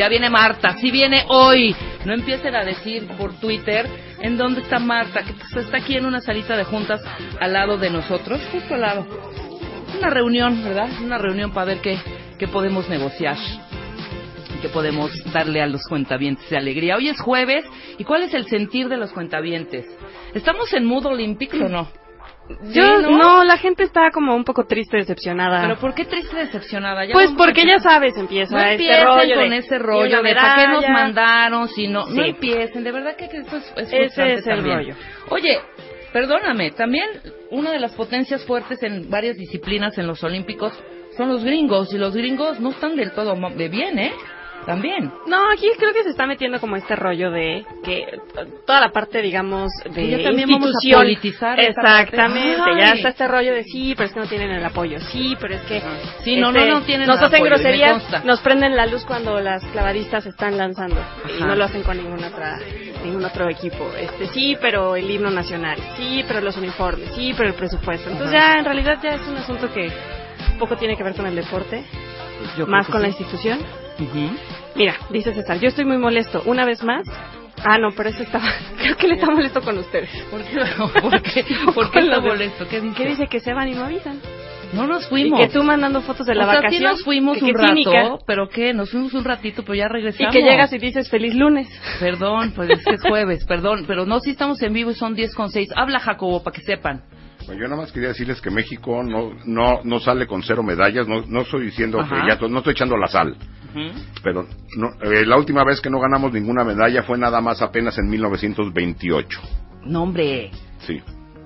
Ya viene Marta, sí viene hoy. No empiecen a decir por Twitter en dónde está Marta, que pues, está aquí en una salita de juntas al lado de nosotros, justo al lado. Una reunión, ¿verdad? Una reunión para ver qué, qué podemos negociar que podemos darle a los cuentavientes de alegría. Hoy es jueves, ¿y cuál es el sentir de los cuentavientes? ¿Estamos en mood olímpico o no? Yo, Sí, ¿no? la gente está como un poco triste, decepcionada. ¿Pero por qué triste decepcionada? Ya pues porque ya sabes, empieza No este rollo con de- ese rollo de ¿para qué nos mandaron? Si no, no empiecen, de verdad que, que eso es, es Ese frustrante es el también. rollo. Oye, perdóname, también una de las potencias fuertes en varias disciplinas en los Olímpicos son los gringos, y los gringos no están del todo de bien, ¿eh? También. No, aquí creo que se está metiendo como este rollo de que toda la parte, digamos, de Y ya también vamos a institución. politizar. Exactamente, ya está este rollo de sí, pero es que no tienen el apoyo, sí, pero es que Sí, no, este, no, no tienen nos el hacen apoyo, groserías, nos prenden la luz cuando las clavadistas están lanzando y no lo hacen con ninguna otra ningún otro equipo. Este sí, pero el himno nacional, sí, pero los uniformes, sí, pero el presupuesto. Entonces Ajá. ya en realidad ya es un asunto que poco tiene que ver con el deporte, yo más con la sí. Mira, dice César, yo estoy muy molesto. Una vez más. Ah, no, pero eso estaba. Creo que le está molesto con ustedes. ¿Por qué, ¿Por qué, por qué Con está molesto? ¿Qué dice? ¿Qué dice? Que se van y no avisan. No nos fuimos. Y que tú mandando fotos de la o sea, vacación. sí nos fuimos que un rato, pero ¿qué? Nos fuimos un ratito, pero ya Y regresamos. que llegas y dices feliz lunes. Perdón, pues es que es jueves, perdón, pero no, sí estamos en vivo y son 10 con 6. Habla Jacobo para que sepan. Bueno, yo nada más quería decirles que México no no no sale con cero medallas, no, no estoy diciendo Ajá. que ya to- no estoy echando la sal, pero no, eh, la última vez que no ganamos ninguna medalla fue nada más apenas en 1928. No, hombre, Sí.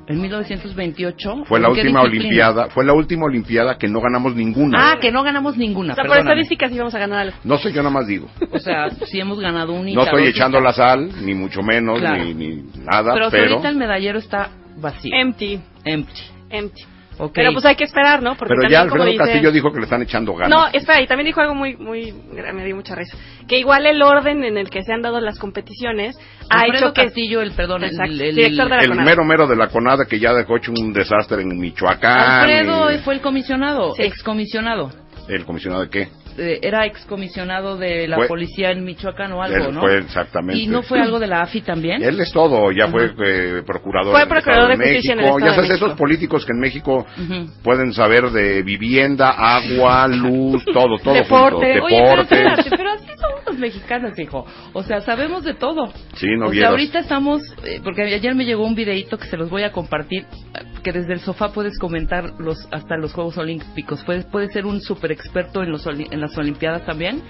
en 1928. Fue la ¿en qué última olimpiada, fue la última olimpiada que no ganamos ninguna. Ah, que no ganamos ninguna, O sea, por estadísticas íbamos a ganar algo. No sé, yo nada más digo. O sea, sí hemos ganado un No estoy echando la sal, ni mucho menos, Claro. ni, ni nada, Pero, pero, si ahorita el medallero está vacío. Empty, Empty. empty. Ok. Pero pues hay que esperar, ¿no? Porque Pero también, ya como Alfredo dice- Castillo dijo que le están echando ganas. No, espera, y también dijo algo muy, muy, me dio mucha risa. Que igual el orden en el que se han dado las competiciones ha Alfredo hecho que... Castillo, el perdón, el, Exacto, el- el- director de la el mero mero de la CONADA que ya dejó hecho un desastre en Michoacán. Alfredo y- fue el comisionado, Sí. excomisionado. ¿El comisionado de qué? Eh, era excomisionado de la Fue- policía en Michoacán o algo, Él ¿no? fue exactamente. ¿Y no fue algo de la AFI también? Él es todo, ya Ajá. fue eh, procurador, Fue procurador de justicia en el. Estado Ya de sabes, México. esos políticos que en México pueden saber de vivienda, agua, luz, todo, todo Deporte. junto. Oye, pero Deporte. espérate, pero así somos los mexicanos, hijo. O sea, sabemos de todo. Sí, no o sea, ahorita estamos, eh, porque ayer me llegó un videito que se los voy a compartir, que desde el sofá puedes comentar los hasta los Juegos Olímpicos. Puedes, puedes ser un super experto en, los, en las Olimpiadas también.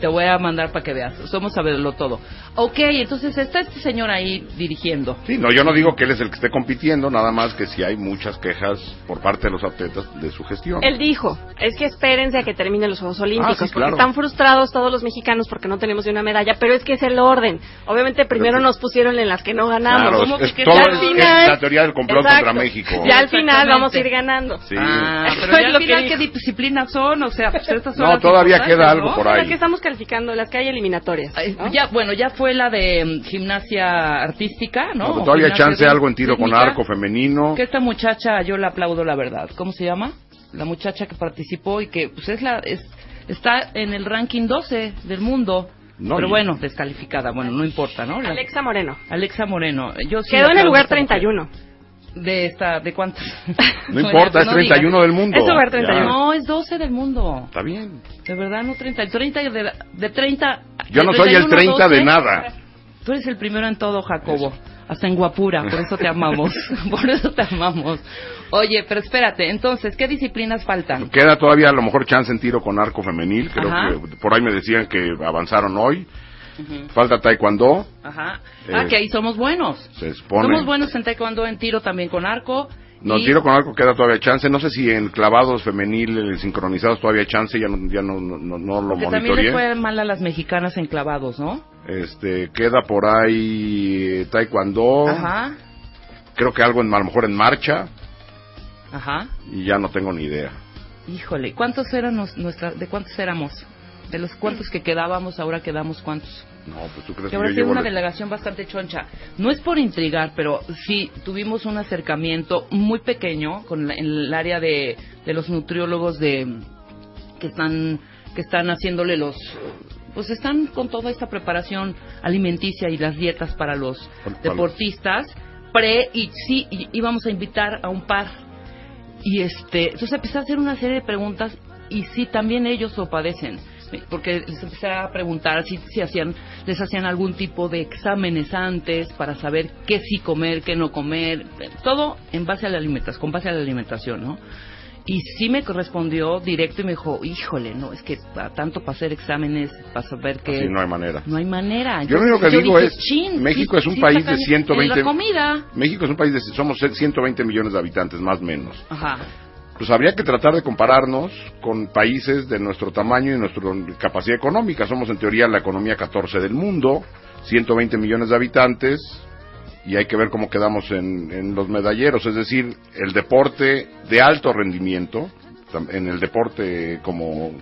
Te voy a mandar para que veas. Somos saberlo todo. Ok, entonces está este señor ahí dirigiendo. Sí, no, yo no digo que él es el que esté compitiendo, nada más que si hay muchas quejas por parte de los atletas de su gestión. Él dijo, es que espérense a que terminen los Juegos Olímpicos, Ah, sí, porque claro. están frustrados todos los mexicanos porque no tenemos ni una medalla, pero es que es el orden. Obviamente primero nos pusieron en las que no ganamos. Claro, ¿Cómo es, es que- todo ya es, al es final- la teoría del complot Exacto. contra México. Ya al final vamos a ir ganando. Sí. Ah, pero Fue ya al que final. ¿qué disciplinas son? O sea, pues estas son No, las todavía queda algo ¿no? por Ahora ahí. que estamos calificando, las que hay eliminatorias. Ay, ¿no? Ya, bueno, ya fue la de mm, gimnasia artística, ¿no? No, pero todavía chance rí- algo en tiro con arco femenino. Que esta muchacha, yo la aplaudo, la verdad. ¿Cómo se llama? La muchacha que participó y que, pues, es la, es, está en el ranking 12 del mundo. No, pero bueno, descalificada. Bueno, no importa, ¿no? La- Alexa Moreno. Alexa Moreno. Yo sí Quedó en el lugar a esta mujer. 31. De esta, ¿de cuántas? No importa, es 31 del mundo. Es lugar Ya. 31. No, es 12 del mundo. Está bien. De verdad, no 30. 30 de, de 30. Yo de no soy el 31 a 30 de 12. nada. Tú eres el primero en todo, Jacobo. Hasta en guapura, por eso te amamos. por eso te amamos. Oye, pero espérate, entonces, ¿qué disciplinas faltan? Queda todavía a lo mejor chance en tiro con arco femenil. Creo Ajá. que por ahí me decían que avanzaron hoy. Falta taekwondo. Ajá. Ah, Eh, que ahí somos buenos. Se. Somos buenos en taekwondo, en tiro también con arco. No, y- tiro con arco queda todavía chance. No sé si en clavados femenil eh, sincronizados todavía hay chance. Ya no, ya no, no, no- lo Que también les monitoreé. fue mal a las mexicanas en clavados, ¿no? Este, queda por ahí eh, taekwondo. Ajá. Creo que algo en, a lo mejor en marcha. Ajá. Y ya no tengo ni idea. Híjole, ¿cuántos eran nuestra, de cuántos éramos? De los cuantos que quedábamos, ahora quedamos cuántos. No, pues tú crees Que que habrá yo llevo... una le- delegación bastante choncha. No es por intrigar, pero sí tuvimos un acercamiento muy pequeño con la- en el área de, de los nutriólogos de que están que están haciéndole los pues están con toda esta preparación alimenticia y las dietas para los deportistas pre y sí y- íbamos a invitar a un par y este entonces empecé a hacer una serie de preguntas y sí también ellos lo padecen porque les empecé a preguntar si, si hacían les hacían algún tipo de exámenes antes para saber qué sí comer qué no comer todo en base a la alimentación con base a la alimentación no y sí me correspondió directo y me dijo híjole no es que tanto para hacer exámenes para saber que Así no hay manera. no hay manera Yo lo único que digo dije, es, "Chin, México sí- es un sí país de cañón". 120 En la comida México es un país de... Somos 120 millones de habitantes, más o menos. ajá Pues habría que tratar de compararnos con países de nuestro tamaño y nuestra capacidad económica. Somos en teoría la economía 14 del mundo, 120 millones de habitantes, y hay que ver cómo quedamos en, en los medalleros. Es decir, el deporte de alto rendimiento, en el deporte como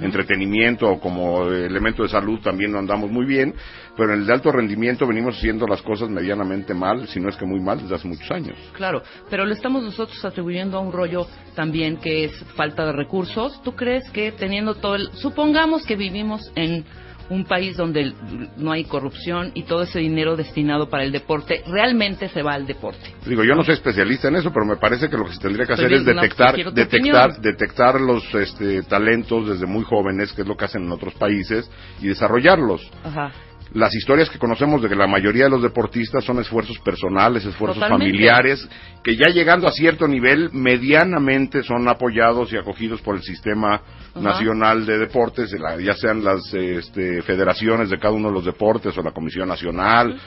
entretenimiento o como elemento de salud también no andamos muy bien, pero en el de alto rendimiento venimos haciendo las cosas medianamente mal, si no es que muy mal, desde hace muchos años. Claro, pero le estamos nosotros atribuyendo a un rollo también que es falta de recursos. ¿Tú crees que teniendo todo el... Supongamos que vivimos en un país donde no hay corrupción y todo ese dinero destinado para el deporte realmente se va al deporte. Digo, yo no soy especialista en eso, pero me parece que lo que se tendría que hacer es no, detectar, detectar, opinión. detectar los este, talentos desde muy jóvenes, que es lo que hacen en otros países, y desarrollarlos. Ajá. Las historias que conocemos de que la mayoría de los deportistas son esfuerzos personales, esfuerzos Totalmente. familiares, que ya llegando a cierto nivel, medianamente son apoyados y acogidos por el sistema nacional de deportes, ya sean las este, federaciones de cada uno de los deportes o la Comisión Nacional.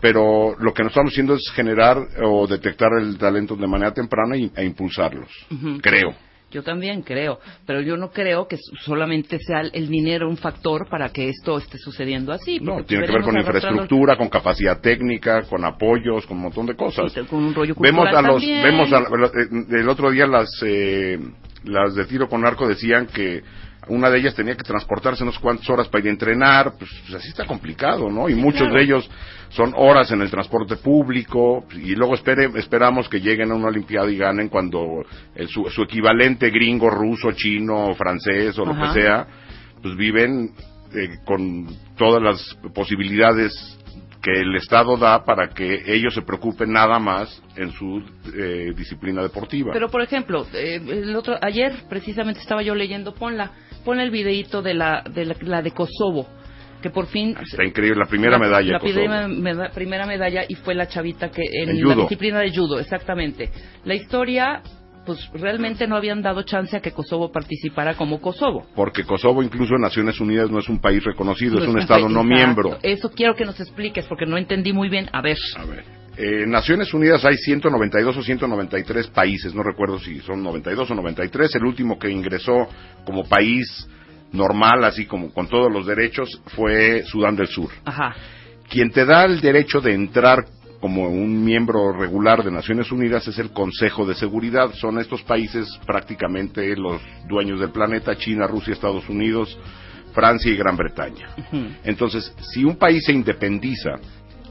Pero lo que nos estamos haciendo es generar o detectar el talento de manera temprana y- e impulsarlos. Creo. Yo también creo, pero yo no creo que solamente sea el dinero un factor para que esto esté sucediendo así. No, tiene que ver con infraestructura, con capacidad técnica, con apoyos, con un montón de cosas. Con un rollo vemos a los también. vemos a, eh, el otro día las eh, las de tiro con arco decían que una de ellas tenía que transportarse unas cuantas horas para ir a entrenar, pues, pues así está complicado, ¿no? Y muchos claro. de ellos son horas en el transporte público y luego espere- esperamos que lleguen a una olimpiada y ganen cuando el- su, su equivalente gringo, ruso, chino, francés o lo que sea, pues viven eh, con todas las posibilidades que el Estado da para que ellos se preocupen nada más en su eh, disciplina deportiva. Pero por ejemplo, eh, el otro ayer precisamente estaba yo leyendo, ponla, pon el videíto de la de la, la de Kosovo, que por fin Está increíble, la primera la- medalla. La primera, meda- primera medalla y fue la chavita que en, En la disciplina de judo, exactamente. La historia, pues realmente no habían dado chance a que Kosovo participara como Kosovo. Porque Kosovo incluso en Naciones Unidas no es un país reconocido, No es un un Estado país- no exacto. miembro. Eso quiero que nos expliques porque no entendí muy bien. A ver. A ver, eh, en Naciones Unidas hay 192 o 193 países, no recuerdo si son 92 o 93. El último que ingresó como país normal, así como con todos los derechos, fue Sudán del Sur. Ajá. Quien te da el derecho de entrar como un miembro regular de Naciones Unidas es el Consejo de Seguridad. Son estos países prácticamente los dueños del planeta, China, Rusia, Estados Unidos, Francia y Gran Bretaña. Entonces, si un país se independiza,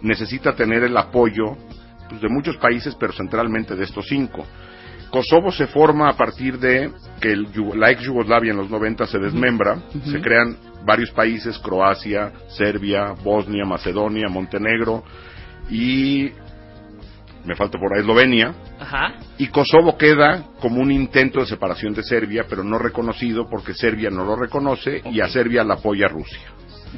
necesita tener el apoyo pues, de muchos países, pero centralmente de estos cinco. Kosovo se forma a partir de que el la ex Yugoslavia en los 90 se desmembra, se crean varios países, Croacia, Serbia, Bosnia, Macedonia, Montenegro y me falta por ahí Eslovenia, Ajá. y Kosovo queda como un intento de separación de Serbia, pero no reconocido porque Serbia no lo reconoce y a Serbia la apoya Rusia.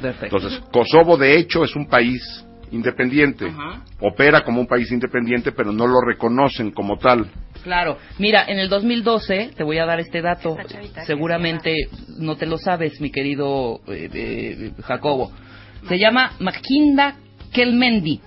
Perfecto. Entonces, Kosovo de hecho es un país independiente, Ajá. opera como un país independiente, pero no lo reconocen como tal. Claro, mira, en el 2012, te voy a dar este dato, seguramente no te lo sabes, mi querido eh, eh, Jacobo. Se llama Makinda Kelmendi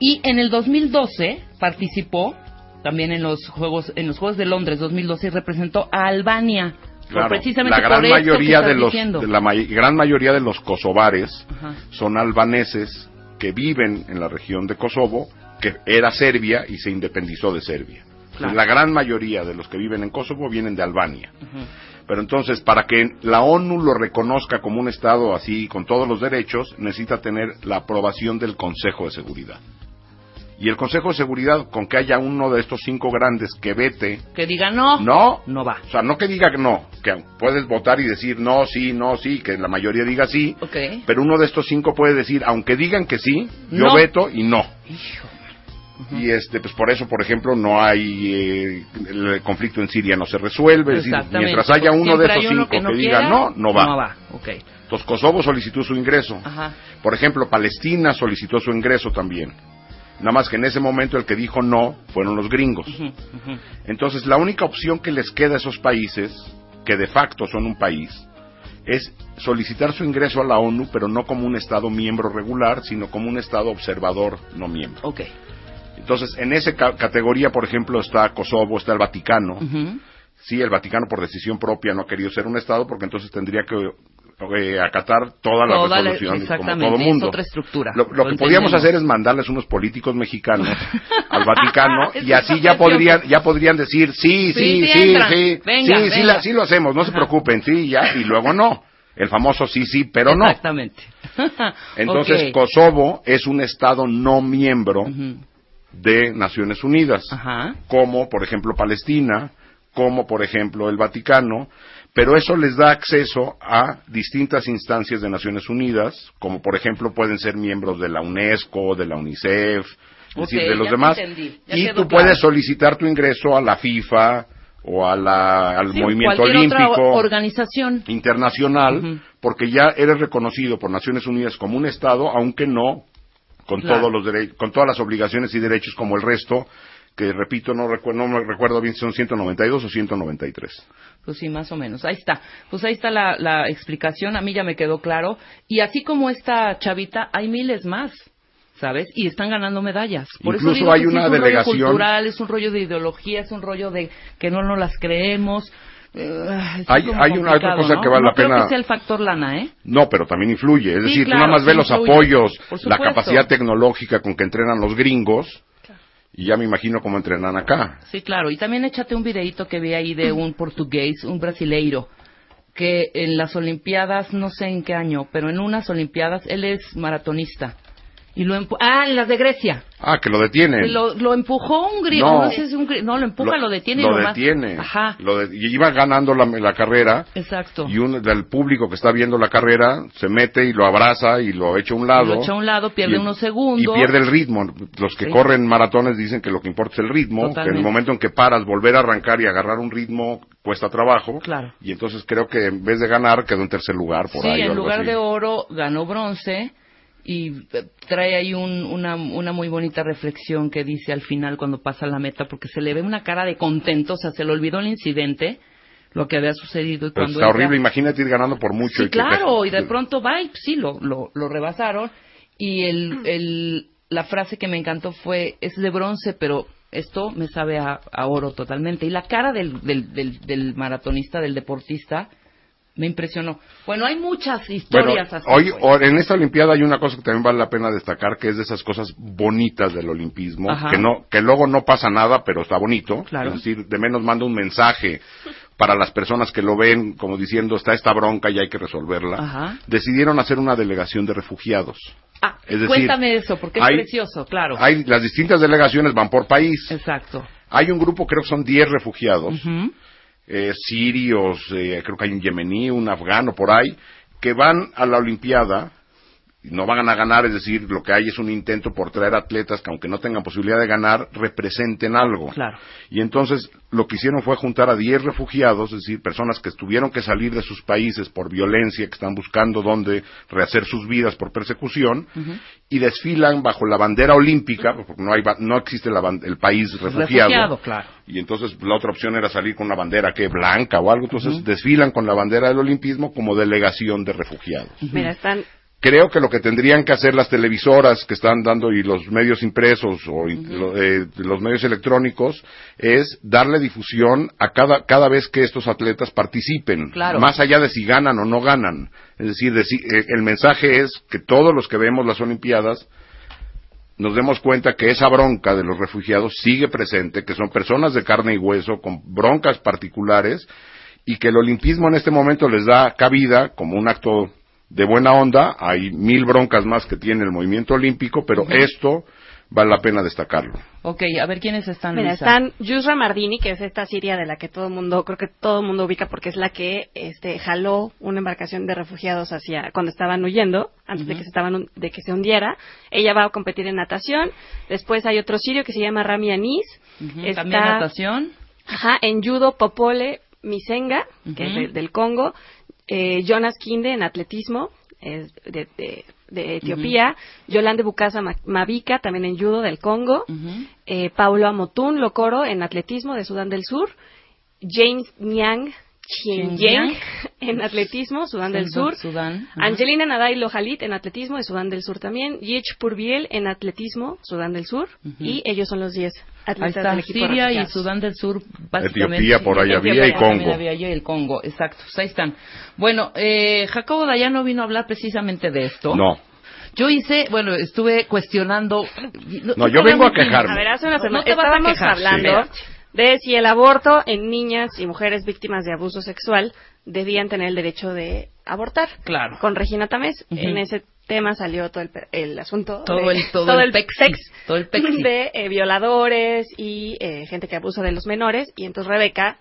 y en el 2012 participó también en los Juegos en los Juegos de Londres 2012 y representó a Albania. Por Claro, precisamente la gran por mayoría de los de la may- gran mayoría de los kosovares Ajá. son albaneses que viven en la región de Kosovo, que era Serbia y se independizó de Serbia. Claro. La gran mayoría de los que viven en Kosovo vienen de Albania. Pero entonces, para que la ONU lo reconozca como un Estado así, con todos los derechos, necesita tener la aprobación del Consejo de Seguridad. Y el Consejo de Seguridad, con que haya uno de estos cinco grandes que vete, Que diga no, no, no va. o sea, no que diga que no, que puedes votar y decir no, sí, no, sí, que la mayoría diga sí, Ok. pero uno de estos cinco puede decir, aunque digan que sí, yo No. veto y no. Hijo. Y este, pues por eso, por ejemplo, no hay eh, el conflicto en Siria no se resuelve, es decir, Exactamente, mientras haya porque uno de esos cinco que diga quiera, no, no va. No va. Ok. Entonces Kosovo solicitó su ingreso. Ajá. Por ejemplo, Palestina solicitó su ingreso también. Nada más que en ese momento el que dijo no fueron los gringos. Entonces, la única opción que les queda a esos países, que de facto son un país, es solicitar su ingreso a la ONU, pero no como un Estado miembro regular, sino como un Estado observador no miembro. Entonces, en esa ca- categoría, por ejemplo, está Kosovo, está el Vaticano. Sí, el Vaticano por decisión propia no ha querido ser un Estado porque entonces tendría que eh, acatar todas las Toda la- resoluciones como todo es mundo. otra estructura, Lo, lo lo que podríamos entendemos. hacer es mandarles unos políticos mexicanos al Vaticano y así ya podrían ya podrían decir sí, Sí, sí, sí sí, sí, Venga, sí, la- sí lo hacemos, no se preocupen, sí, ya, y luego no. El famoso sí, sí, pero no. Exactamente. Entonces. Kosovo es un Estado no miembro de Naciones Unidas Ajá. como por ejemplo Palestina, como por ejemplo el Vaticano, pero eso les da acceso a distintas instancias de Naciones Unidas, como por ejemplo pueden ser miembros de la UNESCO, de la UNICEF, es decir, de los demás, entendí, y tú claro. puedes solicitar tu ingreso a la FIFA o a la- al Sí, movimiento cualquier otra olímpico organización. internacional, porque ya eres reconocido por Naciones Unidas como un Estado, aunque no con Claro. todos los con todas las obligaciones y derechos como el resto, que repito, no, recu- no me recuerdo bien si son 192 o 193. Pues sí, más o menos. Ahí está. Pues ahí está la, la explicación. A mí ya me quedó claro. Y así como esta chavita, hay miles más. ¿Sabes? Y están ganando medallas. Por eso Incluso digo hay que una es un delegación- rollo cultural, es un rollo de ideología, es un rollo de que no nos las creemos. eh, es Hay- hay una otra cosa ¿no? que vale No la creo pena- que sea el factor lana, ¿eh? No, pero también influye. Es Sí, decir, claro, tú nada más sí ves los influye. apoyos, la capacidad tecnológica con que entrenan los gringos, y ya me imagino cómo entrenan acá. Sí, claro. Y también échate un videito que vi ahí de un portugués, un brasileiro, que en las Olimpiadas, no sé en qué año, pero en unas Olimpiadas, él es maratonista. Y lo empu- ah, en las de Grecia. Ah, que lo detienen. Lo, lo empujó un griego, No. no, sé si un no, lo empuja, lo, detiene y Lo detiene. Ajá, Lo de- y iba ganando la, la carrera, exacto. y un del público que está viendo la carrera se mete y lo abraza y lo echa a un lado. Lo echa a un lado, pierde Y- unos segundos. Y pierde el ritmo. Los que Sí. corren maratones dicen que lo que importa es el ritmo, que en Totalmente. el momento en que paras, volver a arrancar y agarrar un ritmo cuesta trabajo. Claro. Y entonces creo que en vez de ganar quedó en tercer lugar por sí, ahí. en lugar así. de oro ganó bronce y eh, trae ahí un- una, una muy bonita reflexión que dice al final cuando pasa la meta, porque se le ve una cara de contento, o sea, se le olvidó el incidente, lo que había sucedido y Pero cuando está horrible, imagínate ir ganando por mucho. Sí, y claro, y de pronto va y sí, lo, lo, lo rebasaron. Y el, el, la frase que me encantó fue, es de bronce, pero esto me sabe a, a oro totalmente. Y la cara del, del, del, del maratonista, del deportista, me impresionó. Bueno, hay muchas Bueno, historias así. hoy, pues. o- en esta Olimpiada hay una cosa que también vale la pena destacar, que es de esas cosas bonitas del olimpismo, Ajá. que no, que luego no pasa nada, pero está bonito. Claro. Es decir, de menos manda un mensaje para las personas que lo ven, como diciendo, está esta bronca y hay que resolverla. Ajá. Decidieron hacer una delegación de refugiados. Ah, es decir, cuéntame eso, porque es hay- precioso, claro. Hay, las distintas delegaciones van por país. Exacto. Hay un grupo, creo que son 10 refugiados, Ujú. Eh, sirios, eh, creo que hay un yemení, un afgano por ahí, que van a la Olimpiada, no van a ganar, es decir, lo que hay es un intento por traer atletas que aunque no tengan posibilidad de ganar, representen algo. Claro. Y entonces lo que hicieron fue juntar a 10 refugiados, es decir, personas que tuvieron que salir de sus países por violencia, que están buscando dónde rehacer sus vidas por persecución, y desfilan bajo la bandera olímpica, porque no, hay, ba- no existe la el país refugiado. Refugiado, claro. Y entonces la otra opción era salir con una bandera que blanca o algo, entonces desfilan con la bandera del olimpismo como delegación de refugiados. Mira, están Creo que lo que tendrían que hacer las televisoras que están dando y los medios impresos o lo- eh, los medios electrónicos es darle difusión a cada, cada vez que estos atletas participen, Claro. más allá de si ganan o no ganan. Es decir, deci- eh, el mensaje es que todos los que vemos las Olimpiadas nos demos cuenta que esa bronca de los refugiados sigue presente, que son personas de carne y hueso con broncas particulares y que el olimpismo en este momento les da cabida como un acto de buena onda. Hay mil broncas más que tiene el movimiento olímpico, pero esto vale la pena destacarlo. Ok, a ver quiénes están, Mira, Luisa? están Yusra Mardini, que es esta siria de la que todo el mundo, creo que todo el mundo ubica porque es la que este, jaló una embarcación de refugiados hacia cuando estaban huyendo, antes de que se estaban de que se hundiera. Ella va a competir en natación. Después hay otro sirio que se llama Rami Anis. Está- También natación. Ajá, en judo Popole Misenga, que es de- del Congo. Eh, Jonas Kinde en atletismo, de, de- de Etiopía. Yolande Bukasa Ma- Mavika, también en judo del Congo. Eh, Paulo Amotún Locoro en atletismo de Sudán del Sur. James Nyang Xinjiang. En atletismo, Sudán del Sur. Sudán. Angelina Nadai Lojalit en atletismo de Sudán del Sur también. Yich Purbiel en atletismo, Sudán del Sur. Y ellos son los 10 Ahí atletas está del equipo Siria y. Sudán del Sur, básicamente. Etiopía por ahí Etiopía había y Congo. había yo y el Congo, exacto. Pues ahí están. Bueno, eh, Jacobo Dayano vino a hablar precisamente de esto. No. Yo hice, bueno, estuve cuestionando. No, yo vengo a quejarme. A ver, hace una No semana te vas a estábamos hablando sí. De si el aborto en niñas y mujeres víctimas de abuso sexual debían tener el derecho de abortar. Claro. Con Regina Tamés. En ese tema salió todo el, pe- el asunto. Todo de- el- todo el pexi, pex todo el pexi. de eh, violadores y eh, gente que abusa de los menores. Y entonces Rebeca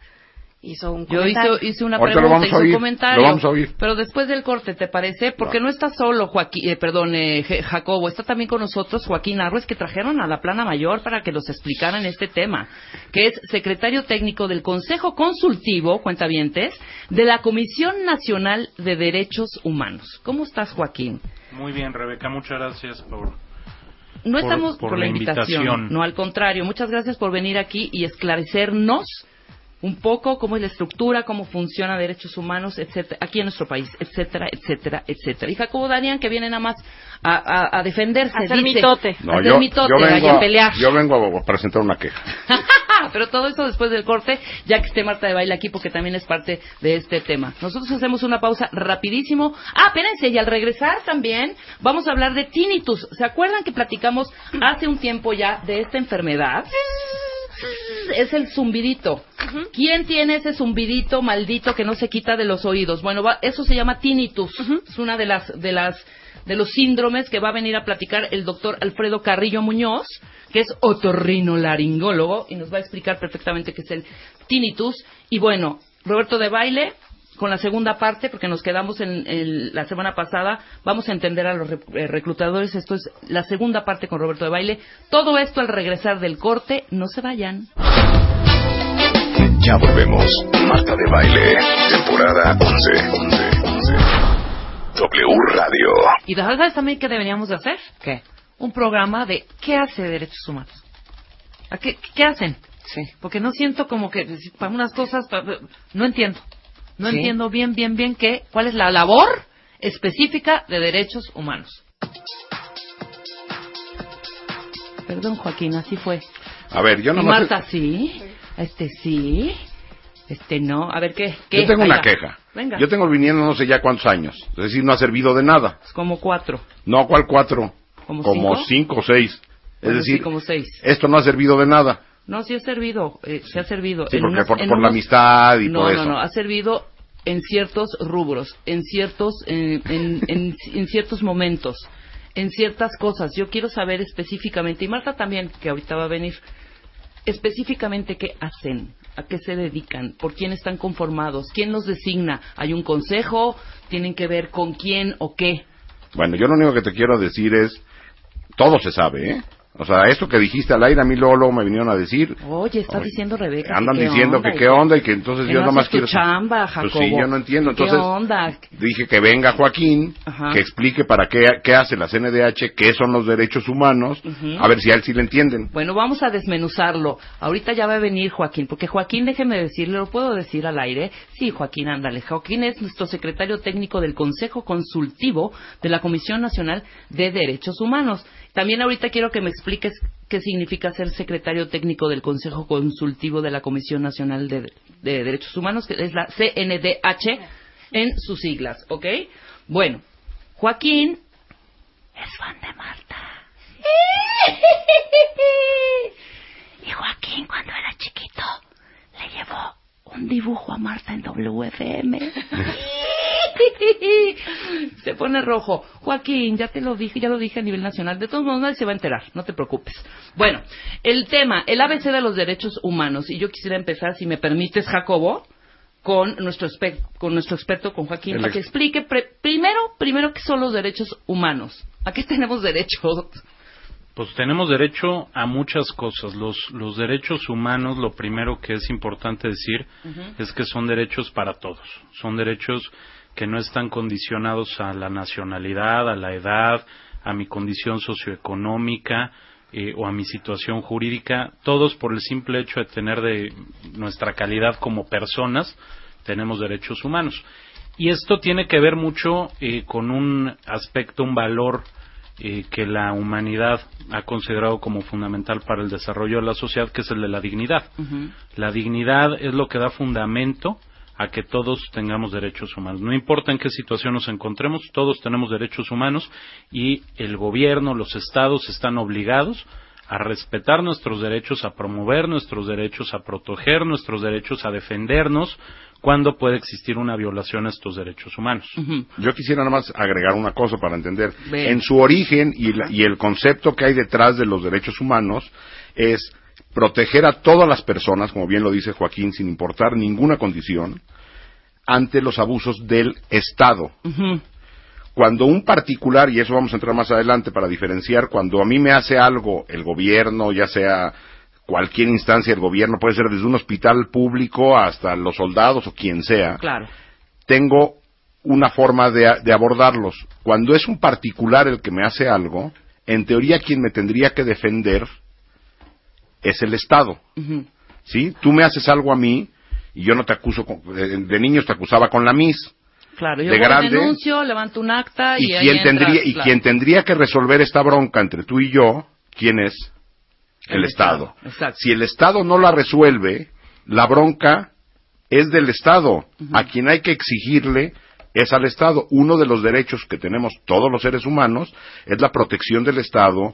hizo un Yo comentario. hice, hice una Ahorita pregunta, hice un comentario. lo vamos a oír. Pero después del corte, ¿te parece? Porque no, está solo Joaquín, eh, perdón, eh, Jacobo, está también con nosotros Joaquín Arrues, que trajeron a la plana mayor para que los explicaran este tema, que es secretario técnico del Consejo Consultivo, cuentavientes, de la Comisión Nacional de Derechos Humanos. ¿Cómo estás, Joaquín? Muy bien, Rebeca, muchas gracias por... No Por- estamos por por, la la invitación. invitación. No, al contrario. Muchas gracias por venir aquí y esclarecernos un poco cómo es la estructura, cómo funciona derechos humanos, etcétera, aquí en nuestro país, etcétera, etcétera, etcétera. Y Jacobo Darian, que viene nada más a, a- a defenderse, A dice, mitote. a hacer mitote, yo vaya vengo, a a, pelear. yo vengo a presentar una queja. Pero todo eso después del corte, ya que esté Marta de Baile aquí, porque también es parte de este tema. Nosotros hacemos una pausa rapidísimo. Ah, espérense, y al regresar también vamos a hablar de tinnitus. ¿Se acuerdan que platicamos hace un tiempo ya de esta enfermedad? Es el zumbidito. ¿Quién tiene ese zumbidito maldito que no se quita de los oídos? Bueno, va- eso se llama tinnitus. Es una de las de las de los síndromes que va a venir a platicar el doctor Alfredo Carrillo Muñoz, que es otorrinolaringólogo y nos va a explicar perfectamente qué es el tinnitus. Y bueno, Roberto de Baile con la segunda parte, porque nos quedamos en, en la semana pasada, vamos a entender a los re- eh, reclutadores. Esto es la segunda parte con Roberto de Baile. Todo esto al regresar del corte. No se vayan. Ya volvemos. Marta de Baile, temporada 11. 11, 11. W Radio. Y sabes también qué deberíamos de hacer? ¿Qué? Un programa de qué hace Derechos Humanos. ¿A qué, qué hacen? Sí. Porque no siento como que para unas cosas no entiendo. No Sí. entiendo bien, bien, bien qué, cuál es la labor específica de derechos humanos. Perdón, Joaquín, así fue. A ver, yo y no Marta, sí. Este sí. Este no. A ver, ¿qué? ¿Qué? Yo tengo Ahí una va. queja. Venga. Yo tengo viniendo no sé ya cuántos años. Es decir, no ha servido de nada. Es como cuatro. No, ¿cuál cuatro? ¿Como Como cinco? cinco o seis. Es Bueno, sí, decir, como seis. esto no ha servido de nada. No, sí ha servido, eh, sí ha servido. Sí, En porque unas- por, en por la amistad y no, por no, eso. no, ha servido en ciertos rubros, en ciertos, en, en, en- en ciertos momentos, en ciertas cosas. Yo quiero saber específicamente, y Marta también, que ahorita va a venir, específicamente qué hacen, a qué se dedican, por quién están conformados, quién los designa. ¿Hay un consejo? ¿Tienen que ver con quién o qué? Bueno, yo lo único que te quiero decir es, todo se sabe, ¿eh? O sea, esto que dijiste al aire, a mí luego, luego me vinieron a decir, Oye, está diciendo Rebeca. andan que qué diciendo onda, que qué onda y que entonces que yo no nomás quiero... chamba, Pues Jacobo. sí, yo no entiendo. ¿Qué Entonces, onda? dije que venga Joaquín, Ajá. que explique para qué, qué hace la CNDH, qué son los derechos humanos, a ver si a él sí le entienden. Bueno, vamos a desmenuzarlo. Ahorita ya va a venir Joaquín, porque Joaquín, déjeme decirle, lo puedo decir al aire. Sí, Joaquín, ándale. Joaquín es nuestro secretario técnico del Consejo Consultivo de la Comisión Nacional de Derechos Humanos. También ahorita quiero que me expliques qué significa ser secretario técnico del Consejo Consultivo de la Comisión Nacional de, de Derechos Humanos, que es la CNDH en sus siglas, ¿ok? Bueno, Joaquín es fan de Marta. Y Joaquín, cuando era chiquito, le llevó un dibujo a Marta en WFM. Se pone rojo. Joaquín, ya te lo dije, ya lo dije a nivel nacional. De todos modos, nadie se va a enterar, no te preocupes. Bueno, el tema, el ABC de los derechos humanos. Y yo quisiera empezar, si me permites, Jacobo, con nuestro, con nuestro experto, con Joaquín, El para que ex- explique pre- primero, primero qué son los derechos humanos. ¿A qué tenemos derecho? Pues tenemos derecho a muchas cosas. Los, los derechos humanos, lo primero que es importante decir es que son derechos para todos. Son derechos que no están condicionados a la nacionalidad, a la edad, a mi condición socioeconómica eh, o a mi situación jurídica. Todos por el simple hecho de tener de nuestra calidad como personas, tenemos derechos humanos. Y esto tiene que ver mucho eh, con un aspecto, un valor eh, que la humanidad ha considerado como fundamental para el desarrollo de la sociedad, que es el de la dignidad. La dignidad es lo que da fundamento a que todos tengamos derechos humanos. No importa en qué situación nos encontremos, todos tenemos derechos humanos y el gobierno, los estados están obligados a respetar nuestros derechos, a promover nuestros derechos, a proteger nuestros derechos, a defendernos cuando puede existir una violación a estos derechos humanos. Yo quisiera nada más agregar una cosa para entender. En su origen y, la- y el concepto que hay detrás de los derechos humanos es proteger a todas las personas, como bien lo dice Joaquín, sin importar ninguna condición, ante los abusos del Estado. Cuando un particular, y eso vamos a entrar más adelante para diferenciar, cuando a mí me hace algo el gobierno, ya sea cualquier instancia del gobierno, puede ser desde un hospital público hasta los soldados o quien sea, Claro. tengo una forma de, de abordarlos. Cuando es un particular el que me hace algo, en teoría quien me tendría que defender es el Estado. ¿Sí? Tú me haces algo a mí y yo no te acuso, con- de, de niños te acusaba con la mis. Claro, yo De grande. denuncio, levanto un acta y, Y, quien entras, tendría, y claro. quien tendría que resolver esta bronca entre tú y yo, ¿quién es? El, Estado. Exacto. Si el Estado no la resuelve, la bronca es del Estado. A quien hay que exigirle es al Estado. Uno de los derechos que tenemos todos los seres humanos es la protección del Estado,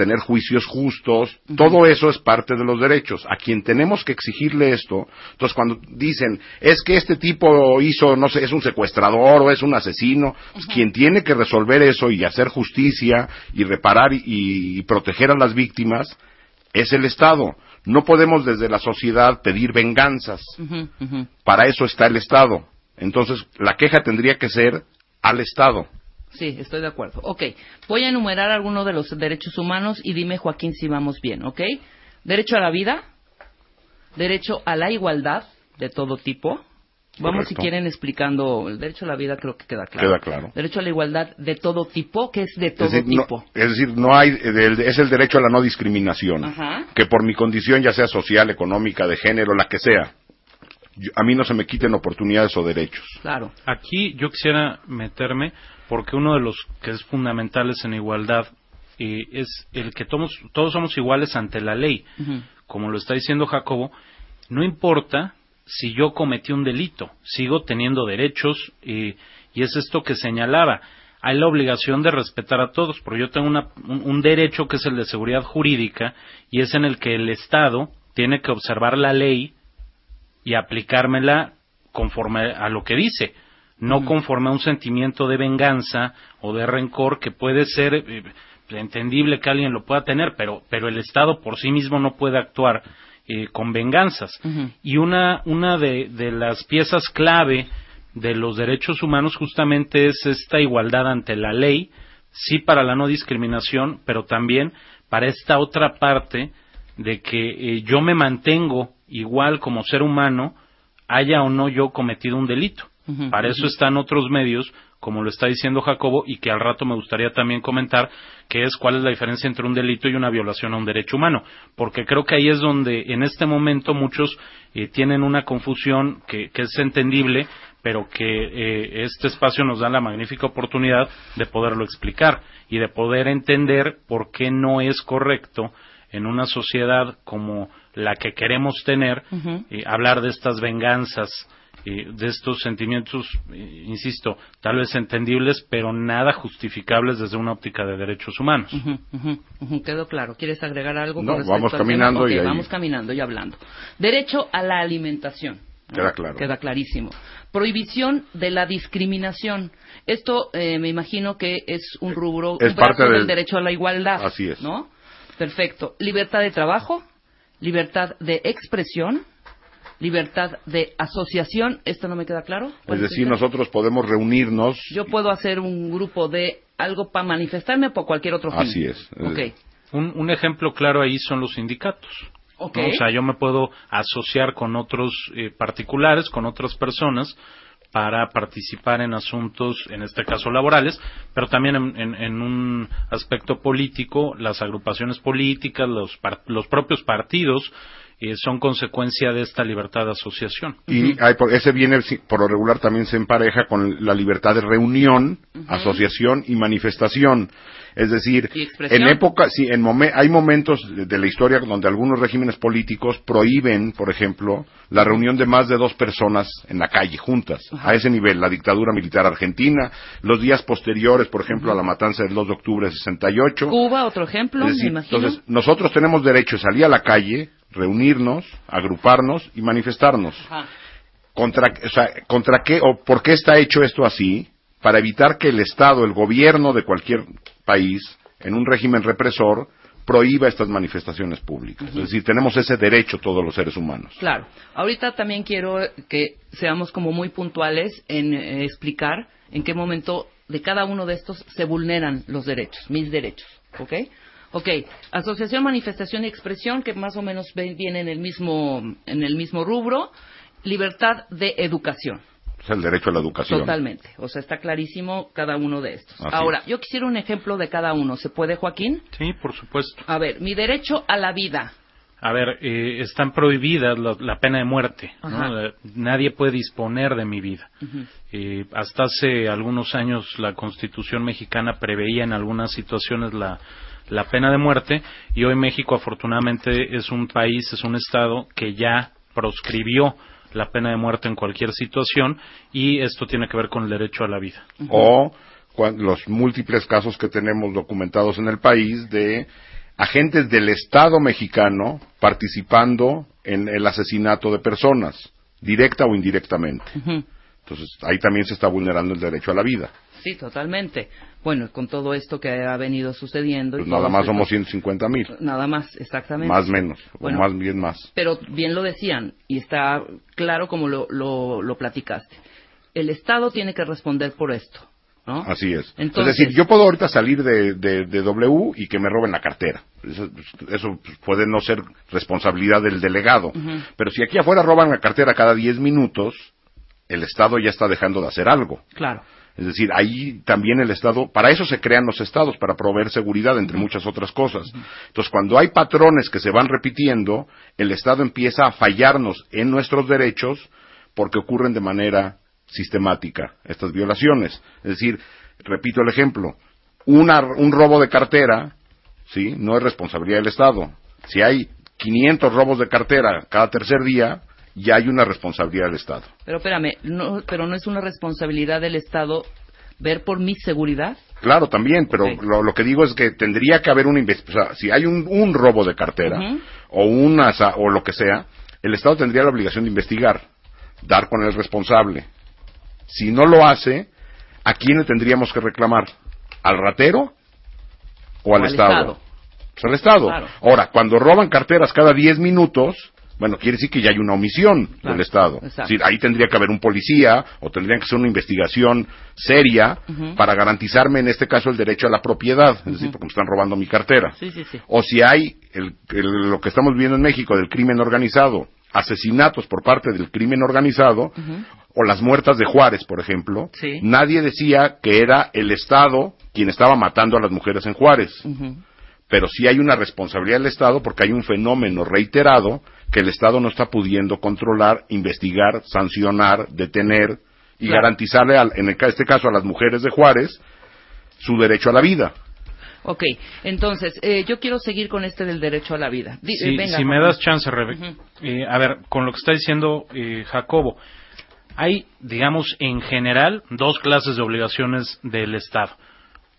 tener juicios justos, todo eso es parte de los derechos. A quien tenemos que exigirle esto, entonces cuando dicen, es que este tipo hizo, no sé, es un secuestrador o es un asesino, pues quien tiene que resolver eso y hacer justicia y reparar y, y proteger a las víctimas es el Estado. No podemos desde la sociedad pedir venganzas. Para eso está el Estado. Entonces, la queja tendría que ser al Estado. Sí, estoy de acuerdo. Ok, voy a enumerar algunos de los derechos humanos y dime, Joaquín, si vamos bien, ¿ok? Derecho a la vida, derecho a la igualdad de todo tipo. Vamos, si quieren, explicando. El derecho a la vida creo que queda claro. Queda claro. Derecho a la igualdad de todo tipo, que es de todo es decir, no, tipo. es decir, no hay, es el derecho a la no discriminación. Ajá. Que por mi condición, ya sea social, económica, de género, la que sea, yo- a mí no se me quiten oportunidades o derechos. Claro. Aquí yo quisiera meterme porque uno de los que es fundamentales en igualdad eh, es el que todos, todos somos iguales ante la ley. Como lo está diciendo Jacobo, no importa si yo cometí un delito, sigo teniendo derechos eh, y es esto que señalaba. Hay la obligación de respetar a todos, porque yo tengo una- un, un derecho que es el de seguridad jurídica y es en el que el Estado tiene que observar la ley y aplicármela conforme a lo que dice, no conforme a un sentimiento de venganza o de rencor que puede ser eh, entendible que alguien lo pueda tener, pero, pero el Estado por sí mismo no puede actuar eh, con venganzas. Y una, una de, de las piezas clave de los derechos humanos justamente es esta igualdad ante la ley, sí para la no discriminación, pero también para esta otra parte de que eh, yo me mantengo igual como ser humano, haya o no yo cometido un delito. Para eso están otros medios, como lo está diciendo Jacobo, y que al rato me gustaría también comentar, que es cuál es la diferencia entre un delito y una violación a un derecho humano. Porque creo que ahí es donde en este momento muchos eh, tienen una confusión que, que es entendible, pero que eh, este espacio nos da la magnífica oportunidad de poderlo explicar y de poder entender por qué no es correcto en una sociedad como la que queremos tener eh, hablar de estas venganzas, eh, de estos sentimientos, eh, insisto, tal vez entendibles, pero nada justificables desde una óptica de derechos humanos. Quedó claro. ¿Quieres agregar algo? No, con respecto vamos al caminando tema? y ahí- vamos caminando y hablando. Derecho a la alimentación. ¿no? Queda claro. Queda clarísimo. Prohibición de la discriminación. Esto eh, me imagino que es un rubro, Es un parte del- del derecho a la igualdad. Así es. ¿No? Perfecto. Libertad de trabajo, libertad de expresión, libertad de asociación. ¿Esto no me queda claro? ¿Cuál Es decir, nosotros podemos reunirnos. Yo puedo hacer un grupo de algo para manifestarme por cualquier otro fin. Así es. Ok. Un, un ejemplo claro ahí son los sindicatos. Ok. ¿no? O sea, yo me puedo asociar con otros eh, particulares, con otras personas, para participar en asuntos, en este caso laborales, pero también en, en- en un aspecto político, las agrupaciones políticas, los, par- los propios partidos, eh, son consecuencia de esta libertad de asociación. Y hay ese viene, por lo regular, también se empareja con la libertad de reunión, asociación y manifestación. Es decir, en época, sí, en momen- hay momentos de, la historia donde algunos regímenes políticos prohíben, por ejemplo, la reunión de más de dos personas en la calle juntas. A ese nivel, la dictadura militar argentina, los días posteriores, por ejemplo, a la matanza del 2 de octubre de 68. Cuba, otro ejemplo, decir, me imagino. entonces, nosotros tenemos derecho a salir a la calle, reunirnos, agruparnos y manifestarnos. Ajá. ¿Contra, o sea, ¿Contra qué o por qué está hecho esto así? Para evitar que el Estado, el gobierno de cualquier país, en un régimen represor, prohíba estas manifestaciones públicas. Es decir, tenemos ese derecho todos los seres humanos. Claro. Ahorita también quiero que seamos como muy puntuales en eh, explicar en qué momento de cada uno de estos se vulneran los derechos, mis derechos. ¿Ok? Ok. Asociación, manifestación y expresión, que más o menos ve- viene en el mismo, en el mismo rubro. Libertad de educación. Es el derecho a la educación. Totalmente. O sea, está clarísimo cada uno de estos. Así Ahora, es. yo quisiera un ejemplo de cada uno. ¿Se puede, Joaquín? Sí, por supuesto. A ver, mi derecho a la vida. A ver, eh, están prohibidas la, la pena de muerte. Eh, Nadie puede disponer de mi vida. Eh, hasta hace algunos años la Constitución mexicana preveía en algunas situaciones la la pena de muerte y hoy México afortunadamente es un país, es un estado que ya proscribió la pena de muerte en cualquier situación y esto tiene que ver con el derecho a la vida. o los múltiples casos que tenemos documentados en el país de agentes del Estado mexicano participando en el asesinato de personas, directa o indirectamente. Entonces, ahí también se está vulnerando el derecho a la vida. Sí, totalmente. Bueno, con todo esto que ha venido sucediendo. Pues nada más esto- somos 150 mil, Nada más, exactamente. más menos, Bueno. o más bien más. Pero bien lo decían, y está claro como lo, lo, lo platicaste. El Estado tiene que responder por esto, ¿no? Así es. Entonces- es decir, yo puedo ahorita salir de, de- de W y que me roben la cartera. Eso, eso puede no ser responsabilidad del delegado. Pero si aquí afuera roban la cartera cada 10 minutos, el Estado ya está dejando de hacer algo. Claro. Es decir, ahí también el Estado, para eso se crean los Estados, para proveer seguridad, entre muchas otras cosas. Entonces, cuando hay patrones que se van repitiendo, el Estado empieza a fallarnos en nuestros derechos porque ocurren de manera sistemática estas violaciones. Es decir, repito el ejemplo, una- un robo de cartera, ¿sí? No es responsabilidad del Estado. Si hay 500 robos de cartera cada tercer día, ya hay una responsabilidad del Estado. Pero espérame, no, pero no es una responsabilidad del Estado ver por mi seguridad. Claro, también, pero lo, lo que digo es que tendría que haber una investigación. O sea, si hay un, un robo de cartera o una o lo que sea, el Estado tendría la obligación de investigar, dar con el responsable. Si no lo hace, ¿a quién le tendríamos que reclamar? ¿Al ratero o al al Estado? Estado. Pues al Estado. Claro. Ahora, cuando roban carteras cada 10 minutos, bueno, quiere decir que ya hay una omisión Claro, del Estado. Es decir, ahí tendría que haber un policía o tendría que ser una investigación seria para garantizarme, en este caso, el derecho a la propiedad, es decir, porque me están robando mi cartera. Sí, sí, sí. O si hay el- el- lo que estamos viendo en México del crimen organizado, asesinatos por parte del crimen organizado, o las muertas de Juárez, por ejemplo, Sí. nadie decía que era el Estado quien estaba matando a las mujeres en Juárez pero sí hay una responsabilidad del Estado porque hay un fenómeno reiterado que el Estado no está pudiendo controlar, investigar, sancionar, detener y Claro. garantizarle, al- en el ca- este caso a las mujeres de Juárez, su derecho a la vida. Ok, entonces, eh, yo quiero seguir con este del derecho a la vida. Si, eh, venga, si me das chance, Rebe, eh, a ver, con lo que está diciendo eh, Jacobo, hay, digamos, en general, dos clases de obligaciones del Estado.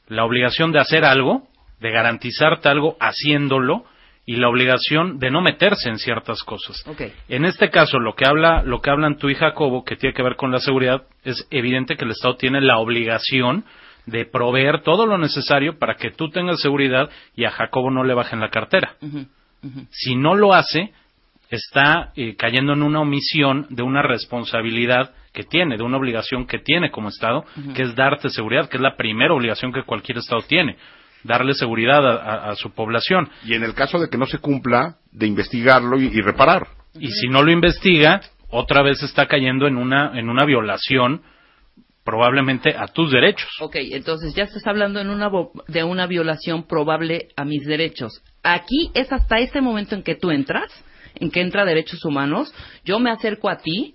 La obligación de hacer algo, de garantizarte algo haciéndolo, y la obligación de no meterse en ciertas cosas. En este caso, lo que habla, lo que hablan tú y Jacobo, que tiene que ver con la seguridad, es evidente que el Estado tiene la obligación de proveer todo lo necesario para que tú tengas seguridad y a Jacobo no le bajen la cartera. Si no lo hace, está eh, cayendo en una omisión de una responsabilidad que tiene, de una obligación que tiene como Estado, que es darte seguridad, que es la primera obligación que cualquier Estado tiene, darle seguridad a, a- a su población. Y en el caso de que no se cumpla, de investigarlo y, y reparar. Y si no lo investiga, otra vez está cayendo en una, en una violación probablemente a tus derechos. Ok, entonces ya estás hablando en una de una violación probable a mis derechos. Aquí es hasta ese momento en que tú entras, en que entra derechos humanos, yo me acerco a ti,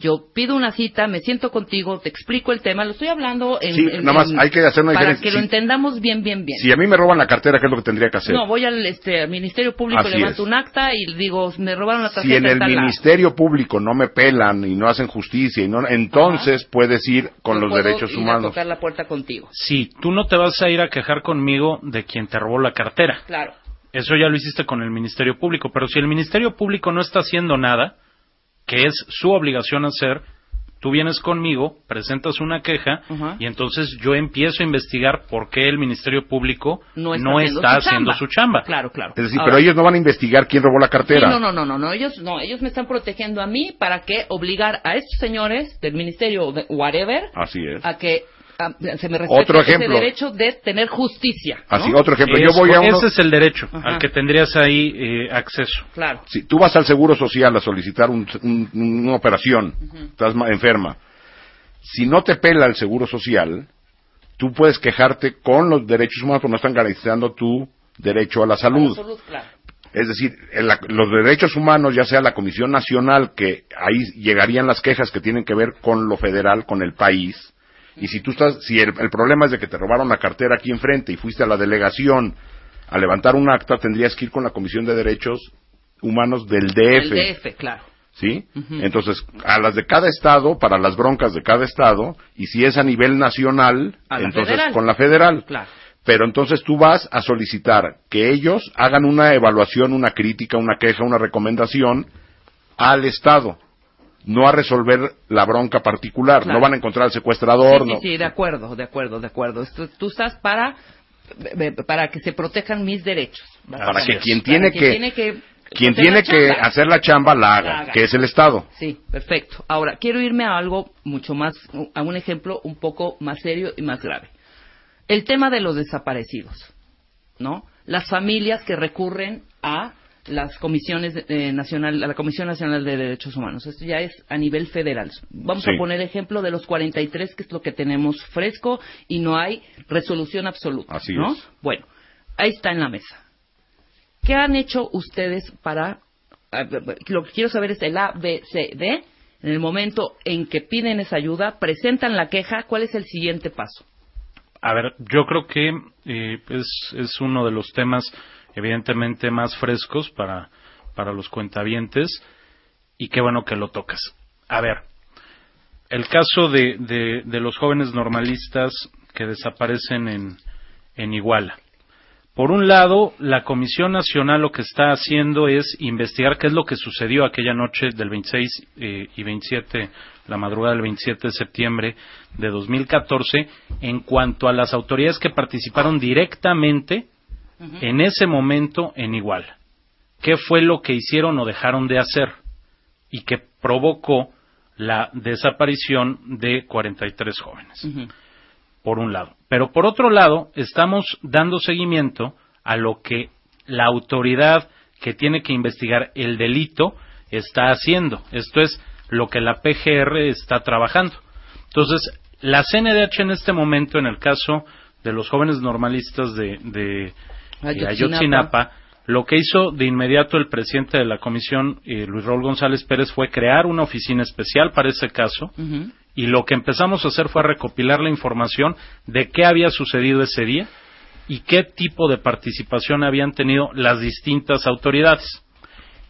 yo pido una cita, me siento contigo, te explico el tema, lo estoy hablando en... Sí, en- nada más en- hay que hacer una Para diferencia. que lo entendamos bien, bien, bien. Si a mí me roban la cartera, ¿qué es lo que tendría que hacer? No, voy al este, al Ministerio Público, Así levanto es. un acta y digo, me robaron la tarjeta si en el. Ministerio Público no me pelan y no hacen justicia, y no, entonces puedes ir con los puedo derechos ir a humanos. tocar la puerta contigo. Sí, tú no te vas a ir a quejar conmigo de quien te robó la cartera. Claro. Eso ya lo hiciste con el Ministerio Público, pero si el Ministerio Público no está haciendo nada, que es su obligación hacer, tú vienes conmigo, presentas una queja y entonces yo empiezo a investigar por qué el Ministerio Público No no está, está, haciendo, haciendo su chamba. Claro, claro. Es decir, Ahora, pero ellos no van a investigar quién robó la Sí, cartera. no, no, no, no, no, ellos no, ellos me están protegiendo a mí para que obligar a estos señores del ministerio de whatever Así es. a que se me respete Otro ese ejemplo. derecho de tener justicia. ¿no? Así, otro ejemplo. Yo voy a uno- Ese es el derecho Ajá. al que tendrías ahí eh, acceso. Claro. Si tú vas al Seguro Social a solicitar un- un- una operación, estás ma- enferma, si no te pela el Seguro Social, tú puedes quejarte con los derechos humanos porque no están garantizando tu derecho a la salud. Salud, claro. Es decir, en la- los derechos humanos, ya sea la Comisión Nacional, que ahí llegarían las quejas que tienen que ver con lo federal, con el país, y si tú estás, si el, el problema es de que te robaron la cartera aquí enfrente y fuiste a la delegación a levantar un acta tendrías que ir con la Comisión de Derechos Humanos del DF. El DF, claro. ¿Sí? Entonces, a las de cada estado, para las broncas de cada estado, y si es a nivel nacional, A entonces federal. con la federal. Claro. Pero entonces tú vas a solicitar que ellos hagan una evaluación, una crítica, una queja, una recomendación al Estado, no a resolver la bronca particular. Claro. No van a encontrar al secuestrador, sí, no. sí, sí, de acuerdo, de acuerdo, de acuerdo. Esto- tú estás para para que se protejan mis derechos. Para que quien tiene que, tiene que quien hacer tiene la que chamba. hacer la chamba la haga, La haga. que es el Estado. Sí, perfecto. Ahora, quiero irme a algo mucho más, a un ejemplo un poco más serio y más grave. El tema de los desaparecidos, ¿no? Las familias que recurren a las comisiones eh, nacional, a la Comisión Nacional de Derechos Humanos. Esto ya es a nivel federal. Vamos Sí. a poner ejemplo de los 43, que es lo que tenemos fresco y no hay resolución absoluta. Así ¿no? es. Bueno, ahí está en la mesa. ¿Qué han hecho ustedes para... Lo que quiero saber es el A, B, C, D. En el momento en que piden esa ayuda, presentan la queja, ¿cuál es el siguiente paso? A ver, yo creo que eh, es, es uno de los temas evidentemente más frescos para, para los cuentavientes y qué bueno que lo tocas. A ver, el caso de, de, de los jóvenes normalistas que desaparecen en, en Iguala. Por un lado, la Comisión Nacional lo que está haciendo es investigar qué es lo que sucedió aquella noche del 26 eh, y 27, la madrugada del 27 de septiembre de 2014, en cuanto a las autoridades que participaron directamente en ese momento en Iguala. ¿Qué fue lo que hicieron o dejaron de hacer? Y que provocó la desaparición de 43 jóvenes por un lado. Pero por otro lado, estamos dando seguimiento a lo que la autoridad que tiene que investigar el delito está haciendo. Esto es lo que la PGR está trabajando. Entonces, la CNDH en este momento, en el caso de los jóvenes normalistas de, de Ayotzinapa. Ayotzinapa, lo que hizo de inmediato el presidente de la comisión, eh, Luis Raúl González Pérez, fue crear una oficina especial para ese caso y lo que empezamos a hacer fue a recopilar la información de qué había sucedido ese día y qué tipo de participación habían tenido las distintas autoridades.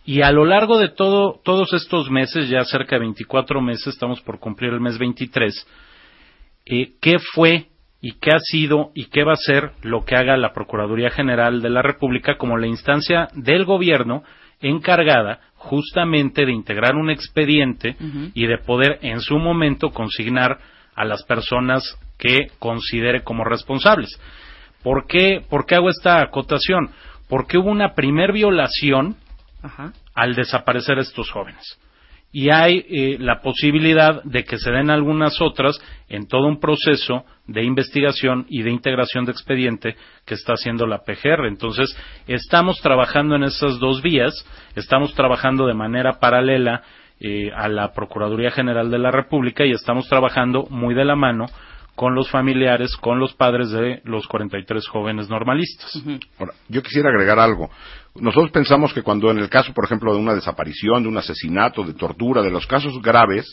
Y a lo largo de todo, todos estos meses, ya cerca de 24 meses, estamos por cumplir el mes 23, eh, ¿qué fue y qué ha sido y qué va a ser lo que haga la Procuraduría General de la República como la instancia del gobierno encargada justamente de integrar un expediente y de poder en su momento consignar a las personas que considere como responsables. ¿Por qué, por qué hago esta acotación? Porque hubo una primer violación Ajá. al desaparecer estos jóvenes. Y hay eh, la posibilidad de que se den algunas otras en todo un proceso de investigación y de integración de expediente que está haciendo la PGR. Entonces, estamos trabajando en esas dos vías, estamos trabajando de manera paralela eh, a la Procuraduría General de la República y estamos trabajando muy de la mano con los familiares, con los padres de los 43 jóvenes normalistas. Ahora, yo quisiera agregar algo. Nosotros pensamos que cuando en el caso, por ejemplo, de una desaparición, de un asesinato, de tortura, de los casos graves,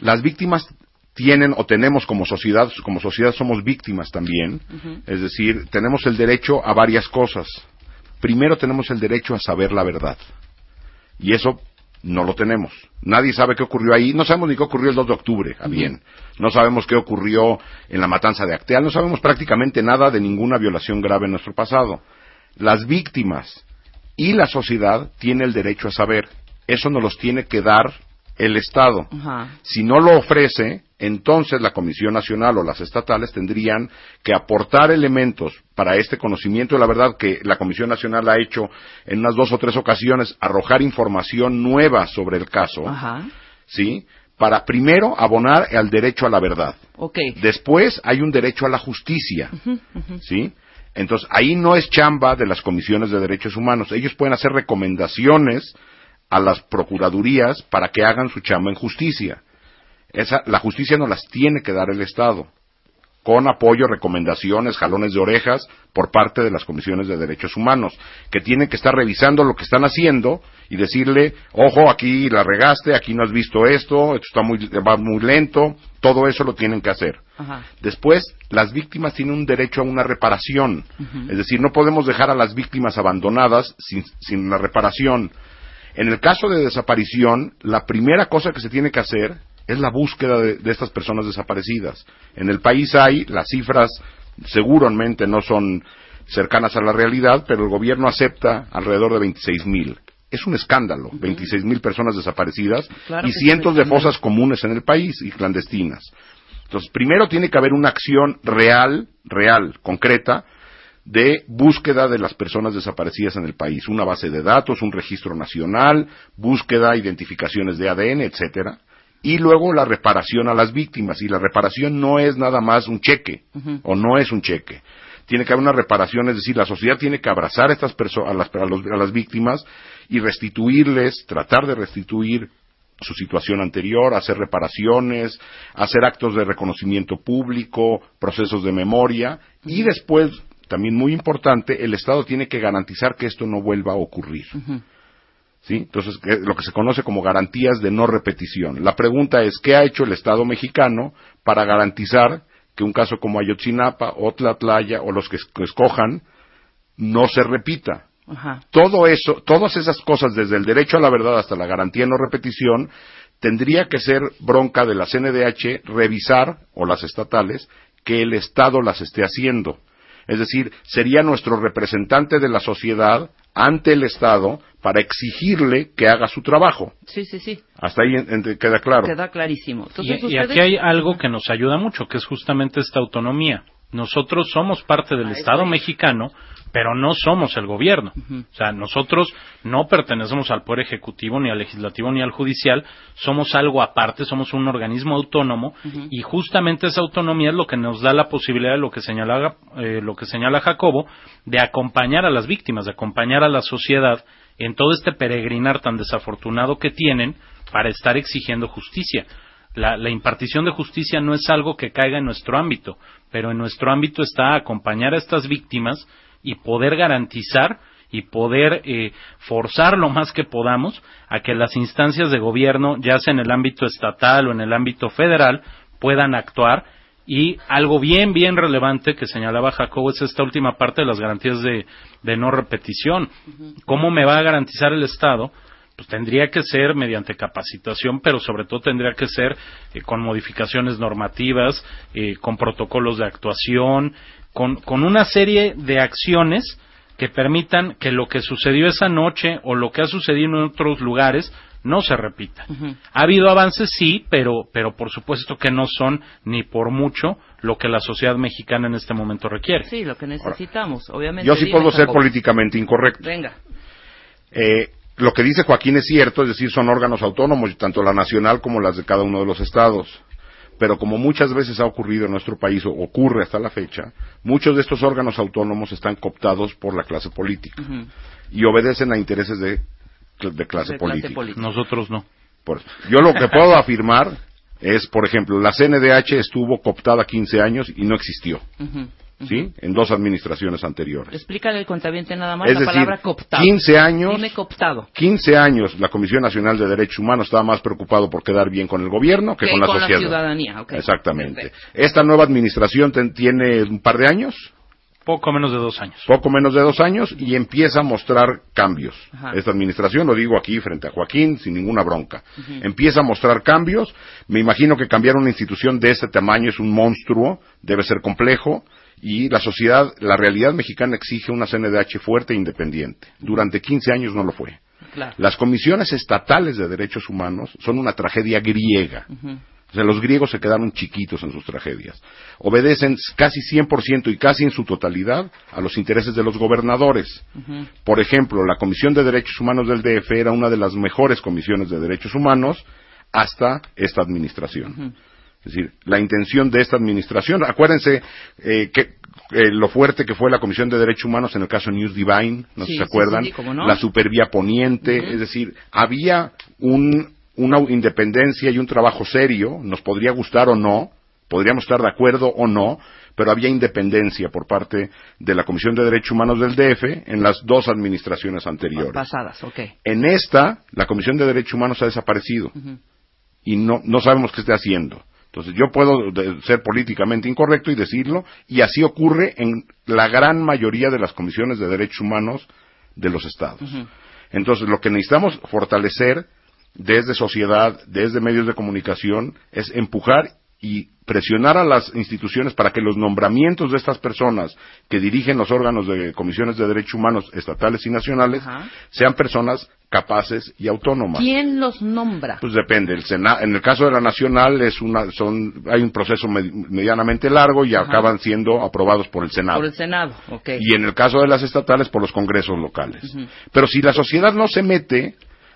las víctimas tienen o tenemos como sociedad, como sociedad somos víctimas también, es decir, tenemos el derecho a varias cosas. Primero tenemos el derecho a saber la verdad. Y eso no lo tenemos. Nadie sabe qué ocurrió ahí. No sabemos ni qué ocurrió el 2 de octubre, a bien. No sabemos qué ocurrió en la matanza de Acteal. No sabemos prácticamente nada de ninguna violación grave en nuestro pasado. Las víctimas y la sociedad tienen el derecho a saber. Eso nos los tiene que dar el Estado. Si no lo ofrece, entonces la Comisión Nacional o las estatales tendrían que aportar elementos para este conocimiento de la verdad que la Comisión Nacional ha hecho en unas dos o tres ocasiones, arrojar información nueva sobre el caso, Ajá. ¿sí? Para primero abonar al derecho a la verdad. Ok. Después hay un derecho a la justicia, ¿sí? Entonces, ahí no es chamba de las comisiones de derechos humanos. Ellos pueden hacer recomendaciones a las procuradurías para que hagan su chamba en justicia. Esa, la justicia no las tiene que dar el Estado. con apoyo, recomendaciones, jalones de orejas por parte de las comisiones de derechos humanos, que tienen que estar revisando lo que están haciendo y decirle, ojo, aquí la regaste, aquí no has visto esto, esto está muy, va muy lento, todo eso lo tienen que hacer. Ajá. Después, las víctimas tienen un derecho a una reparación. Es decir, no podemos dejar a las víctimas abandonadas sin, sin una reparación. En el caso de desaparición, la primera cosa que se tiene que hacer es la búsqueda de, de estas personas desaparecidas. En el país hay, las cifras seguramente no son cercanas a la realidad, pero el gobierno acepta alrededor de 26 mil. Es un escándalo, 26 mil personas desaparecidas Claro y cientos de fosas comunes en el país y clandestinas. Entonces, primero tiene que haber una acción real, real, concreta, de búsqueda de las personas desaparecidas en el país. Una base de datos, un registro nacional, búsqueda, identificaciones de ADN, etcétera. Y luego la reparación a las víctimas. Y la reparación no es nada más un cheque, o no es un cheque. Tiene que haber una reparación, es decir, la sociedad tiene que abrazar a estas personas, a las, a los- a las víctimas y restituirles, tratar de restituir su situación anterior, hacer reparaciones, hacer actos de reconocimiento público, procesos de memoria y después, también muy importante, el Estado tiene que garantizar que esto no vuelva a ocurrir. ¿Sí? Entonces, lo que se conoce como garantías de no repetición. La pregunta es, ¿qué ha hecho el Estado mexicano para garantizar que un caso como Ayotzinapa o Tlatlaya o los que es- que escojan no se repita? Ajá. todo eso, todas esas cosas, desde el derecho a la verdad hasta la garantía de no repetición, tendría que ser bronca de la CNDH revisar, o las estatales, que el Estado las esté haciendo. Es decir, sería nuestro representante de la sociedad ante el Estado para exigirle que haga su trabajo. Sí, sí, sí. Hasta ahí en- en- queda claro. Queda clarísimo. Y, Entonces, y ustedes... aquí hay algo que nos ayuda mucho, que es justamente esta autonomía. Nosotros somos parte del Ah, Estado es. mexicano, pero no somos el gobierno. O sea, nosotros no pertenecemos al Poder Ejecutivo, ni al Legislativo, ni al Judicial. Somos algo aparte, somos un organismo autónomo y justamente esa autonomía es lo que nos da la posibilidad de lo que señala, eh, lo que señala Jacobo, de acompañar a las víctimas, de acompañar a la sociedad en todo este peregrinar tan desafortunado que tienen para estar exigiendo justicia. La, la impartición de justicia no es algo que caiga en nuestro ámbito, pero en nuestro ámbito está acompañar a estas víctimas y poder garantizar y poder eh, forzar lo más que podamos a que las instancias de gobierno, ya sea en el ámbito estatal o en el ámbito federal, puedan actuar y algo bien, bien relevante que señalaba Jacobo es esta última parte de las garantías de, de no repetición. ¿Cómo me va a garantizar el Estado? Pues tendría que ser mediante capacitación, pero sobre todo tendría que ser eh, con modificaciones normativas, eh, con protocolos de actuación, con, con una serie de acciones que permitan que lo que sucedió esa noche o lo que ha sucedido en otros lugares no se repita. Ha habido avances, sí, pero, pero por supuesto que no son ni por mucho lo que la sociedad mexicana en este momento requiere. Sí, lo que necesitamos, obviamente. Yo sí Dime, puedo ser políticamente incorrecto. Venga. Eh, lo que dice Joaquín es cierto, es decir, son órganos autónomos, tanto la nacional como las de cada uno de los estados. Pero como muchas veces ha ocurrido en nuestro país, o ocurre hasta la fecha, muchos de estos órganos autónomos están cooptados por la clase política y obedecen a intereses de, de clase, De clase política. política. Nosotros no. Por- yo lo que puedo afirmar es, por ejemplo, la CNDH estuvo cooptada 15 años y no existió, Ujú. ¿Sí? En dos administraciones anteriores. Explícale al contabiente nada más Es la decir, palabra cooptado. 15 años- Dime cooptado. 15 años la Comisión Nacional de Derechos Humanos estaba más preocupado por quedar bien con el gobierno que Que con la con la sociedad. ciudadanía, ok. Exactamente. Perfecto. Esta nueva administración ten- tiene un par de años, Poco menos de dos años. poco menos de dos años, y empieza a mostrar cambios. Ajá. Esta administración, lo digo aquí frente a Joaquín, sin ninguna bronca, empieza a mostrar cambios. Me imagino que cambiar una institución de este tamaño es un monstruo, debe ser complejo, y la sociedad, la realidad mexicana exige una CNDH fuerte e independiente. Durante 15 años no lo fue. Claro. Las comisiones estatales de derechos humanos son una tragedia griega. O sea, los griegos se quedaron chiquitos en sus tragedias. Obedecen casi 100% y casi en su totalidad a los intereses de los gobernadores. Por ejemplo, la Comisión de Derechos Humanos del DF era una de las mejores comisiones de derechos humanos hasta esta administración. Es decir, la intención de esta administración, acuérdense eh, que eh, lo fuerte que fue la Comisión de Derechos Humanos en el caso News Divine, no sé Sí, si se sí, acuerdan, sí, cómo no. la Supervía Poniente, es decir, había un, una independencia y un trabajo serio, nos podría gustar o no, podríamos estar de acuerdo o no, pero había independencia por parte de la Comisión de Derechos Humanos del DF en las dos administraciones anteriores. Pasadas, ok. En esta, la Comisión de Derechos Humanos ha desaparecido y no, no sabemos qué esté haciendo. Entonces, yo puedo ser políticamente incorrecto y decirlo, y así ocurre en la gran mayoría de las comisiones de derechos humanos de los estados. Entonces, lo que necesitamos fortalecer desde sociedad, desde medios de comunicación, es empujar y presionar a las instituciones para que los nombramientos de estas personas que dirigen los órganos de comisiones de derechos humanos estatales y nacionales Ajá. sean personas capaces y autónomas. ¿Quién los nombra? Pues depende. El Sena- en el caso de la nacional es una, son, hay un proceso med- medianamente largo y acaban siendo aprobados por el Senado. Por el Senado, ok. Y en el caso de las estatales por los congresos locales. Pero si la sociedad no se mete,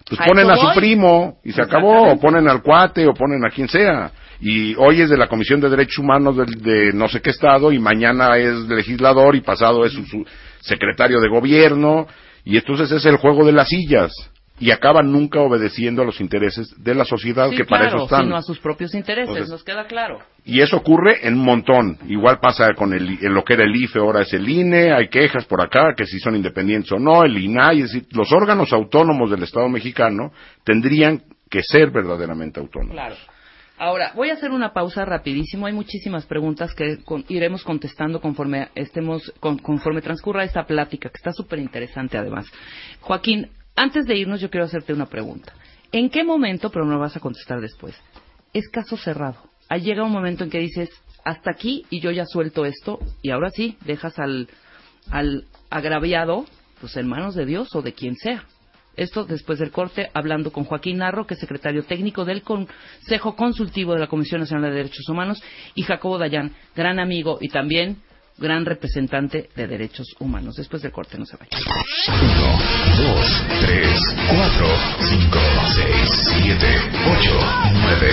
pues A ponen a su voy. primo y se acabó, o ponen al cuate o ponen a quien sea. Y hoy es de la Comisión de Derechos Humanos del- de, no sé qué estado y mañana es legislador y pasado es su, su secretario de gobierno y entonces es el juego de las sillas y acaban nunca obedeciendo a los intereses de la sociedad Sí, que para eso están. sino a sus propios intereses, Entonces- nos queda claro. Y eso ocurre en un montón. Igual pasa con el, en lo que era el IFE, ahora es el INE, hay quejas por acá, que si son independientes o no, el INAI, es decir, los órganos autónomos del Estado mexicano tendrían que ser verdaderamente autónomos. Claro. Ahora, voy a hacer una pausa rapidísimo. Hay muchísimas preguntas que con- iremos contestando conforme estemos, con- conforme transcurra esta plática, que está súper interesante además. Joaquín, antes de irnos yo quiero hacerte una pregunta. ¿En qué momento, pero lo vas a contestar después, es caso cerrado? Ah, Llega un momento en que dices, hasta aquí y yo ya suelto esto, y ahora sí, dejas al, al agraviado, pues en manos de Dios o de quien sea. Esto después del corte, hablando con Joaquín Narro, que es secretario técnico del Consejo Consultivo de la Comisión Nacional de Derechos Humanos, y Jacobo Dayan, gran amigo y también gran representante de derechos humanos. Después del corte, no se vayan. 1, 2, 3, 4, 5, 6, 7, 8, 9,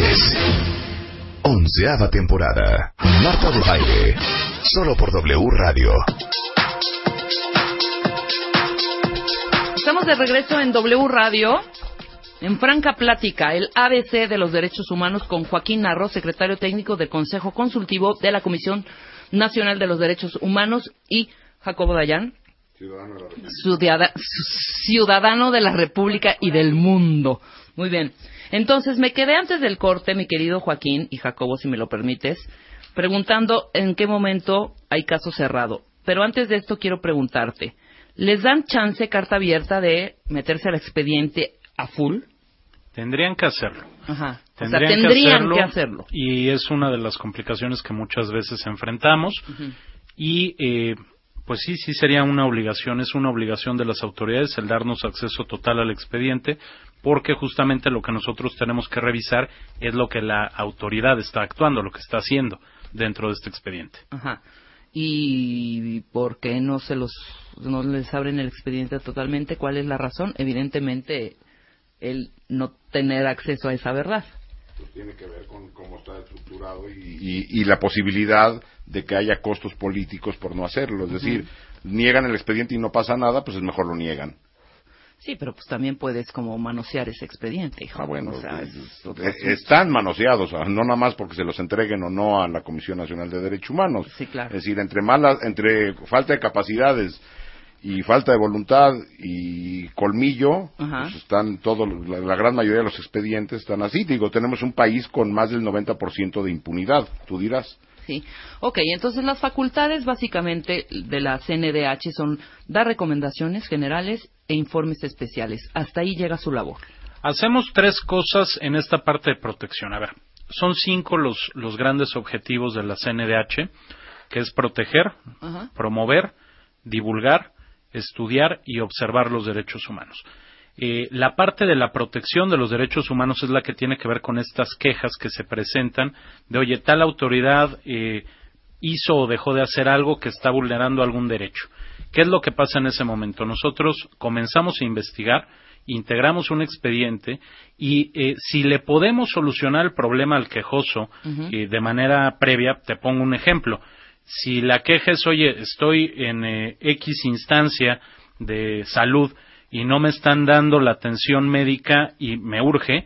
10. Onceava temporada. Marta de Baile. Solo por W Radio. Estamos de regreso en W Radio, en franca plática, el ABC de los derechos humanos con Joaquín Narro, secretario técnico del Consejo Consultivo de la Comisión Nacional de los Derechos Humanos, y Jacobo Dayan, ciudada- ciudadano de la República y del mundo. Muy bien. Entonces, me quedé antes del corte, mi querido Joaquín y Jacobo, si me lo permites, preguntando en qué momento hay caso cerrado. Pero antes de esto quiero preguntarte, ¿les dan chance, carta abierta, de meterse al expediente a full? Tendrían que hacerlo. Ajá. O sea, Tendrían, tendrían que hacerlo. Y es una de las complicaciones que muchas veces enfrentamos. Y eh, pues sí, sí sería una obligación, es una obligación de las autoridades el darnos acceso total al expediente, porque justamente lo que nosotros tenemos que revisar es lo que la autoridad está actuando, lo que está haciendo dentro de este expediente. Ajá. ¿Y por qué no se los no les abren el expediente totalmente? ¿Cuál es la razón? Evidentemente el no tener acceso a esa verdad. Pues tiene que ver con cómo está estructurado y, y- y la posibilidad de que haya costos políticos por no hacerlo. Es decir, niegan el expediente y no pasa nada, pues es mejor lo niegan. Sí, pero pues también puedes como manosear ese expediente, hijo. Ah, bueno, O sea, pues, es eh, están manoseados, no nada más porque se los entreguen o no a la Comisión Nacional de Derechos Humanos. Sí, claro. Es decir, entre malas, entre falta de capacidades y falta de voluntad y colmillo, Ajá. pues están todos, la, la gran mayoría de los expedientes están así. Digo, tenemos un país con más del 90% de impunidad, tú dirás. Sí. Ok, entonces las facultades básicamente de la CNDH son dar recomendaciones generales e informes especiales. Hasta ahí llega su labor. Hacemos tres cosas en esta parte de protección. A ver, son cinco los, los grandes objetivos de la CNDH, que es proteger, Ajá. promover, divulgar, estudiar y observar los derechos humanos. Eh, la parte de la protección de los derechos humanos es la que tiene que ver con estas quejas que se presentan de, oye, tal autoridad eh, hizo o dejó de hacer algo que está vulnerando algún derecho. ¿Qué es lo que pasa en ese momento? Nosotros comenzamos a investigar, integramos un expediente y eh, si le podemos solucionar el problema al quejoso eh, de manera previa, te pongo un ejemplo. Si la queja es, oye, estoy en eh, X instancia de salud y no me están dando la atención médica y me urge,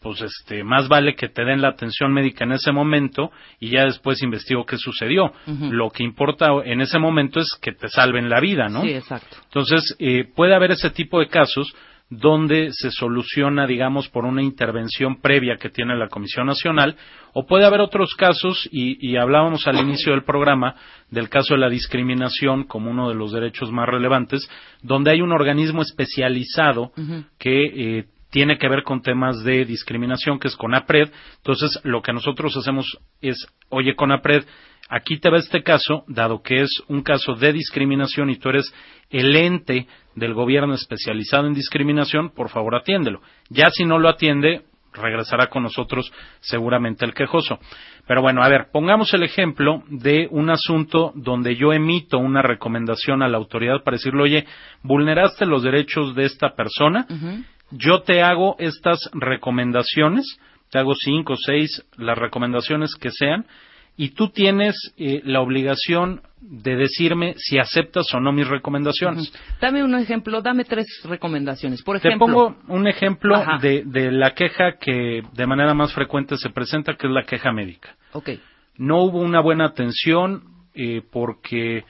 pues este, más vale que te den la atención médica en ese momento y ya después investigo qué sucedió. Lo que importa en ese momento es que te salven la vida, ¿no? Sí, exacto. Entonces, eh, puede haber ese tipo de casos donde se soluciona, digamos, por una intervención previa que tiene la Comisión Nacional, o puede haber otros casos, y, y hablábamos al inicio del programa del caso de la discriminación como uno de los derechos más relevantes, donde hay un organismo especializado que eh, tiene que ver con temas de discriminación, que es CONAPRED. Entonces, lo que nosotros hacemos es, oye, CONAPRED, aquí te va este caso, dado que es un caso de discriminación y tú eres el ente del gobierno especializado en discriminación, por favor atiéndelo. Ya si no lo atiende, regresará con nosotros seguramente el quejoso. Pero bueno, a ver, pongamos el ejemplo de un asunto donde yo emito una recomendación a la autoridad para decirle, oye, vulneraste los derechos de esta persona, yo te hago estas recomendaciones, te hago cinco o seis, las recomendaciones que sean, y tú tienes eh, la obligación de decirme si aceptas o no mis recomendaciones. Dame un ejemplo, dame tres recomendaciones. Por Te ejemplo, pongo un ejemplo de, de la queja que de manera más frecuente se presenta, que es la queja médica. ok, No hubo una buena atención eh, porque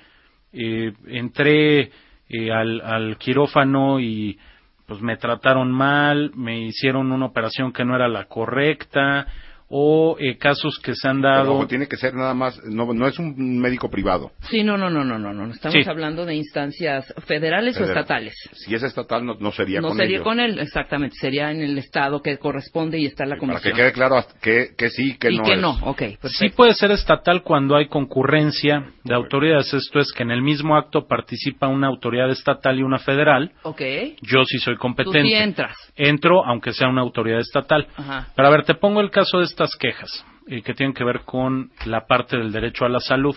eh, entré eh, al, al quirófano y pues me trataron mal, me hicieron una operación que no era la correcta o eh, casos que se han Pero, dado. ojo, tiene que ser nada más, no, no es un médico privado. sí, no, no, no, no, no, no, estamos Sí. hablando de instancias federales o estatales. Si es estatal, no, no sería no con sería ellos. con él, exactamente, sería en el estado que corresponde y está la Para comisión. que quede claro que, que sí, que y no que es. no, ok, perfecto. Sí puede ser estatal cuando hay concurrencia de autoridades. Esto es que en el mismo acto participa una autoridad estatal y una federal. Ok, Yo sí soy tú competente. sí entras. Entro, aunque sea una autoridad estatal. Ajá. Pero a ver, te pongo el caso de estas quejas, eh, que tienen que ver con la parte del derecho a la salud.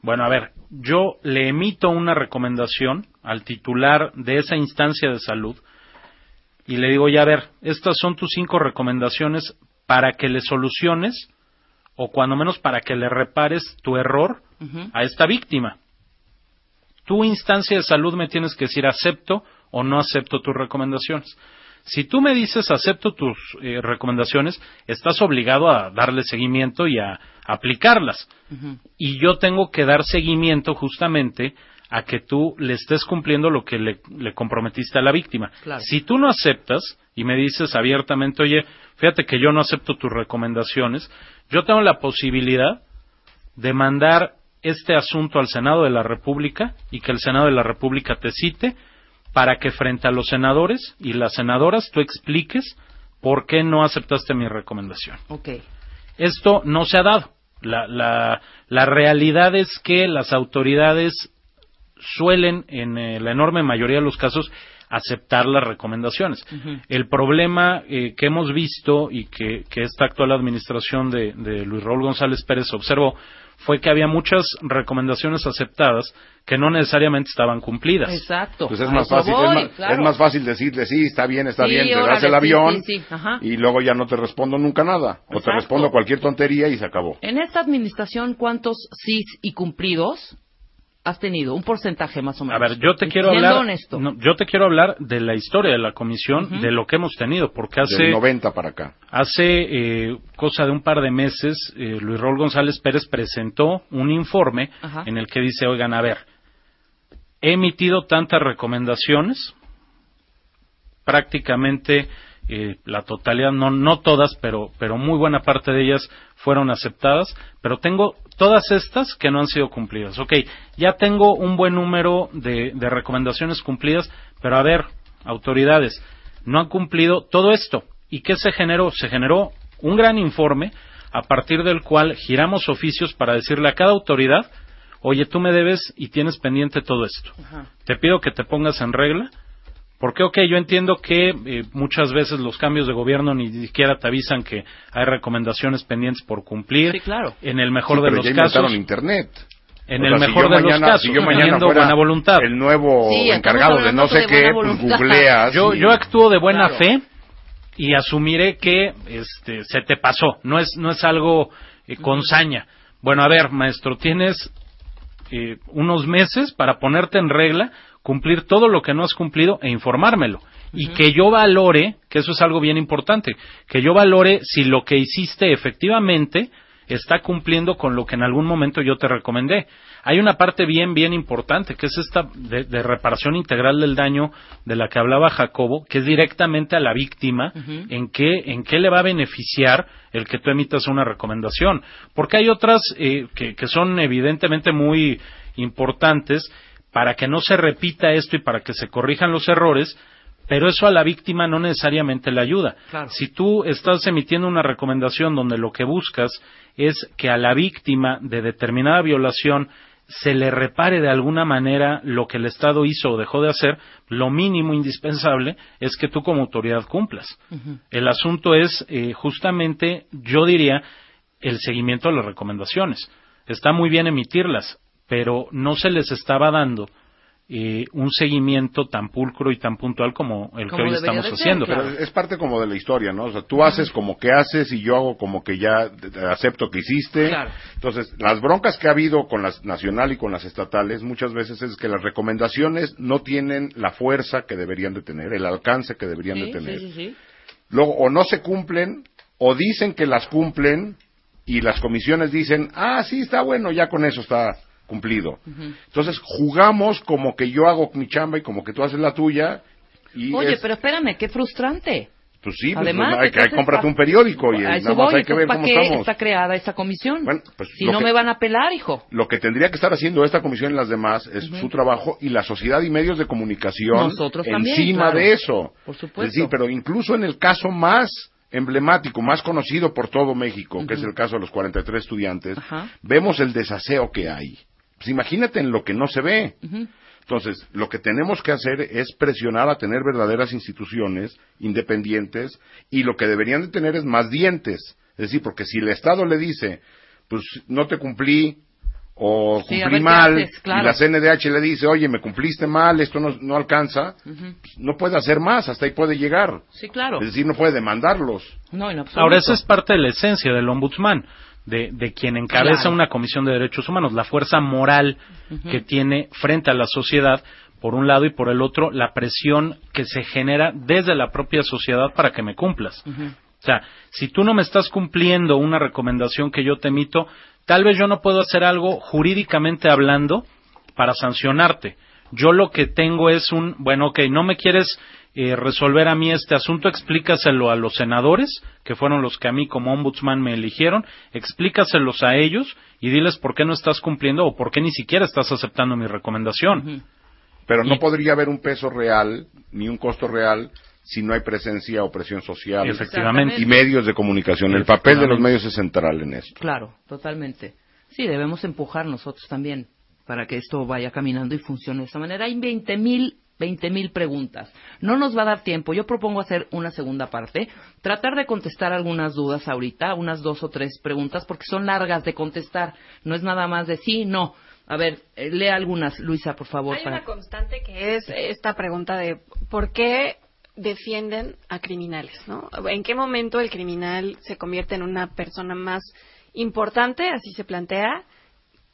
Bueno, a ver, yo le emito una recomendación al titular de esa instancia de salud y le digo, ya a ver, estas son tus cinco recomendaciones para que le soluciones o cuando menos para que le repares tu error a esta víctima. Tu instancia de salud me tienes que decir acepto o no acepto tus recomendaciones. Si tú me dices acepto tus eh, recomendaciones, estás obligado a darle seguimiento y a aplicarlas. Y yo tengo que dar seguimiento justamente a que tú le estés cumpliendo lo que le, le comprometiste a la víctima. Claro. Si tú no aceptas y me dices abiertamente, oye, fíjate que yo no acepto tus recomendaciones, yo tengo la posibilidad de mandar este asunto al Senado de la República y que el Senado de la República te cite para que frente a los senadores y las senadoras tú expliques por qué no aceptaste mi recomendación. Ok. Esto no se ha dado. La, la, la realidad es que las autoridades suelen, en eh, la enorme mayoría de los casos, aceptar las recomendaciones. El problema eh, que hemos visto y que, que esta actual administración de, de Luis Raúl González Pérez observó fue que había muchas recomendaciones aceptadas que no necesariamente estaban cumplidas. Exacto. Pues es más fácil, voy, es, más, claro. es más fácil decirle sí, está bien, está Sí, bien, te das el avión sí, sí, ajá. y luego ya no te respondo nunca nada. O te respondo cualquier tontería y se acabó. En esta administración, ¿cuántos sí y cumplidos has tenido? Un porcentaje más o A menos. ver, yo te quiero siendo hablar, honesto. no, yo te quiero hablar de la historia de la comisión, de lo que hemos tenido, porque hace Del 90 para acá. Hace eh, cosa de un par de meses, eh, Luis Raúl González Pérez presentó un informe en el que dice, oigan, a ver, he emitido tantas recomendaciones, prácticamente eh, la totalidad, no, no todas, pero, pero muy buena parte de ellas fueron aceptadas, pero tengo todas estas que no han sido cumplidas. Ok, ya tengo un buen número de, de recomendaciones cumplidas, pero a ver, autoridades, no han cumplido todo esto. ¿Y qué se generó? Se generó un gran informe a partir del cual giramos oficios para decirle a cada autoridad, oye, tú me debes y tienes pendiente todo esto. Ajá. Te pido que te pongas en regla, porque, ok, yo entiendo que eh, muchas veces los cambios de gobierno ni siquiera te avisan que hay recomendaciones pendientes por cumplir. Sí, claro. En el mejor Sí, de pero los ya casos, Internet. en O el sea, mejor de los casos, si yo mañana fuera buena voluntad. El nuevo Sí, encargado de no sé de qué, pues googleas. Yo, y- yo actúo de buena Claro. fe y asumiré que este, se te pasó. No es, no es algo eh, con saña. Bueno, a ver, maestro, tienes eh, unos meses para ponerte en regla, cumplir todo lo que no has cumplido e informármelo. y que yo valore, que eso es algo bien importante, que yo valore si lo que hiciste efectivamente está cumpliendo con lo que en algún momento yo te recomendé. Hay una parte bien, bien importante, que es esta de, de reparación integral del daño de la que hablaba Jacobo, que es directamente a la víctima, en, qué, en qué le va a beneficiar el que tú emitas una recomendación. Porque hay otras eh, que, que son evidentemente muy importantes para que no se repita esto y para que se corrijan los errores, pero eso a la víctima no necesariamente le ayuda. Claro. Si tú estás emitiendo una recomendación donde lo que buscas es que a la víctima de determinada violación se le repare de alguna manera lo que el Estado hizo o dejó de hacer, lo mínimo indispensable es que tú como autoridad cumplas. El asunto es eh, justamente, yo diría, el seguimiento de las recomendaciones. Está muy bien emitirlas, pero no se les estaba dando eh, un seguimiento tan pulcro y tan puntual como el que hoy estamos ser, haciendo. claro. Pero es parte como de la historia, ¿no? O sea, tú haces como que haces y yo hago como que ya acepto que hiciste. Claro. Entonces, las broncas que ha habido con las nacional y con las estatales muchas veces es que las recomendaciones no tienen la fuerza que deberían de tener, el alcance que deberían Sí, de tener. sí, sí, sí. Luego, o no se cumplen, o dicen que las cumplen y las comisiones dicen, ah, sí, está bueno, ya con eso está cumplido. Entonces, jugamos como que yo hago mi chamba y como que tú haces la tuya. Y Oye, es- pero espérame, qué frustrante. pues sí, pues, Además, pues, hay que cómprate un periódico y nada más hay que ver cómo ¿para qué estamos. está creada esta comisión? Bueno, pues, si no que- me van a pelar, hijo. Lo que tendría que estar haciendo esta comisión y las demás es su trabajo y la sociedad y medios de comunicación Nosotros también, encima claro. de eso. Por supuesto. Es decir, pero incluso en el caso más emblemático, más conocido por todo México, que es el caso de los 43 estudiantes, Ajá. vemos el desaseo que hay. Pues imagínate en lo que no se ve. Entonces, lo que tenemos que hacer es presionar a tener verdaderas instituciones independientes y lo que deberían de tener es más dientes. Es decir, porque si el Estado le dice, pues no te cumplí o cumplí mal haces, claro. y la CNDH le dice, oye, me cumpliste mal, esto no, no alcanza, pues, no puede hacer más, hasta ahí puede llegar. Sí, claro. Es decir, no puede demandarlos. No, en absoluto. Ahora, esa es parte de la esencia del ombudsman, de, de quien encabeza Claro. una comisión de derechos humanos, la fuerza moral que tiene frente a la sociedad, por un lado, y por el otro, la presión que se genera desde la propia sociedad para que me cumplas. O sea, si tú no me estás cumpliendo una recomendación que yo te emito, tal vez yo no puedo hacer algo jurídicamente hablando para sancionarte. Yo lo que tengo es un, bueno, ok, no me quieres eh, resolver a mí este asunto, explícaselo a los senadores, que fueron los que a mí como ombudsman me eligieron, explícaselos a ellos y diles por qué no estás cumpliendo o por qué ni siquiera estás aceptando mi recomendación. Pero no Y- podría haber un peso real ni un costo real si no hay presencia o presión social Efectivamente. y medios de comunicación. El papel de los medios es central en esto. Claro, totalmente. Sí, debemos empujar nosotros también para que esto vaya caminando y funcione de esta manera. Hay 20 mil 20 mil preguntas. No nos va a dar tiempo. Yo propongo hacer una segunda parte, tratar de contestar algunas dudas ahorita, unas dos o tres preguntas, porque son largas de contestar. No es nada más de sí, no. A ver, eh, lea algunas, Luisa, por favor. Hay para- una constante que es esta pregunta de ¿por qué defienden a criminales? ¿no? ¿En qué momento el criminal se convierte en una persona más importante, así se plantea,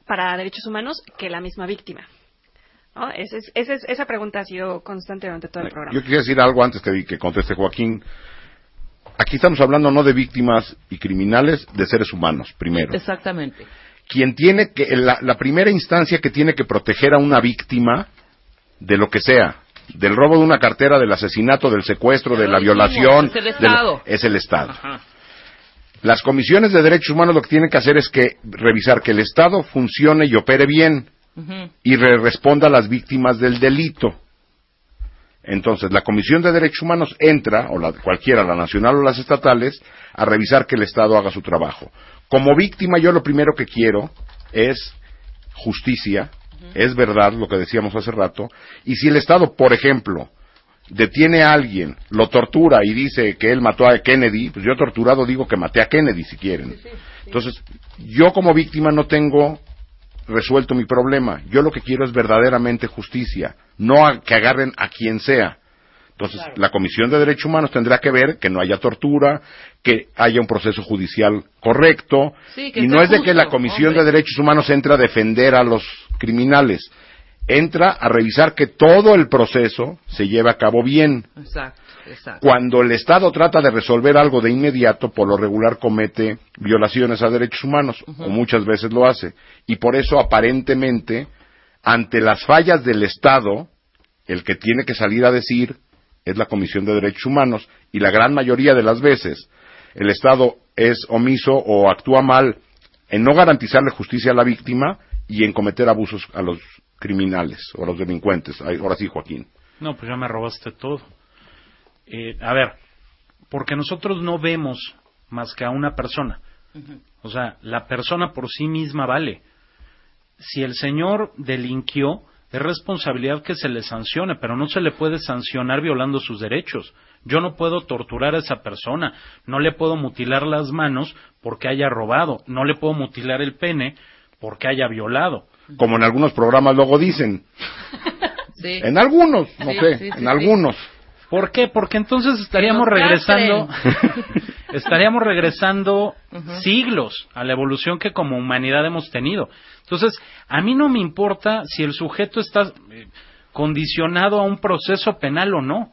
para derechos humanos que la misma víctima? ¿No? Ese es- ese es- esa pregunta ha sido constante durante todo el programa. Yo quisiera decir algo antes que, que conteste Joaquín. Aquí estamos hablando no de víctimas y criminales, de seres humanos, primero. Exactamente. Quien tiene que, la, la primera instancia que tiene que proteger a una víctima de lo que sea, del robo de una cartera, del asesinato, del secuestro, de la violación, es el Estado. es el Estado. Ajá. Las comisiones de derechos humanos lo que tienen que hacer es que revisar que el Estado funcione y opere bien Y re- responda a las víctimas del delito. Entonces, la Comisión de Derechos Humanos entra, o la, cualquiera, la nacional o las estatales, a revisar que el Estado haga su trabajo. Como víctima, yo lo primero que quiero es justicia, es verdad lo que decíamos hace rato, y si el Estado, por ejemplo, detiene a alguien, lo tortura y dice que él mató a Kennedy, pues yo torturado digo que maté a Kennedy si quieren. Entonces, yo como víctima no tengo resuelto mi problema. Yo lo que quiero es verdaderamente justicia, no a- que agarren a quien sea. Entonces, la Comisión de Derechos Humanos tendrá que ver que no haya tortura, que haya un proceso judicial correcto, Sí, y no es de que la Comisión hombre. de Derechos Humanos entre a defender a los criminales. Entra a revisar que todo el proceso se lleve a cabo bien. Exacto, exacto. Cuando el Estado trata de resolver algo de inmediato, por lo regular comete violaciones a derechos humanos, o muchas veces lo hace. Y por eso, aparentemente, ante las fallas del Estado, el que tiene que salir a decir es la Comisión de Derechos Humanos. Y la gran mayoría de las veces, el Estado es omiso o actúa mal en no garantizarle justicia a la víctima y en cometer abusos a los criminales o a los delincuentes. Ahora sí, Joaquín. No, pues ya me robaste todo. Eh, a ver, porque nosotros no vemos más que a una persona. O sea, la persona por sí misma vale. Si el señor delinquió, es responsabilidad que se le sancione, pero no se le puede sancionar violando sus derechos. Yo no puedo torturar a esa persona, no le puedo mutilar las manos porque haya robado, no le puedo mutilar el pene porque haya violado. Como en algunos programas luego dicen. Sí. En algunos, no Sí, sé, sí, en sí. algunos. ¿Por qué? Porque entonces estaríamos regresando, estaríamos regresando siglos a la evolución que como humanidad hemos tenido. Entonces, a mí no me importa si el sujeto está eh, condicionado a un proceso penal o no.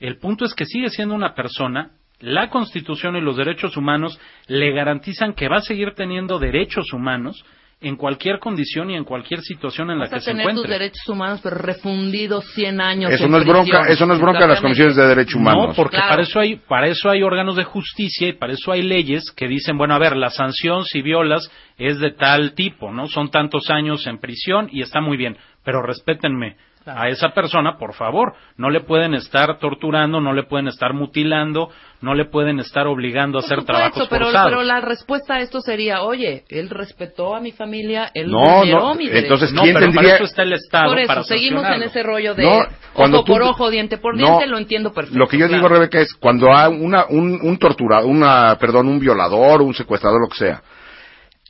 El punto es que sigue siendo una persona. La Constitución y los derechos humanos le garantizan que va a seguir teniendo derechos humanos en cualquier condición y en cualquier situación en la Vas a que se tener tus encuentre. derechos humanos, pero refundidos 100 años Eso en no es bronca, eso no es bronca de las comisiones de derechos humanos. No, porque Claro. para eso hay para eso hay órganos de justicia y para eso hay leyes que dicen, bueno, a ver, la sanción si violas es de tal tipo, ¿no? Son tantos años en prisión y está muy bien, pero respétenme a esa persona, por favor. No le pueden estar torturando, no le pueden estar mutilando, no le pueden estar obligando a Por hacer supuesto, trabajos pero, forzados. pero la respuesta a esto sería, oye, él respetó a mi familia, él No, no, derechos. entonces, no, ¿quién pero tendría- para eso está el Estado Por eso, para seguimos en ese rollo de No, cuando ojo tú- por ojo, diente por No, diente, lo entiendo perfecto. Lo que yo digo. Rebeca, es cuando hay una, un, un torturador, una, perdón, un violador, un secuestrador, lo que sea,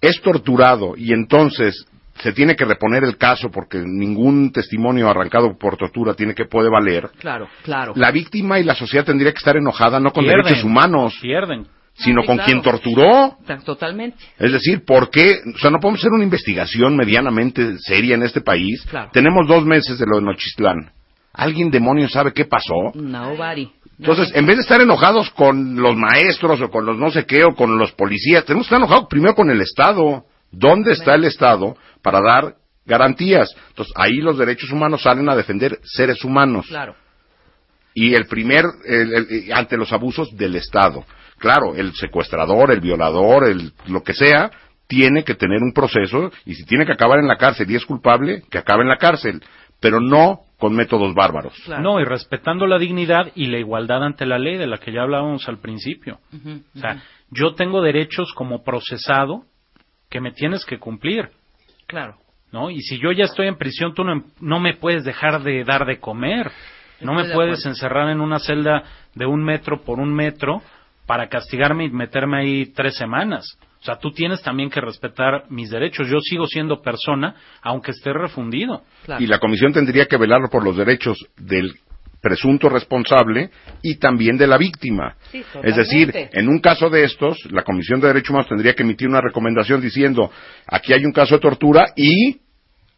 es torturado y entonces se tiene que reponer el caso porque ningún testimonio arrancado por tortura tiene que puede valer. Claro, claro. La víctima y la sociedad tendría que estar enojada no con Pierden, derechos humanos, Pierden. sino Sí, con claro. quien torturó. Ta- Totalmente. Es decir, ¿por qué? O sea, no podemos hacer una investigación medianamente seria en este país. Claro. Tenemos dos meses de lo de Nochistlán. ¿Alguien demonio sabe qué pasó? Nobody. Entonces, en vez de estar enojados con los maestros o con los no sé qué o con los policías, tenemos que estar enojados primero con el Estado. ¿Dónde está el Estado para dar garantías? Entonces, ahí los derechos humanos salen a defender seres humanos. Claro. Y el primer, el- el- ante los abusos del Estado. Claro, el secuestrador, el violador, el, lo que sea, tiene que tener un proceso y si tiene que acabar en la cárcel y es culpable, que acabe en la cárcel, pero no con métodos bárbaros. Claro. No, y respetando la dignidad y la igualdad ante la ley de la que ya hablábamos al principio. O sea, yo tengo derechos como procesado que me tienes que cumplir, Claro. ¿no? Y si yo ya estoy en prisión, tú no, no me puedes dejar de dar de comer. No Estoy me de puedes encerrar en una celda de un metro por un metro para castigarme y meterme ahí tres semanas. O sea, tú tienes también que respetar mis derechos. Yo sigo siendo persona, aunque esté refundido. claro. Y la comisión tendría que velar por los derechos del presunto responsable y también de la víctima. Sí, es decir, en un caso de estos, la Comisión de Derechos Humanos tendría que emitir una recomendación diciendo, aquí hay un caso de tortura y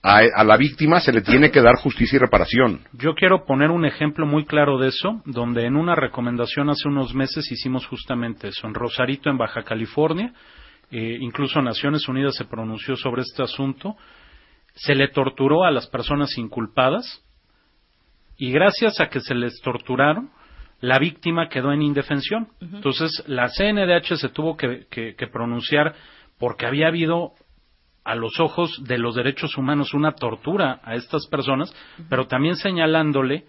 a, a la víctima se le tiene que dar justicia y reparación. Yo quiero poner un ejemplo muy claro de eso, donde en una recomendación hace unos meses hicimos justamente eso. En Rosarito, en Baja California, eh, incluso Naciones Unidas se pronunció sobre este asunto, se le torturó a las personas inculpadas y gracias a que se les torturaron, la víctima quedó en indefensión. Entonces, la CNDH se tuvo que, que- que pronunciar porque había habido a los ojos de los derechos humanos una tortura a estas personas, pero también señalándole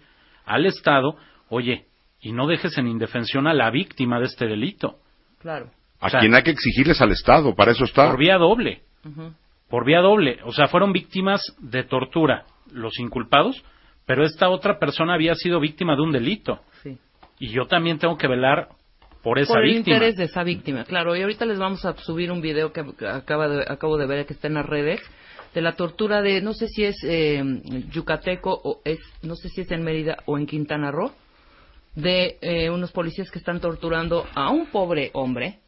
al Estado, oye, y no dejes en indefensión a la víctima de este delito, Claro. A O sea, quien hay que exigirles al Estado, para eso está. por vía doble, por vía doble, o sea, fueron víctimas de tortura los inculpados, pero esta otra persona había sido víctima de un delito, Sí. y yo también tengo que velar por esa Por el víctima. interés de esa víctima, claro. Y ahorita les vamos a subir un video que acaba de- acabo de ver que está en las redes de la tortura de, no sé si es eh, yucateco o es, no sé si es en Mérida o en Quintana Roo, de eh, unos policías que están torturando a un pobre hombre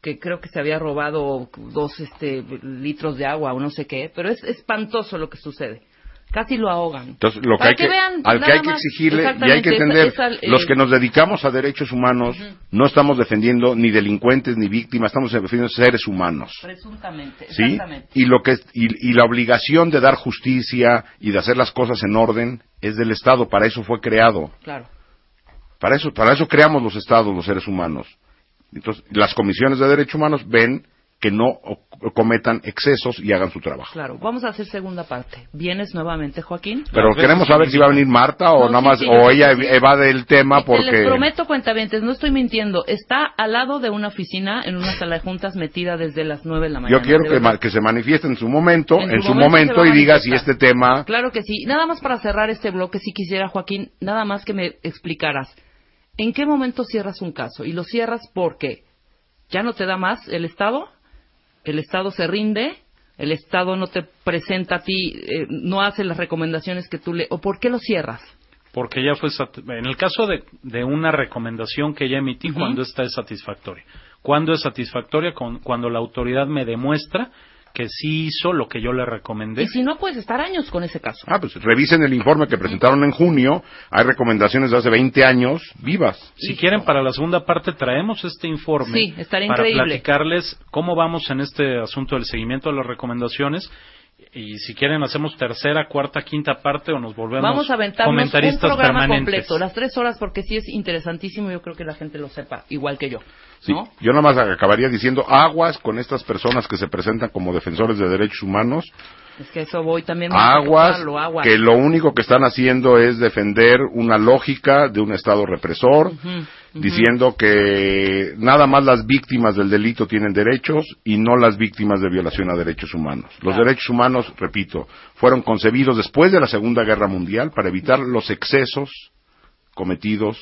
que creo que se había robado dos este, litros de agua o no sé qué, pero es espantoso lo que sucede. Casi lo ahogan. Entonces, lo que Para hay que, vean al que hay que exigirle y hay que entender, esa- esa, eh, los que nos dedicamos a derechos humanos no estamos defendiendo ni delincuentes ni víctimas, estamos defendiendo seres humanos. Presuntamente, ¿Sí? exactamente. Y lo que y, y la obligación de dar justicia y de hacer las cosas en orden es del Estado, para eso fue creado. Claro. Para eso para eso creamos los estados, los seres humanos. Entonces, las comisiones de derechos humanos ven que no o- cometan excesos y hagan su trabajo. Claro, vamos a hacer segunda parte. ¿Vienes nuevamente, Joaquín? Pero queremos que saber si va a venir. Marta o No, nada sí, más sí, o sí, ella sí. evade el tema porque Les prometo, cuentavientes, no estoy mintiendo. Está al lado de una oficina, en una sala de juntas, metida desde las nueve de la mañana. Yo quiero que, que se manifieste en su momento, En en, su momento momento, y diga si este tema. Claro que sí. Nada más para cerrar este bloque, si quisiera, Joaquín, nada más que me explicaras. ¿En qué momento cierras un caso? Y lo cierras porque ya no te da más el Estado, el Estado se rinde, el Estado no te presenta a ti, eh, no hace las recomendaciones que tú le... ¿O por qué lo cierras? Porque ya fue. En el caso de, de una recomendación que ya emití, cuando esta es satisfactoria. Cuando es satisfactoria? Con- cuando la autoridad me demuestra que sí hizo lo que yo le recomendé. Y si no, puedes estar años con ese caso. Ah, pues revisen el informe que presentaron en junio. Hay recomendaciones de hace 20 años vivas. Si quieren, para la segunda parte traemos este informe Sí, estaría para increíble. platicarles cómo vamos en este asunto del seguimiento de las recomendaciones. Y si quieren, hacemos tercera, cuarta, quinta parte o nos volvemos Vamos a aventarnos un comentaristas programa permanentes. completo, las tres horas, porque sí es interesantísimo. Yo creo que la gente lo sepa, igual que yo. Sí. ¿no? Yo nada más acabaría diciendo aguas con estas personas que se presentan como defensores de derechos humanos. Es que eso voy también. Aguas, aguas. que lo único que están haciendo es defender una lógica de un Estado represor, Diciendo que nada más las víctimas del delito tienen derechos y no las víctimas de violación a derechos humanos. Los Claro. derechos humanos, repito, fueron concebidos después de la Segunda Guerra Mundial para evitar los excesos cometidos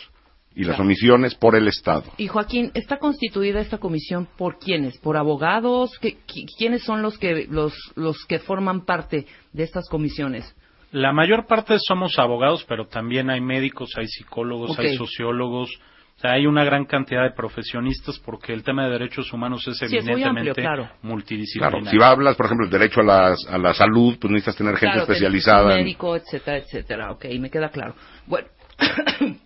y las Claro. omisiones por el Estado. Y Joaquín, ¿está constituida esta comisión por quiénes? ¿Por abogados? ¿Qué- qui- ¿Quiénes son los que, los, los que forman parte de estas comisiones? La mayor parte somos abogados, pero también hay médicos, hay psicólogos, hay sociólogos. O sea, hay una gran cantidad de profesionistas porque el tema de derechos humanos es Sí, es evidentemente amplio, claro. multidisciplinario. Claro, si hablas, por ejemplo, del derecho a la, a la salud, pues necesitas tener gente Claro, especializada. En- médico, etcétera, etcétera. Ok, me queda claro. Bueno,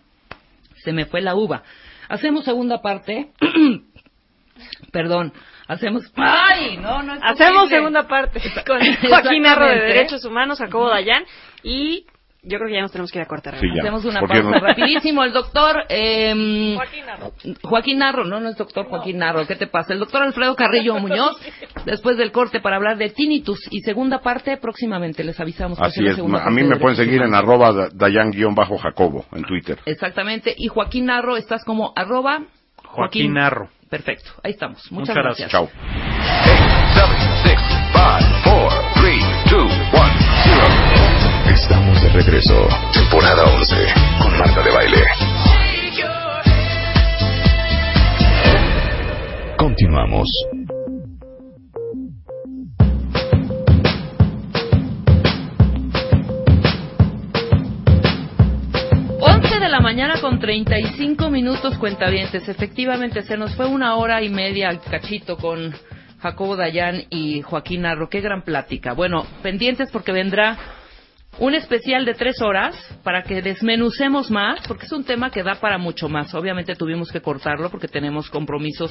se me fue la uva. Hacemos segunda parte. Perdón, hacemos... ¡Ay! No, no es Hacemos posible. segunda parte con Joaquín Narro de. Derechos Humanos, Jacobo Dayan y yo creo que ya nos tenemos que ir a cortar. Sí, ya. Hacemos una pausa no- rapidísimo. El doctor eh, Joaquín Narro. Joaquín Narro, no, no es doctor Joaquín Narro, ¿qué te pasa? El doctor Alfredo Carrillo Muñoz, después del corte para hablar de tinnitus y segunda parte próximamente, les avisamos. que Así es. segunda A mí me pueden seguir en arroba da- dayan-jacobo en Twitter. Exactamente, y Joaquín Narro, estás como arroba Joaquín Narro. Perfecto, ahí estamos. Muchas, Muchas gracias. Chao. 7, 6, 5, 4, 3, 2, 1, 0. Estamos de regreso. Temporada 11 con Marta de Baile. Continuamos. 11 de la mañana con 35 minutos cuentavientes. Efectivamente, se nos fue una hora y media al cachito con Jacobo Dayan y Joaquín Narro. Qué gran plática. Bueno, pendientes porque vendrá un especial de tres horas para que desmenucemos más, porque es un tema que da para mucho más. Obviamente tuvimos que cortarlo porque tenemos compromisos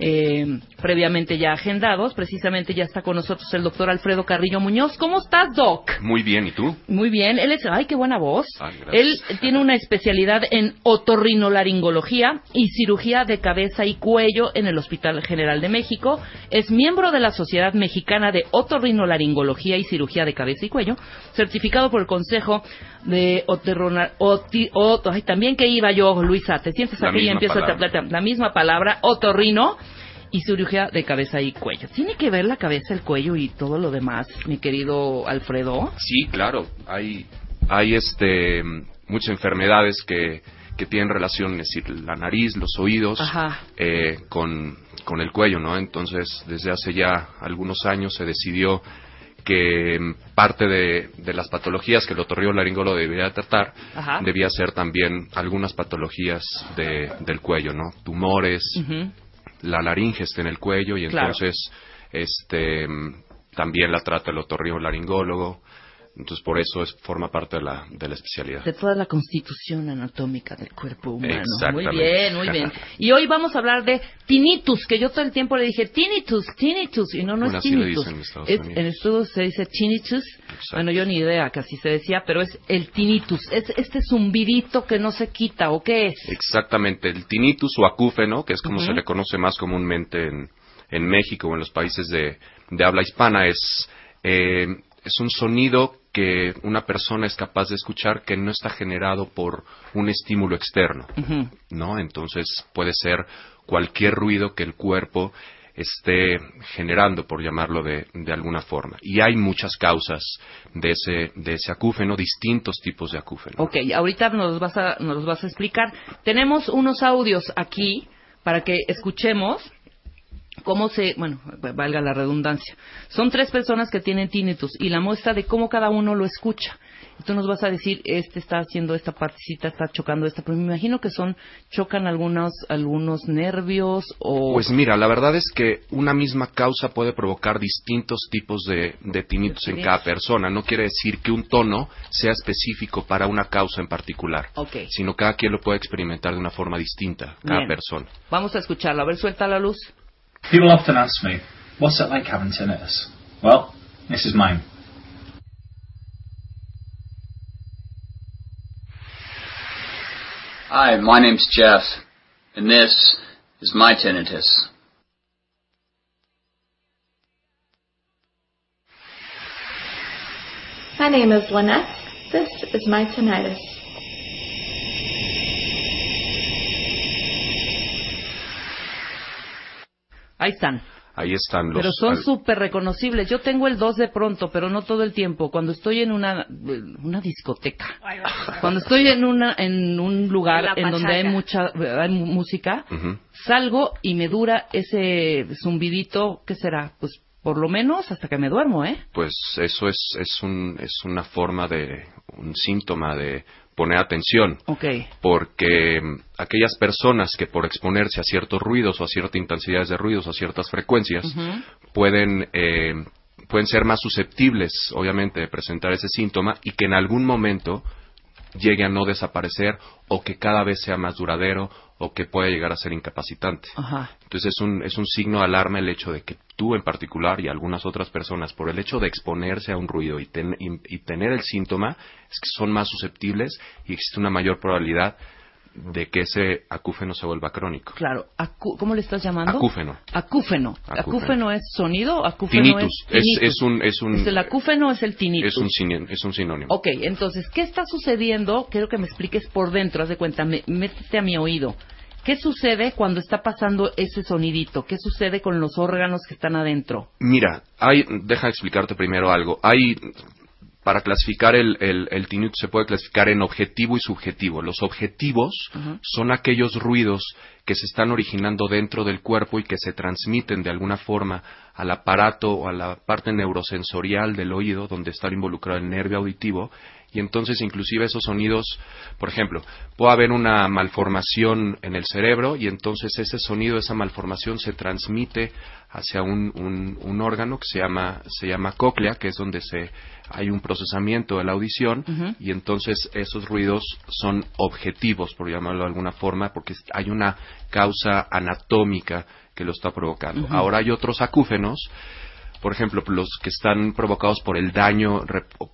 eh, previamente ya agendados. Precisamente ya está con nosotros el doctor Alfredo Carrillo Muñoz. ¿Cómo estás, Doc? Muy bien, ¿y tú? Muy bien, él es, ay, qué buena voz. Ay, gracias. él tiene una especialidad en otorrinolaringología y cirugía de cabeza y cuello en el Hospital General de México. Es miembro de la Sociedad Mexicana de Otorrinolaringología y Cirugía de Cabeza y Cuello, certificado por el Consejo de Otorrona- Oti- Ot- ay, también que iba yo, Luisa, te sientes La aquí y empieza palabra. la, la misma palabra, otorrino y cirugía de cabeza y cuello. ¿Tiene que ver la cabeza, el cuello y todo lo demás, mi querido Alfredo? Sí, claro. Hay, hay este, muchas enfermedades que, que tienen relación, es decir, la nariz, los oídos, Ajá. eh, con, con el cuello, ¿no? Entonces, desde hace ya algunos años se decidió que parte de, de las patologías que el otorrinolaringólogo debería tratar Ajá. debía ser también algunas patologías de, del cuello, ¿no? Tumores, la laringe está en el cuello y Claro. entonces este mm, también la trata el otorrinolaringólogo Entonces, por eso es, forma parte de la, de la especialidad. De toda la constitución anatómica del cuerpo humano. Muy bien, muy bien. Y hoy vamos a hablar de tinnitus, que yo todo el tiempo le dije tinnitus, tinnitus, y no, no Bueno, es tinnitus. en Es- en Estados se dice tinnitus. Bueno, yo ni idea que así se decía, pero es el tinnitus. Es este zumbidito que no se quita, ¿o qué es? Exactamente, el tinnitus o acúfeno, que es como se le conoce más comúnmente en, en México o en los países de, de habla hispana, es, eh, es un sonido que una persona es capaz de escuchar que no está generado por un estímulo externo. ¿no? Entonces puede ser cualquier ruido que el cuerpo esté generando, por llamarlo de, de alguna forma. Y hay muchas causas de ese, de ese acúfeno, distintos tipos de acúfeno. Ok, ahorita nos vas a, nos los vas a explicar. Tenemos unos audios aquí para que escuchemos cómo se, bueno, valga la redundancia. Son tres personas que tienen tinnitus y la muestra de cómo cada uno lo escucha. Y tú nos vas a decir, este está haciendo esta partecita, está chocando esta, pero me imagino que son, chocan algunos, algunos nervios o... Pues mira, la verdad es que una misma causa puede provocar distintos tipos de, de tinnitus en cada persona. No quiere decir que un tono sea específico para una causa en particular, Ok, sino cada quien lo puede experimentar de una forma distinta, cada Bien. persona. vamos a escucharlo. A ver, suelta la luz. People often ask me, what's it like having tinnitus? Well, this is mine. Hi, my name's Jeff, and this is my tinnitus. My name is Lynette. This is my tinnitus. Ahí están. Ahí están los... Pero son al- súper reconocibles. Yo tengo el 2 de pronto, pero no todo el tiempo. Cuando estoy en una, una discoteca, cuando estoy en, una, en un lugar En donde hay mucha hay música, salgo y me dura ese zumbidito, ¿qué será? Pues por lo menos hasta que me duermo, ¿eh? Pues eso es, es, un, es una forma de... un síntoma de poner atención. Ok. porque mm, aquellas personas que por exponerse a ciertos ruidos o a ciertas intensidades de ruidos o a ciertas frecuencias pueden eh, pueden ser más susceptibles obviamente de presentar ese síntoma y que en algún momento llegue a no desaparecer o que cada vez sea más duradero o que pueda llegar a ser incapacitante. Ajá. Entonces es un, es un signo de alarma el hecho de que tú en particular y algunas otras personas, por el hecho de exponerse a un ruido y, ten- y- y tener el síntoma, es que son más susceptibles y existe una mayor probabilidad de que ese acúfeno se vuelva crónico. Claro. Acu- ¿Cómo le estás llamando? Acúfeno. Acúfeno. Acúfeno. ¿Acúfeno es sonido? ¿Acúfeno Tinnitus. es Es, tinnitus? es un, es un, ¿Es el acúfeno es el tinnitus? es un, sin- es un sinónimo. Ok, entonces, ¿qué está sucediendo? Quiero que me expliques por dentro, haz de cuenta, me- métete a mi oído. ¿Qué sucede cuando está pasando ese sonidito? ¿Qué sucede con los órganos que están adentro? Mira, hay, deja explicarte primero algo. Hay, para clasificar el, el, el tinnitus se puede clasificar en objetivo y subjetivo. Los objetivos son aquellos ruidos que se están originando dentro del cuerpo y que se transmiten de alguna forma al aparato o a la parte neurosensorial del oído donde está involucrado el nervio auditivo y entonces inclusive esos sonidos, por ejemplo, puede haber una malformación en el cerebro y entonces ese sonido, esa malformación se transmite hacia un, un, un órgano que se llama, se llama cóclea, que es donde se, hay un procesamiento de la audición y entonces esos ruidos son objetivos, por llamarlo de alguna forma, porque hay una causa anatómica que lo está provocando. Ahora hay otros acúfenos, por ejemplo, los que están provocados por el daño,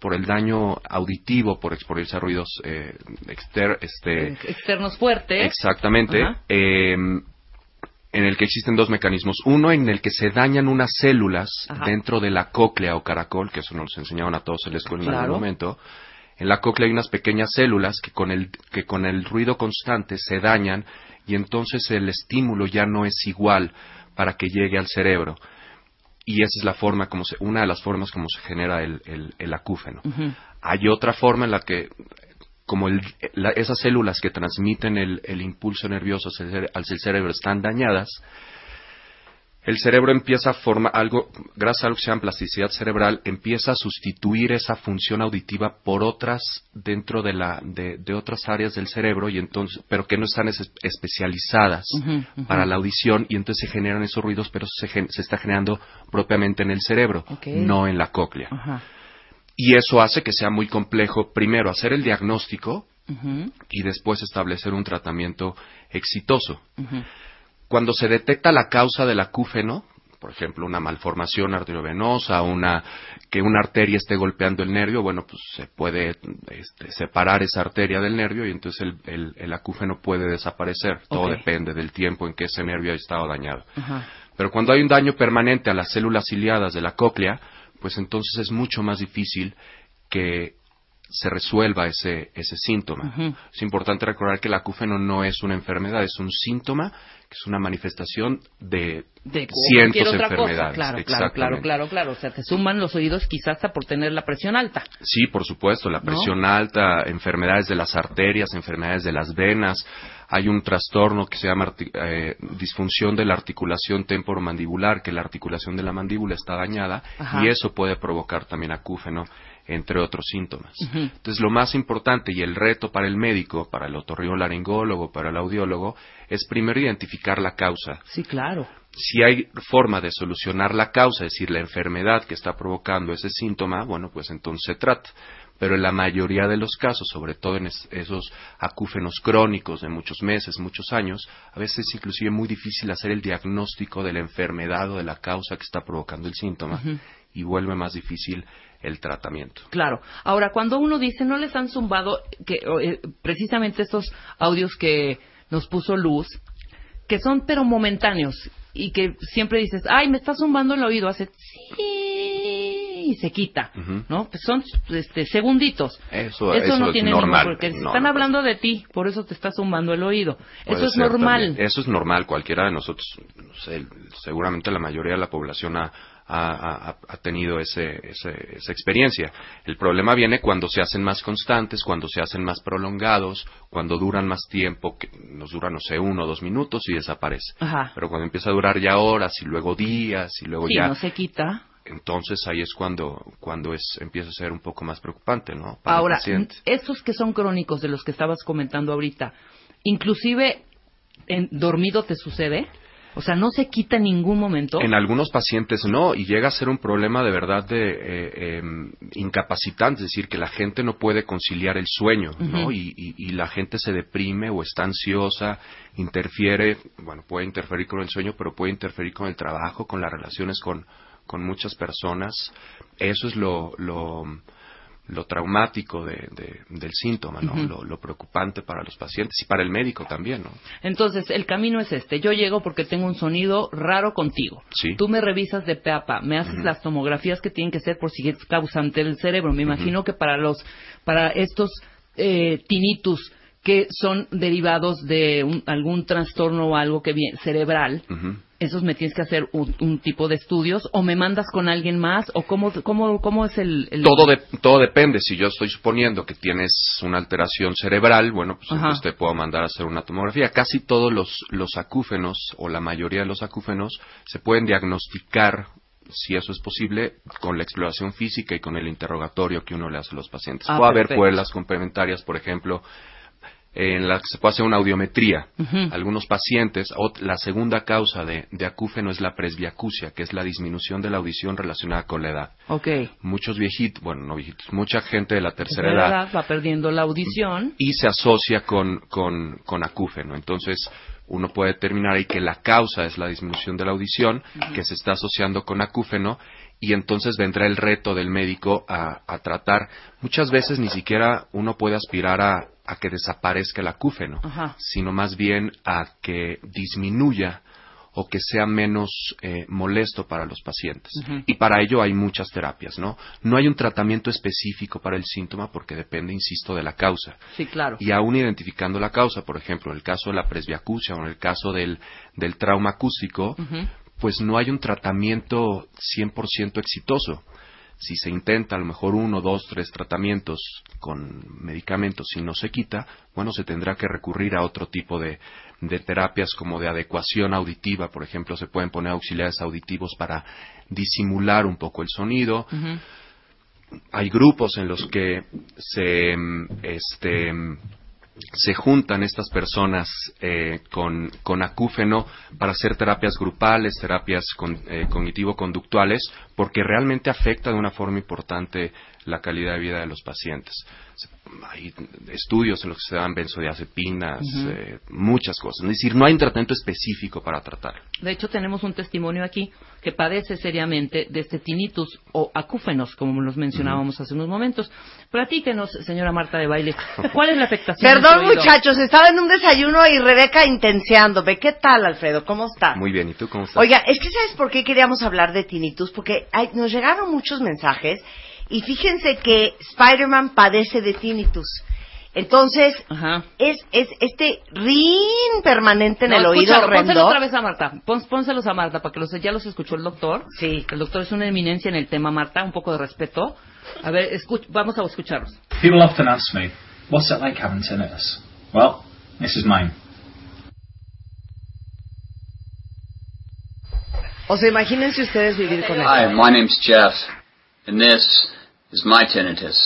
por el daño auditivo, por exponerse a ruidos eh, exter- este, Externos fuertes. Exactamente. Eh, en el que existen dos mecanismos. Uno en el que se dañan unas células Ajá. dentro de la cóclea o caracol, que eso nos enseñaban a todos en la escuela en algún momento. En la cóclea hay unas pequeñas células que con el que con el ruido constante se dañan y entonces el estímulo ya no es igual para que llegue al cerebro. Y esa es la forma como se, una de las formas como se genera el, el- el acúfeno. Hay otra forma en la que, como el- la- esas células que transmiten el, el impulso nervioso el, cere- el cerebro están dañadas, el cerebro empieza a formar algo, gracias a algo que se llama plasticidad cerebral, empieza a sustituir esa función auditiva por otras dentro de la, de, de otras áreas del cerebro y entonces, pero que no están es- especializadas para la audición y entonces se generan esos ruidos, pero se, se está generando propiamente en el cerebro, no en la cóclea. Y eso hace que sea muy complejo, primero, hacer el diagnóstico y después establecer un tratamiento exitoso. Cuando se detecta la causa del acúfeno, por ejemplo, una malformación arteriovenosa, una, que una arteria esté golpeando el nervio, bueno, pues se puede este, separar esa arteria del nervio y entonces el, el- el acúfeno puede desaparecer. Todo depende del tiempo en que ese nervio ha estado dañado. Pero cuando hay un daño permanente a las células ciliadas de la cóclea, pues entonces es mucho más difícil que se resuelva ese, ese síntoma. Es importante recordar que el acúfeno no es una enfermedad, es un síntoma, que es una manifestación de, De cientos cualquier otra cosa. enfermedades. Claro, claro, claro, claro, claro. O sea, te suman los oídos quizás hasta por tener la presión alta. Sí, por supuesto, la presión alta, enfermedades de las arterias, enfermedades de las venas. Hay un trastorno que se llama eh, disfunción de la articulación temporomandibular, que la articulación de la mandíbula está dañada Ajá. y eso puede provocar también acúfeno, entre otros síntomas. Entonces, lo más importante y el reto para el médico, para el otorrinolaringólogo, para el audiólogo, es primero identificar la causa. Sí, claro. Si hay forma de solucionar la causa, es decir, la enfermedad que está provocando ese síntoma, bueno, pues entonces se trata. Pero en la mayoría de los casos, sobre todo en es- esos acúfenos crónicos de muchos meses, muchos años, a veces es inclusive muy difícil hacer el diagnóstico de la enfermedad o de la causa que está provocando el síntoma. Y vuelve más difícil el tratamiento. Claro. Ahora, cuando uno dice, no les han zumbado, que eh, precisamente estos audios que nos puso Luz, que son pero momentáneos y que siempre dices, ay, me está zumbando el oído, hace sí y se quita. ¿no? Pues son este, segunditos. Eso, Eso, eso no es tiene normal. ningún, porque No, están no hablando de ti, por eso te está zumbando el oído. Eso es normal. también. Eso es normal. Cualquiera de nosotros, no sé, seguramente la mayoría de la población ha, ha- ha- ha tenido ese, ese- esa experiencia. El problema viene cuando se hacen más constantes, cuando se hacen más prolongados, cuando duran más tiempo, que nos duran, no sé, uno o dos minutos y desaparece. Ajá. Pero cuando empieza a durar ya horas y luego días y luego Sí, ya, no se quita. entonces ahí es cuando, cuando es, empieza a ser un poco más preocupante, ¿no? Para Ahora, estos que son crónicos de los que estabas comentando ahorita, inclusive en dormido te sucede, o sea, no se quita en ningún momento. En algunos pacientes no, y llega a ser un problema de verdad de eh, em, incapacitante, es decir, que la gente no puede conciliar el sueño, ¿no? Ujú. Y, y- y la gente se deprime o está ansiosa, interfiere, bueno, puede interferir con el sueño, pero puede interferir con el trabajo, con las relaciones con, con muchas personas. Eso es lo, lo, lo traumático de- de- del síntoma, ¿no? Lo, lo preocupante para los pacientes y para el médico también, ¿no? Entonces, el camino es este. Yo llego porque tengo un sonido raro contigo. Sí. Tú me revisas de pe a pa, me haces las tomografías que tienen que ser por si es causante del cerebro. Me imagino que para los, para estos eh, tinnitus que son derivados de un- algún trastorno o algo que viene cerebral. Esos me tienes que hacer un, un tipo de estudios o me mandas con alguien más o cómo cómo cómo es el, el- Todo, de- todo depende. Si yo estoy suponiendo que tienes una alteración cerebral, bueno, pues entonces te puedo mandar a hacer una tomografía. Casi todos los, los acúfenos, o la mayoría de los acúfenos, se pueden diagnosticar, si eso es posible, con la exploración física y con el interrogatorio que uno le hace a los pacientes. Ah, puede haber pruebas complementarias, por ejemplo, en las que se puede hacer una audiometría. Algunos pacientes, o la segunda causa de, de acúfeno es la presbiacusia, que es la disminución de la audición relacionada con la edad Ok. muchos viejitos, bueno, no viejitos, mucha gente de la tercera edad va perdiendo la audición. y se asocia con, con, con acúfeno. Entonces, uno puede determinar ahí que la causa es la disminución de la audición, que se está asociando con acúfeno, y entonces vendrá el reto del médico a, a tratar. Muchas veces ni siquiera uno puede aspirar a, a que desaparezca el acúfeno, Ajá. sino más bien a que disminuya o que sea menos eh, molesto para los pacientes. Y para ello hay muchas terapias, ¿no? No hay un tratamiento específico para el síntoma porque depende, insisto, de la causa. Sí, claro. Y aún identificando la causa, por ejemplo, en el caso de la presbiacusia o en el caso del, del trauma acústico. Pues no hay un tratamiento 100% exitoso. Si se intenta a lo mejor uno, dos, tres tratamientos con medicamentos y no se quita, bueno, se tendrá que recurrir a otro tipo de, de terapias como de adecuación auditiva, por ejemplo, se pueden poner auxiliares auditivos para disimular un poco el sonido. Hay grupos en los que se, este, se juntan estas personas eh, con, con acúfeno para hacer terapias grupales, terapias con- eh, cognitivo-conductuales, porque realmente afecta de una forma importante la calidad de vida de los pacientes. Hay estudios en los que se dan benzodiazepinas, eh, muchas cosas. Es decir, no hay un tratamiento específico para tratarlo. De hecho, tenemos un testimonio aquí que padece seriamente de este tinnitus o acúfenos, como los mencionábamos hace unos momentos. Platíquenos, señora Marta de Baile, ¿cuál es la afectación? Perdón, muchachos, estaba en un desayuno y Rebeca intenseándome. ¿Qué tal, Alfredo? ¿Cómo estás? Muy bien, ¿y tú cómo estás? Oiga, es que ¿sabes por qué queríamos hablar de tinnitus? Porque hay- nos llegaron muchos mensajes y fíjense que Spider-Man padece de tinnitus. Entonces, es, es este rin permanente en No, el oído horrendo. otra vez a Marta. Pón- pónselos a Marta para que los, ya los escuchó el doctor. Sí. El doctor es una eminencia en el tema, Marta. Un poco de respeto. A ver, escuch- vamos a escucharlos. People often ask me, what's it like having tinnitus? Well, this is mine. O sea, imagínense ustedes vivir con Hi, eso. my name's Jeff, and this is my tinnitus.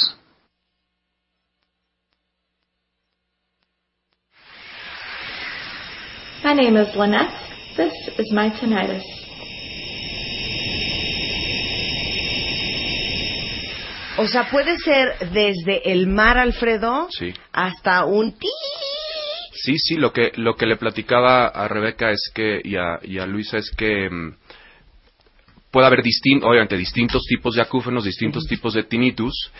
My name is Lynette. This is my tinnitus. O sea, puede ser desde el mar, Alfredo, Sí. hasta un ti. Sí, sí, lo que, lo que le platicaba a Rebeca es que, y a, y a Luisa es que mm, puede haber distin- obviamente distintos tipos de acúfenos, distintos tipos de tinnitus,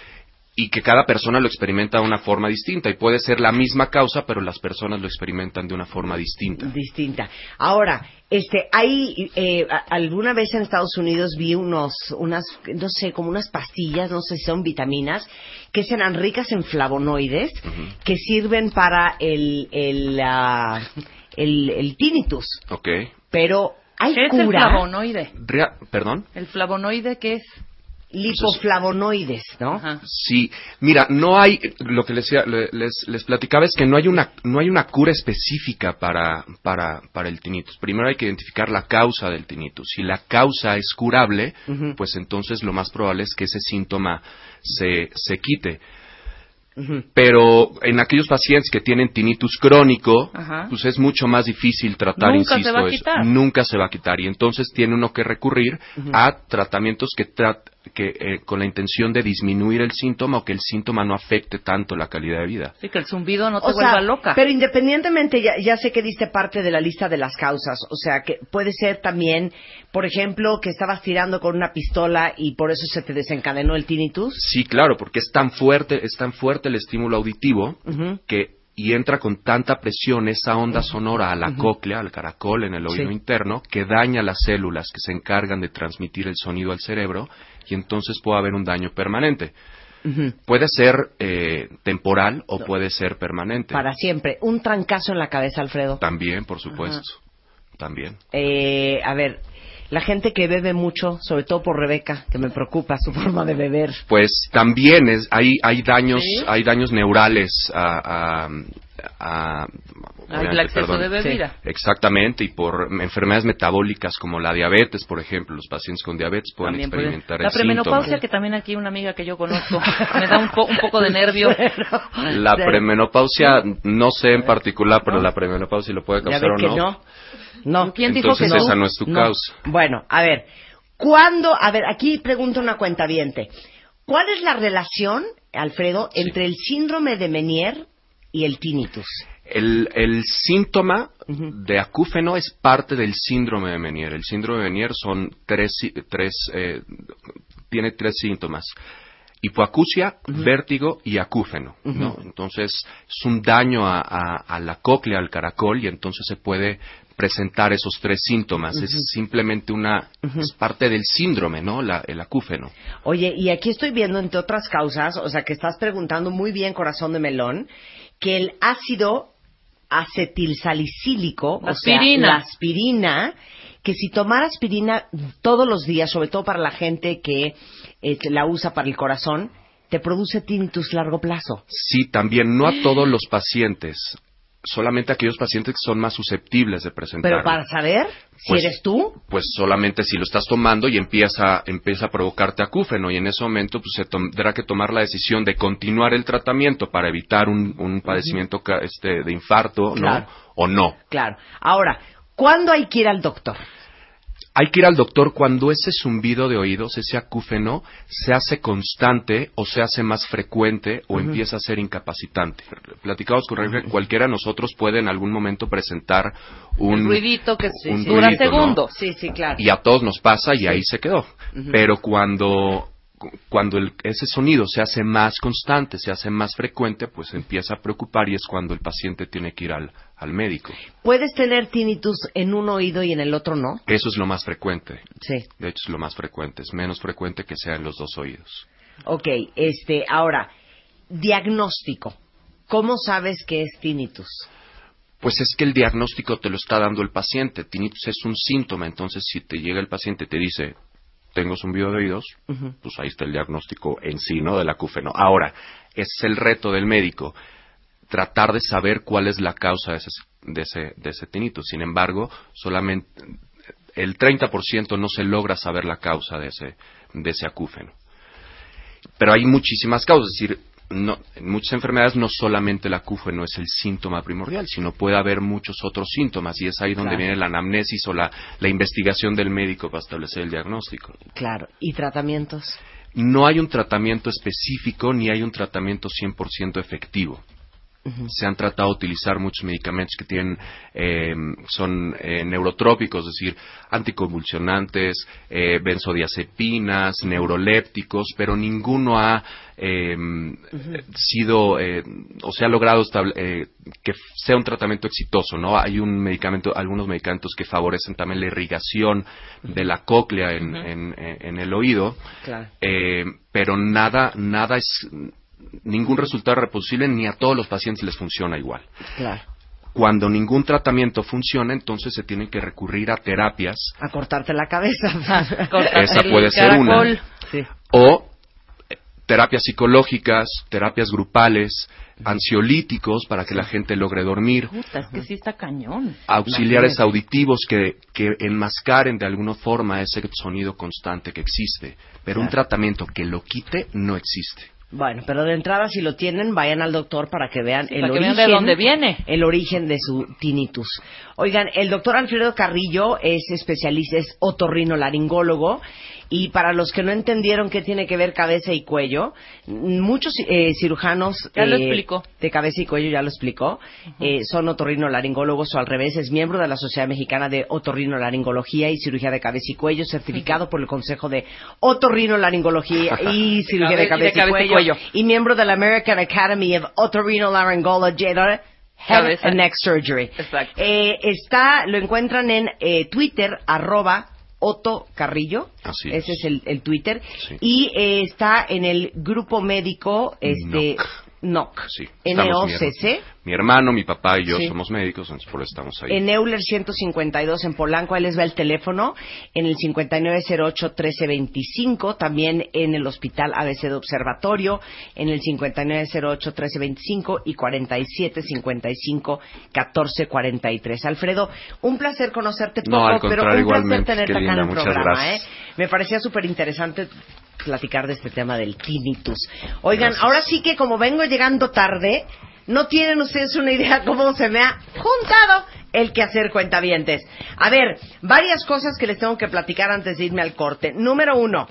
y que cada persona lo experimenta de una forma distinta. Y puede ser la misma causa, pero las personas lo experimentan de una forma distinta. distinta. Ahora, este, hay eh, alguna vez en Estados Unidos vi unos, unas, no sé, como unas pastillas, no sé si son vitaminas, que serán ricas en flavonoides, que sirven para el, el, ah, el, el tinnitus. ¿Ok? Pero hay ¿Qué es el cura. flavonoide? Rea- ¿Perdón? ¿El flavonoide qué es? Lipoflavonoides, ¿no? Sí, mira, no hay, lo que les, decía- le- les, les platicaba es que no hay una, no hay una cura específica para, para, para el tinnitus. Primero hay que identificar la causa del tinnitus. Si la causa es curable, pues entonces lo más probable es que ese síntoma se, se quite. Pero en aquellos pacientes que tienen tinnitus crónico, Ajá. pues es mucho más difícil tratar, Nunca se insisto, va a eso. quitar. Nunca se va a quitar. Y entonces tiene uno que recurrir a tratamientos que, trat- que eh, con la intención de disminuir el síntoma o que el síntoma no afecte tanto la calidad de vida. Sí, que el zumbido no te O sea, vuelva loca. Pero independientemente, ya, ya sé que diste parte de la lista de las causas. O sea, que puede ser también, por ejemplo, que estabas tirando con una pistola y por eso se te desencadenó el tinnitus. Sí, claro, porque es tan fuerte, es tan fuerte el estímulo auditivo que y entra con tanta presión esa onda sonora a la Ujú. cóclea, al caracol en el oído Sí. interno, que daña las células que se encargan de transmitir el sonido al cerebro y entonces puede haber un daño permanente. Puede ser eh, temporal o puede ser permanente. Para siempre. Un trancazo en la cabeza, Alfredo. También, por supuesto. También. Eh, a ver, la gente que bebe mucho, sobre todo por Rebeca, que me preocupa su forma de beber. Pues también es, hay, hay daños, ¿Sí? hay daños neurales a, a- a- exceso perdón. de bebida. Exactamente, y por enfermedades metabólicas como la diabetes, por ejemplo, los pacientes con diabetes pueden También puede- experimentar La el premenopausia, síntoma. que también aquí una amiga que yo conozco, me da un, po- un poco de nervio. La premenopausia, no sé en particular, pero la premenopausia lo puede causar o que no. no. No. ¿Quién dijo Entonces que no? esa no es tu No. causa. Bueno, a ver, ¿cuándo? A ver, aquí pregunta una cuenta ¿Cuál es la relación, Alfredo, entre el síndrome de Menier y el tinnitus? El, el síntoma de acúfeno es parte del síndrome de Menier. El síndrome de Menier son tres, tres eh, tiene tres síntomas. Hipoacusia, vértigo y acúfeno. ¿no? Entonces es un daño a, a- a la cóclea, al caracol, y entonces se puede presentar esos tres síntomas. Es simplemente una, es parte del síndrome, ¿no? La- el acúfeno. Oye, y aquí estoy viendo, entre otras causas, o sea, que estás preguntando muy bien, corazón de melón, que el ácido acetilsalicílico, o sea, aspirina. la aspirina, que si tomar aspirina todos los días, sobre todo para la gente que eh, la usa para el corazón, te produce tinnitus largo plazo. Sí, también no a todos los pacientes solamente aquellos pacientes que son más susceptibles de presentar. Pero para saber si Pues- eres tú, Pues solamente si lo estás tomando y empieza, empieza a provocarte acúfeno y en ese momento pues se tendrá que tomar la decisión de continuar el tratamiento para evitar un, un padecimiento este, de infarto, Claro. ¿no? O no. claro. Ahora, ¿cuándo hay que ir al doctor? Hay que ir al doctor cuando ese zumbido de oídos, ese acúfeno, se hace constante o se hace más frecuente o empieza a ser incapacitante. Platicamos con Rafael, cualquiera de nosotros puede en algún momento presentar un El ruidito que un dura segundos. Sí, sí, claro. y a todos nos pasa y ahí se quedó. Pero cuando cuando el- ese sonido se hace más constante, se hace más frecuente, pues empieza a preocupar y es cuando el paciente tiene que ir al, al médico. Puedes tener tinnitus en un oído y en el otro no. Eso es lo más frecuente. Sí. De hecho, es lo más frecuente. Es menos frecuente que sea en los dos oídos. Ok, este, ahora, diagnóstico. ¿Cómo sabes que es tinnitus? Pues es que el diagnóstico te lo está dando el paciente. Tinnitus es un síntoma. Entonces, si te llega el paciente y te dice, tengo zumbido de oídos, pues ahí está el diagnóstico en sí, ¿no? Del acúfeno. Ahora, es el reto del médico, tratar de saber cuál es la causa de ese, de ese, de ese tinnitus. Sin embargo, solamente el 30% no se logra saber la causa de ese, de ese acúfeno. Pero hay muchísimas causas, es decir, no, en muchas enfermedades no solamente el acúfeno es el síntoma primordial, sino puede haber muchos otros síntomas y es ahí donde Claro. viene la anamnesis o la, la investigación del médico para establecer el diagnóstico. Claro. ¿Y tratamientos? No hay un tratamiento específico ni hay un tratamiento 100% efectivo. Se han tratado de utilizar muchos medicamentos que tienen, eh, son eh, neurotrópicos, es decir, anticonvulsionantes, eh, benzodiazepinas, neurolépticos, pero ninguno ha eh, sido eh, o se ha logrado estable- que sea un tratamiento exitoso, ¿no? Hay un medicamento, algunos medicamentos que favorecen también la irrigación de la cóclea en, en- en el oído, Claro. eh, pero nada, nada es, ningún resultado reproducible ni a todos los pacientes les funciona igual. Claro. Cuando ningún tratamiento funciona, entonces se tiene que recurrir a terapias. A cortarte la cabeza. Esa puede ser una. Sí. O eh, terapias psicológicas, terapias grupales, ansiolíticos para que la gente logre dormir, Puta, es que sí está cañón. auxiliares auditivos que, que enmascaren de alguna forma ese sonido constante que existe. Pero un tratamiento que lo quite no existe. Bueno, pero de entrada, si lo tienen, vayan al doctor para que vean Sí, el para que origen. vean de dónde viene. El origen de su tinnitus. Oigan, el doctor Alfredo Carrillo es especialista, es otorrinolaringólogo. Y para los que no entendieron qué tiene que ver cabeza y cuello, muchos eh, cirujanos Ya lo eh, de cabeza y cuello ya lo explicó. eh, son otorrinolaringólogos o al revés, es miembro de la Sociedad Mexicana de Otorrinolaringología y Cirugía de Cabeza y Cuello, certificado por el Consejo de Otorrinolaringología y Cirugía de cabe- Cabeza, y, cuello, y miembro de la American Academy of Otorrinolaryngology Head and Neck Surgery. Exacto. Eh, está, lo encuentran en eh, Twitter, arroba Otto Carrillo. Así Ese es. es el, el Twitter. Sí. Y eh, está en el grupo médico, este, NOC. Sí. Mi Mi hermano, mi papá y yo Sí. somos médicos, entonces por eso estamos ahí. En Euler 152 en Polanco, ahí les va el teléfono, en el 5908-1325, también en el Hospital ABC de Observatorio, en el 5908-1325 y 4755-1443. Alfredo, un placer conocerte poco, No, al pero un placer tenerte acá en el programa. ¿eh? Me parecía súper interesante platicar de este tema del tinnitus. Oigan, Gracias. ahora sí que como vengo llegando tarde, no tienen ustedes una idea cómo se me ha juntado el quehacer cuentavientes. A ver, varias cosas que les tengo que platicar antes de irme al corte. Número uno.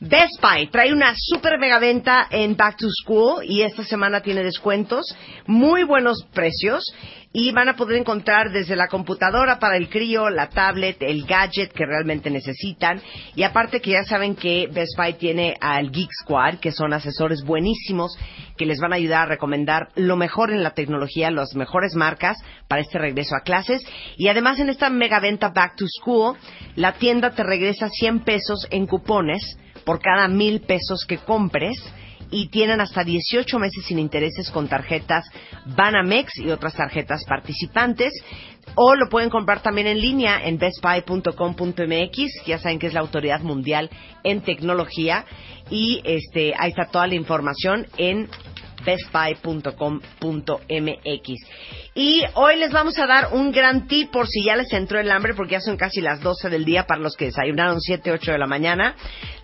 Best Buy trae una super mega venta en Back to School y esta semana tiene descuentos, muy buenos precios y van a poder encontrar desde la computadora para el crío, la tablet, el gadget que realmente necesitan. Y aparte que ya saben que Best Buy tiene al Geek Squad que son asesores buenísimos que les van a ayudar a recomendar lo mejor en la tecnología, las mejores marcas para este regreso a clases. Y además en esta mega venta Back to School la tienda te regresa 100 pesos en cupones por cada mil pesos que compres y tienen hasta 18 meses sin intereses con tarjetas Banamex y otras tarjetas participantes o lo pueden comprar también en línea en bestbuy.com.mx ya saben que es la autoridad mundial en tecnología y este ahí está toda la información en bestbuy.com.mx. Y hoy les vamos a dar un gran tip por si ya les entró el hambre, porque ya son casi las 12 del día para los que desayunaron 7, 8 de la mañana.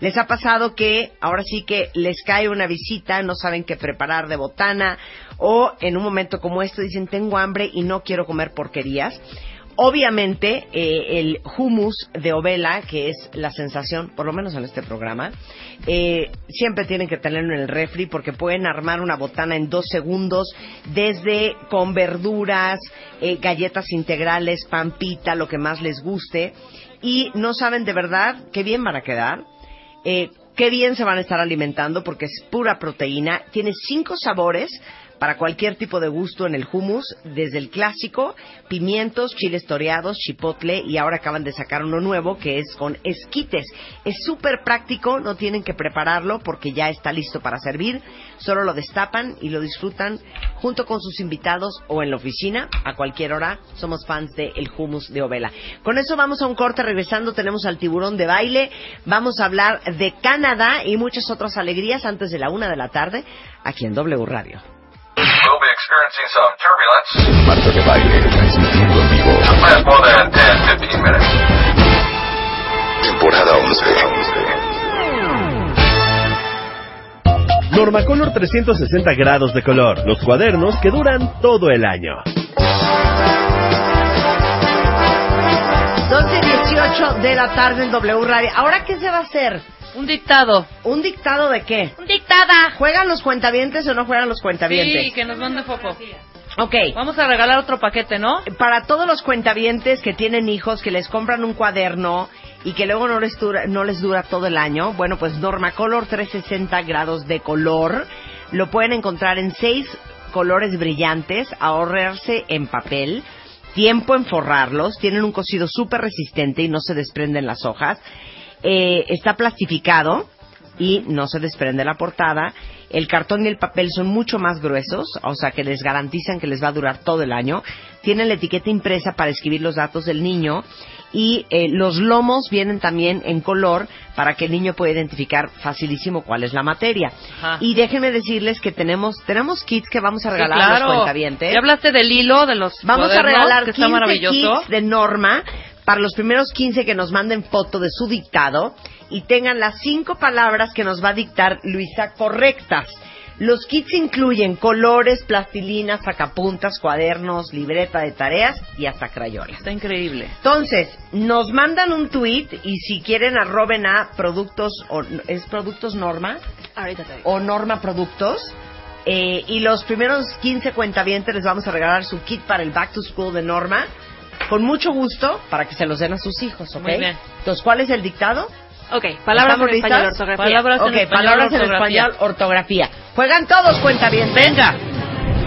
Les ha pasado que ahora sí que les cae una visita, no saben qué preparar de botana, o en un momento como este dicen tengo hambre y no quiero comer porquerías. Obviamente, eh, el hummus de ovela, que es la sensación, por lo menos en este programa, eh, siempre tienen que tenerlo en el refri porque pueden armar una botana en dos segundos, desde con verduras, eh, galletas integrales, pampita, lo que más les guste, y no saben de verdad qué bien van a quedar. Eh, qué bien se van a estar alimentando porque es pura proteína. Tiene cinco sabores para cualquier tipo de gusto en el hummus, desde el clásico, pimientos, chiles toreados, chipotle y ahora acaban de sacar uno nuevo que es con esquites. Es súper práctico, no tienen que prepararlo porque ya está listo para servir, solo lo destapan y lo disfrutan junto con sus invitados o en la oficina a cualquier hora. Somos fans del el hummus de Ovela. Con eso vamos a un corte, regresando tenemos al tiburón de baile, vamos a hablar de Canadá y muchas otras alegrías antes de la una de la tarde aquí en W Radio. We'll be experiencing some turbulence. Marta de Baile, transmitiendo en vivo. Last more than 10, 15 minutes. Temporada 11. Normacolor 360 grados de color. Los cuadernos que duran todo el año. 12.18 de la tarde en W Radio. ¿Ahora qué se va a hacer? Un dictado. ¿Un dictado de qué? Un dictada. ¿Juegan los cuentavientes o no juegan los cuentavientes? Sí, que nos mande foto. Ok. Vamos a regalar otro paquete, ¿no? Para todos los cuentavientes que tienen hijos, que les compran un cuaderno y que luego no les dura, no les dura todo el año, bueno, pues Normacolor 360 grados de color. Lo pueden encontrar en seis colores brillantes, ahorrarse en papel, tiempo en forrarlos, tienen un cosido súper resistente y no se desprenden las hojas. Eh, está plastificado y no se desprende la portada. El cartón y el papel son mucho más gruesos, o sea que les garantizan que les va a durar todo el año. Tienen la etiqueta impresa para escribir los datos del niño y eh, los lomos vienen también en color para que el niño pueda identificar facilísimo cuál es la materia. Ajá. Y déjenme decirles que tenemos tenemos kits que vamos a Sí, regalar a claro. los cuentavientes. Ya hablaste del hilo, de los Vamos a regalar que 15 está maravilloso. kits de Norma para los primeros 15 que nos manden foto de su dictado y tengan las cinco palabras que nos va a dictar Luisa correctas. Los kits incluyen colores, plastilina, sacapuntas, cuadernos, libreta de tareas y hasta crayolas. Está increíble. Entonces, nos mandan un tweet y si quieren arroben a productos, o, ¿es productos Norma? Ahorita te digo. o Norma Productos. Eh, y los primeros 15 cuentavientes les vamos a regalar su kit para el Back to School de Norma. Con mucho gusto para que se los den a sus hijos, ¿ok? Muy bien. Entonces, ¿cuál es el dictado? Ok, palabras ¿Estamos en español, listas? ortografía. Palabras en ok, español, palabras en ortografía. español, ortografía. Juegan todos cuentavientes. Venga.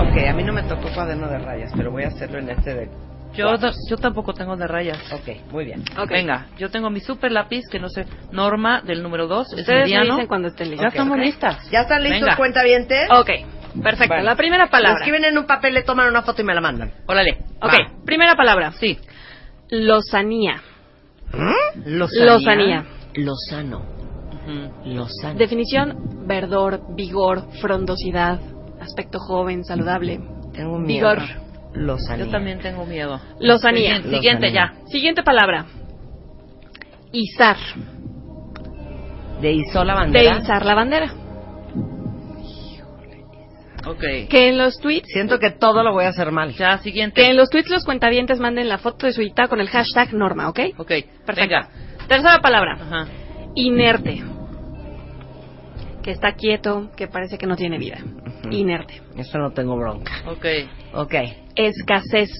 Ok, a mí no me tocó cuaderno de rayas, pero voy a hacerlo en este de... Yo, yo tampoco tengo de rayas. Ok, muy bien. Ok. Venga, yo tengo mi super lápiz, que no sé, Norma del número 2, es Ustedes me mediano. dicen cuando estén listos. Ya estamos Ok. listas. ¿Ya están listos Venga. cuentavientes? Ok, perfecto. Bueno. La primera Lo palabra. escriben en un papel, le toman una foto y me la mandan. Órale. Ok, va. primera palabra. Sí. Lozanía. Lozanía. Lozanía. Lozano. Lozano. Definición, verdor, vigor, frondosidad, aspecto joven, saludable. Tengo miedo. Vigor. Lozanía. Yo también tengo miedo. Lozanía. Siguiente, siguiente ya. Siguiente palabra. Izar. De Isola De Bandera. izar la bandera. Ok. Que en los tweets, Siento que todo lo voy a hacer mal. Ya, siguiente. que en los tweets los cuentavientes manden la foto de su dictado con el hashtag Norma, ¿ok? Ok. Perfecto. Venga. Tercera palabra. Ajá. Inerte. Que está quieto, que parece que no tiene vida. Inerte. Eso no tengo bronca. Ok. Ok. Escasez.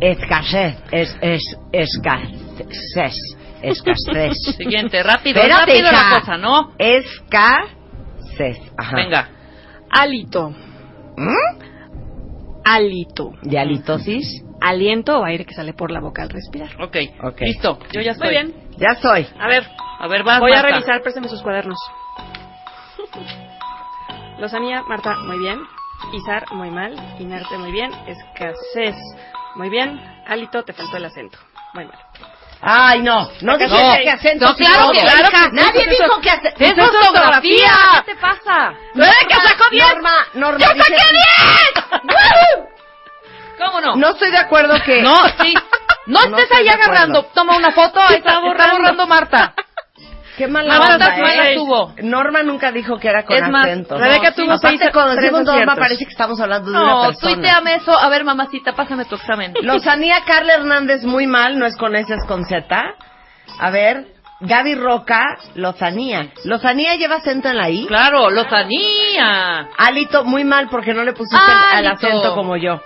Escasez. Es, es, escasez. Escasez. Siguiente, rápido, Espérate, rápido hija. la cosa, ¿no? Escasez. Ajá. Venga. Hálito. ¿Mm? Hálito. ¿De halitosis? Aliento o aire que sale por la boca al respirar. Ok. Ok. Listo. Yo ya estoy. Muy bien. Ya estoy. A ver, A ver, vas, voy a revisar, préstame sus cuadernos. Lozanía, Marta, muy bien. Izar, muy mal. Inerte, muy bien. Escasez, muy bien. Hálito, te faltó el acento. Muy mal. Ay, no. No dijiste No. que acento. No, claro que- claro que- Nadie dijo que acento. ¡Es ortografía! ¿Qué te pasa? Norma, que sacó diez! Norma, Norma ¡Yo saqué 10! ¿Cómo no? No estoy de acuerdo que... No, sí. No, estés ahí agarrando. Toma una foto. Ahí está, borrando Marta. Qué mala Marta onda, ¿eh? estuvo. Norma nunca dijo que era con Es más, acento. Rebeca No, tuvo seis- cuando decimos Norma parece que estamos hablando de una No, persona. tuiteame eso. A ver, mamacita, pásame tu examen. Lozanía Carla Hernández muy mal, no es con S, es con Z. A ver, Gaby Roca, Lozanía. Lozanía lleva acento en la I. Claro, Lozanía. Alito, muy mal porque no le pusiste el- el acento como yo.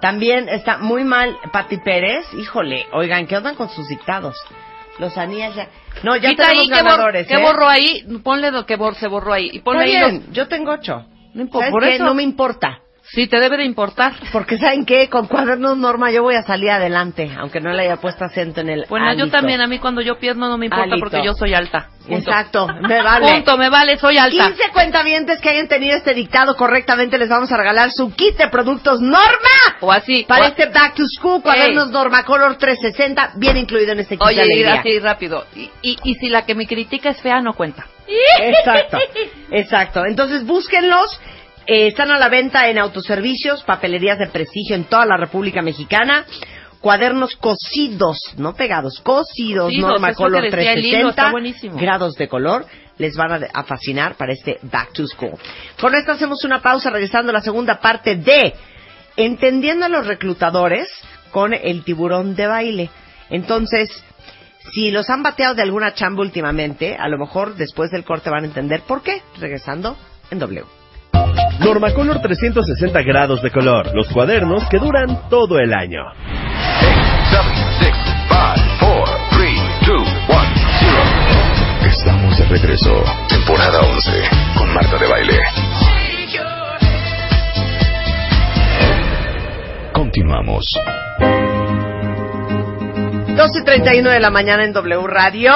También está muy mal Pati Pérez. Híjole, oigan, ¿qué onda con sus dictados? Lozanía ya... No, ya Quita tenemos ahí, ¿qué, bor- ganadores, qué ¿eh? borró ahí? Ponle lo que bor- se borró ahí. Y ponle Está ahí bien, los... yo tengo ocho. No importa. No me importa. Sí, te debe de importar. Porque ¿saben qué? Con cuadernos Norma yo voy a salir adelante, aunque no le haya puesto acento en el Bueno, yo también, a mí cuando yo pierdo no me importa Alito. porque yo soy alta. Punto. Exacto, me vale. Punto, me vale, soy alta. 15 cuentavientes que hayan tenido este dictado correctamente les vamos a regalar su kit de productos Norma O así. para o- este Back to School, cuadernos Norma Color 360, bien incluido en este kit de Oye, ir alegría. así rápido. Y, y, y si la que me critica es fea, no cuenta. Exacto, exacto. Entonces búsquenlos. Eh, están a la venta en autoservicios, papelerías de prestigio en toda la República Mexicana. Cuadernos cosidos, no pegados, cosidos, Cosidos, Norma Color que decía el hilo, 360, está buenísimo. grados de color, les van a, a fascinar para este Back to School. Con esto hacemos una pausa, regresando a la segunda parte de Entendiendo a los reclutadores con el tiburón de baile. Entonces, si los han bateado de alguna chamba últimamente, a lo mejor después del corte van a entender por qué. Regresando en W. Normacolor 360 grados de color. Los cuadernos que duran todo el año. 7, 6, 5, 4, 3, 2, 1, 0. Estamos de regreso. Temporada 11 con Marta de Baile. Continuamos. 12.31 de la mañana en W Radio.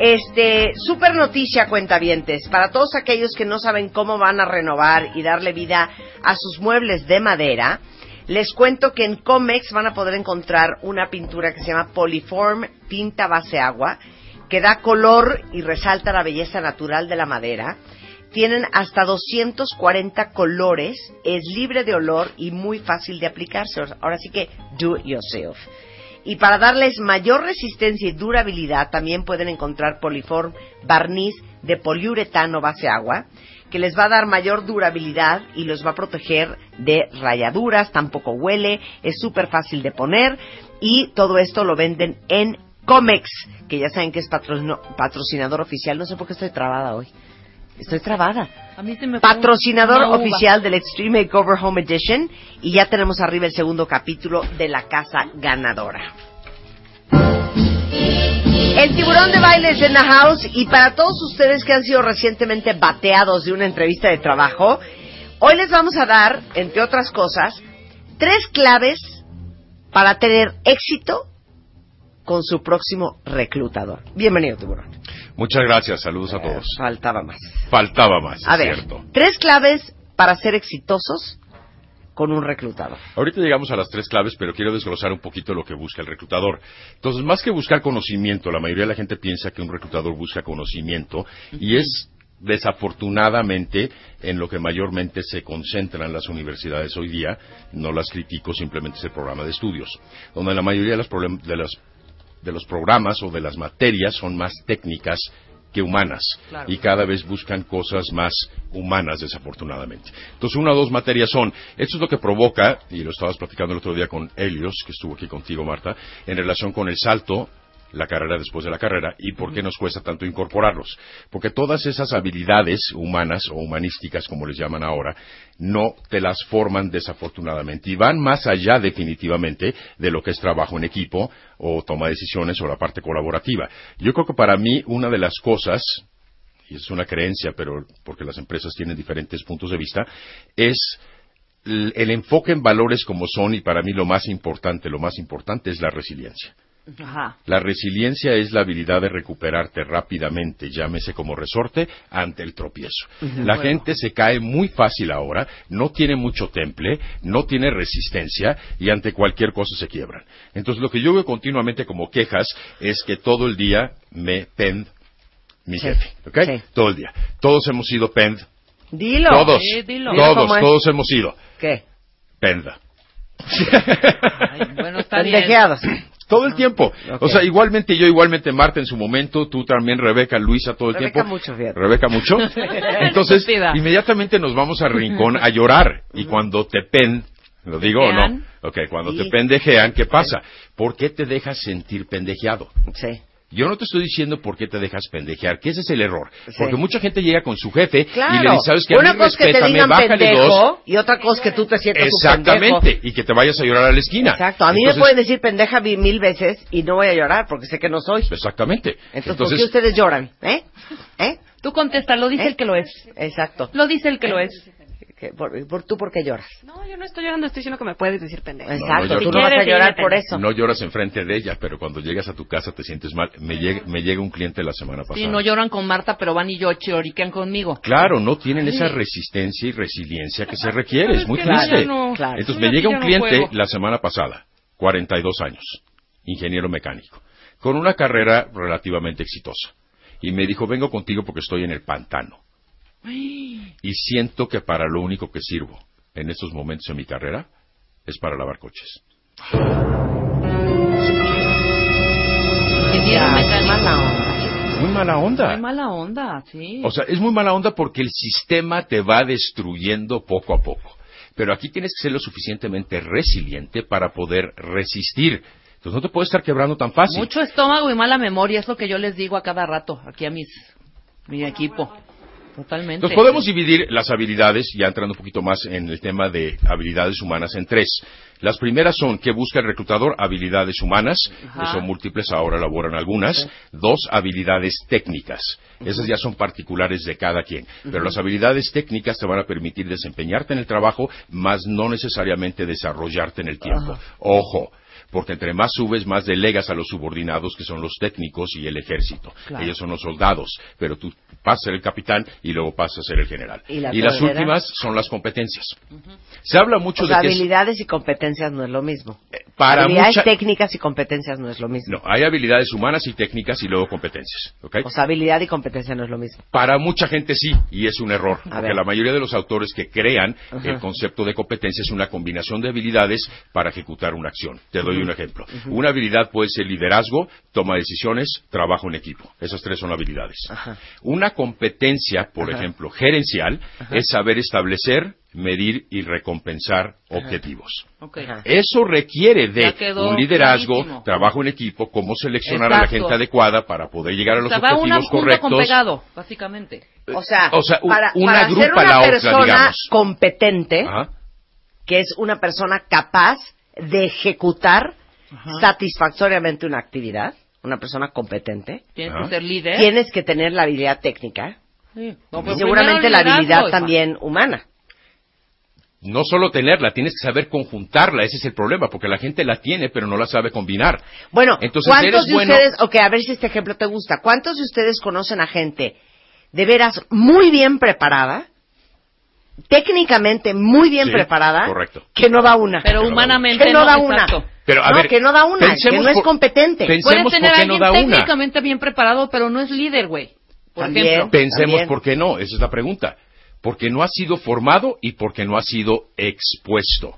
Este, super noticia, cuentavientes. Para todos aquellos que no saben cómo van a renovar y darle vida a sus muebles de madera, les cuento que en Comex van a poder encontrar una pintura que se llama Polyform Tinta Base Agua, que da color y resalta la belleza natural de la madera. Tienen hasta 240 colores, es libre de olor y muy fácil de aplicarse. Ahora sí que do it yourself. Y para darles mayor resistencia y durabilidad, también pueden encontrar Poliform barniz de poliuretano base agua, que les va a dar mayor durabilidad y los va a proteger de rayaduras, tampoco huele, es súper fácil de poner y todo esto lo venden en Comex, que ya saben que es patrocinador oficial. No sé por qué estoy trabada hoy. Estoy trabada. A mí se me Patrocinador oficial del Extreme Makeover Home Edition y ya tenemos arriba el segundo capítulo de la casa ganadora. El tiburón de baile es en the house y para todos ustedes que han sido recientemente bateados de una entrevista de trabajo, hoy les vamos a dar, entre otras cosas, tres claves para tener éxito con su próximo reclutador. Bienvenido, tiburón. Muchas gracias, saludos a todos. Faltaba más. Faltaba más, A es ver, cierto. tres claves para ser exitosos con un reclutador. Ahorita llegamos a las tres claves, pero quiero desglosar un poquito lo que busca el reclutador. Entonces, más que buscar conocimiento, la mayoría de la gente piensa que un reclutador busca conocimiento y es desafortunadamente en lo que mayormente se concentran las universidades hoy día, no las critico, simplemente es el programa de estudios, donde la mayoría de, las de, las- de los programas o de las materias son más técnicas que humanas Claro. y cada vez buscan cosas más humanas desafortunadamente. Entonces una o dos materias son, esto es lo que provoca, y lo estabas platicando el otro día con Helios, que estuvo aquí contigo Marta, en relación con el salto la carrera después de la carrera y por qué nos cuesta tanto incorporarlos. Porque todas esas habilidades humanas o humanísticas, como les llaman ahora, no te las forman desafortunadamente y van más allá definitivamente de lo que es trabajo en equipo o toma de decisiones o la parte colaborativa. Yo creo que para mí una de las cosas y es una creencia, pero porque las empresas tienen diferentes puntos de vista, es el, el enfoque en valores como son, y para mí lo más importante, lo más importante es la resiliencia. Ajá. La resiliencia es la habilidad de recuperarte rápidamente, llámese como resorte, ante el tropiezo. La Bueno. gente se cae muy fácil ahora, no tiene mucho temple, no tiene resistencia y ante cualquier cosa se quiebran. Entonces lo que yo veo continuamente como quejas es que todo el día me pend mi Sí. jefe, ¿ok? Todo el día. Todos hemos sido pend Dilo. Todos, Sí, dilo. todos, todos hemos ido. ¿Qué? Penda. Bueno, está bien. Todo el tiempo. O sea, igualmente yo, igualmente Marta en su momento, tú también, Rebeca, Luisa, todo el Rebeca tiempo. mucho. Rebeca mucho. Entonces, Estúpida. inmediatamente nos vamos a rincón a llorar. Y cuando te pen, ¿lo digo o no? ¿Pendejean? Ok, cuando Sí. te pendejean, ¿qué pasa? ¿Por qué te dejas sentir pendejeado? Sí. Yo no te estoy diciendo por qué te dejas pendejear, que ese es el error. Sí. Porque mucha gente llega con su jefe Claro. y le dice, ¿sabes qué? A Una mí cosa es que te digan pendejo dos. y otra cosa es que tú te sientas un Exactamente. pendejo. Y que te vayas a llorar a la esquina. Exacto. A mí Entonces- me pueden decir pendeja mil veces y no voy a llorar porque sé que no soy. Exactamente. Entonces, ¿por qué ustedes lloran? ¿Eh? ¿Eh? Tú contesta, lo dice el que lo es. Exacto. Lo dice el que lo es. ¿Qué- por, por- ¿Tú por qué lloras? No, yo no estoy llorando, estoy diciendo que me puedes decir pendejo. Exacto, yo- tú no vas a llorar por eso. No lloras enfrente de ella, pero cuando llegas a tu casa te sientes mal. Me llega, me llega un cliente la semana pasada. Sí, no lloran con Marta, pero van y yo choriquean conmigo. Claro, no tienen esa Sí. resistencia y resiliencia que se requiere. Es muy no, triste. no. Claro. Entonces me llega un no cliente la semana pasada, 42 años, ingeniero mecánico, con una carrera relativamente exitosa. Y me dijo, vengo contigo porque estoy en el pantano. Y siento que para lo único que sirvo en estos momentos en mi carrera es para lavar coches. Muy mala onda. Muy mala onda, sí. O sea, es muy mala onda porque el sistema te va destruyendo poco a poco. Pero aquí tienes que ser lo suficientemente resiliente para poder resistir. Entonces no te puedes estar quebrando tan fácil. Mucho estómago y mala memoria es lo que yo les digo a cada rato, aquí a mis, mi equipo. Totalmente. Entonces podemos dividir las habilidades, ya entrando un poquito más en el tema de habilidades humanas, en tres. Las primeras son que busca el reclutador habilidades humanas, Ajá. que son múltiples, ahora elaboran algunas. Dos, habilidades técnicas. Esas ya son particulares de cada quien. Pero las habilidades técnicas te van a permitir desempeñarte en el trabajo, más no necesariamente desarrollarte en el tiempo. Ojo. Porque entre más subes, más delegas a los subordinados, que son los técnicos y el ejército. Claro. Ellos son los soldados, pero tú pasas a ser el capitán y luego pasas a ser el general. ¿Y la las últimas son las competencias. Se habla mucho O sea, de que es- habilidades y competencias no es lo mismo. para habilidades mucha- técnicas y competencias no es lo mismo. no, hay habilidades humanas y técnicas y luego competencias. ¿ok? O sea, habilidad y competencia no es lo mismo. Para mucha gente sí, y es un error, porque ver. la mayoría de los autores que crean Ajá. el concepto de competencia es una combinación de habilidades para ejecutar una acción. Te doy Un ejemplo. Una habilidad puede ser liderazgo, toma de decisiones, trabajo en equipo. Esas tres son habilidades. Una competencia, por Ajá. ejemplo, gerencial, Ajá. es saber establecer, medir y recompensar objetivos. Eso requiere de un liderazgo, clarísimo. trabajo en equipo, cómo seleccionar a la gente adecuada para poder llegar a O los va una objetivos junto correctos. con pegado, básicamente. O sea, O sea, u- para, una para agrupa ser una la otra, persona digamos. competente, Ajá. que es una persona capaz de ejecutar satisfactoriamente una actividad, una persona competente, Tienes que ser líder. tienes que tener la habilidad técnica Sí. No, y pero seguramente la liderazgo, habilidad hija. también humana. No solo tenerla, tienes que saber conjuntarla, ese es el problema, porque la gente la tiene, pero no la sabe combinar. Bueno, Entonces, ¿cuántos eres de bueno- ustedes, ok, a ver si este ejemplo te gusta, ¿cuántos de ustedes conocen a gente de veras muy bien preparada, técnicamente muy bien Sí, preparada, correcto. que no da una? Pero humanamente que no, no, da una. exacto. Pero, a no, ver, que no da una, que no es competente. pensemos tener por a qué no alguien da una. técnicamente bien preparado, pero no es líder, güey. Por ejemplo. Pensemos por qué no, esa es la pregunta. Porque no ha sido formado y porque no ha sido expuesto.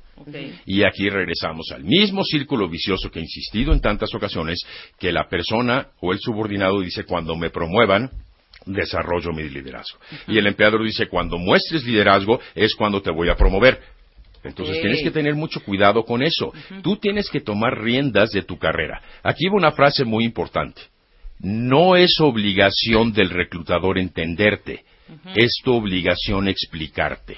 Y aquí regresamos al mismo círculo vicioso que he insistido en tantas ocasiones, que la persona o el subordinado dice cuando me promuevan, desarrollo mi liderazgo. Y el empleador dice cuando muestres liderazgo es cuando te voy a promover. Entonces tienes que tener mucho cuidado con eso. Tú tienes que tomar riendas de tu carrera. Aquí va una frase muy importante. No es obligación del reclutador entenderte, es tu obligación explicarte.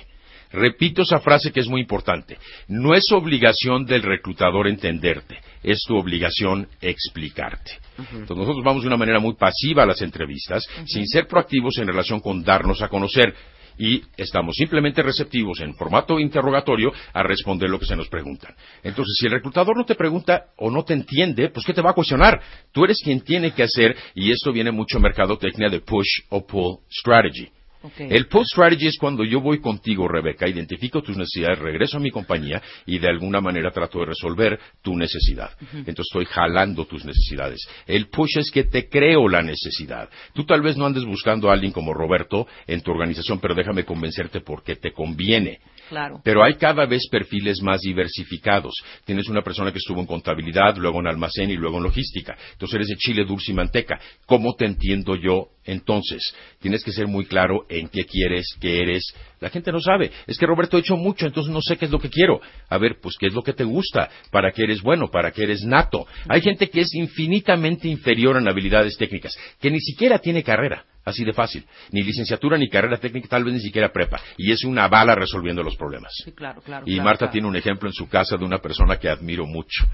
Repito esa frase que es muy importante. No es obligación del reclutador entenderte, es tu obligación explicarte. Entonces nosotros vamos de una manera muy pasiva a las entrevistas, sin ser proactivos en relación con darnos a conocer. Y estamos simplemente receptivos en formato interrogatorio a responder lo que se nos preguntan. Entonces, si el reclutador no te pregunta o no te entiende, pues ¿qué te va a cuestionar? Tú eres quien tiene que hacer, y esto viene mucho en mercadotecnia de push o pull strategy. El post strategy es cuando yo voy contigo, Rebeca, identifico tus necesidades, regreso a mi compañía y de alguna manera trato de resolver tu necesidad. Entonces estoy jalando tus necesidades. El push es que te creo la necesidad. Tú tal vez no andes buscando a alguien como Roberto en tu organización, pero déjame convencerte porque te conviene. Claro. Pero hay cada vez perfiles más diversificados. Tienes una persona que estuvo en contabilidad, luego en almacén y luego en logística. Entonces eres de chile, dulce y manteca. ¿Cómo te entiendo yo entonces? Tienes que ser muy claro en qué quieres, qué eres. La gente no sabe. Es que Roberto ha hecho mucho, entonces no sé qué es lo que quiero. A ver, pues qué es lo que te gusta, para qué eres bueno, para qué eres nato. Hay gente que es infinitamente inferior en habilidades técnicas, que ni siquiera tiene carrera. Así de fácil. Ni licenciatura ni carrera técnica, tal vez ni siquiera prepa. Y es una bala resolviendo los problemas. Sí, claro, claro. Y claro, Marta claro. tiene un ejemplo en su casa de una persona que admiro mucho,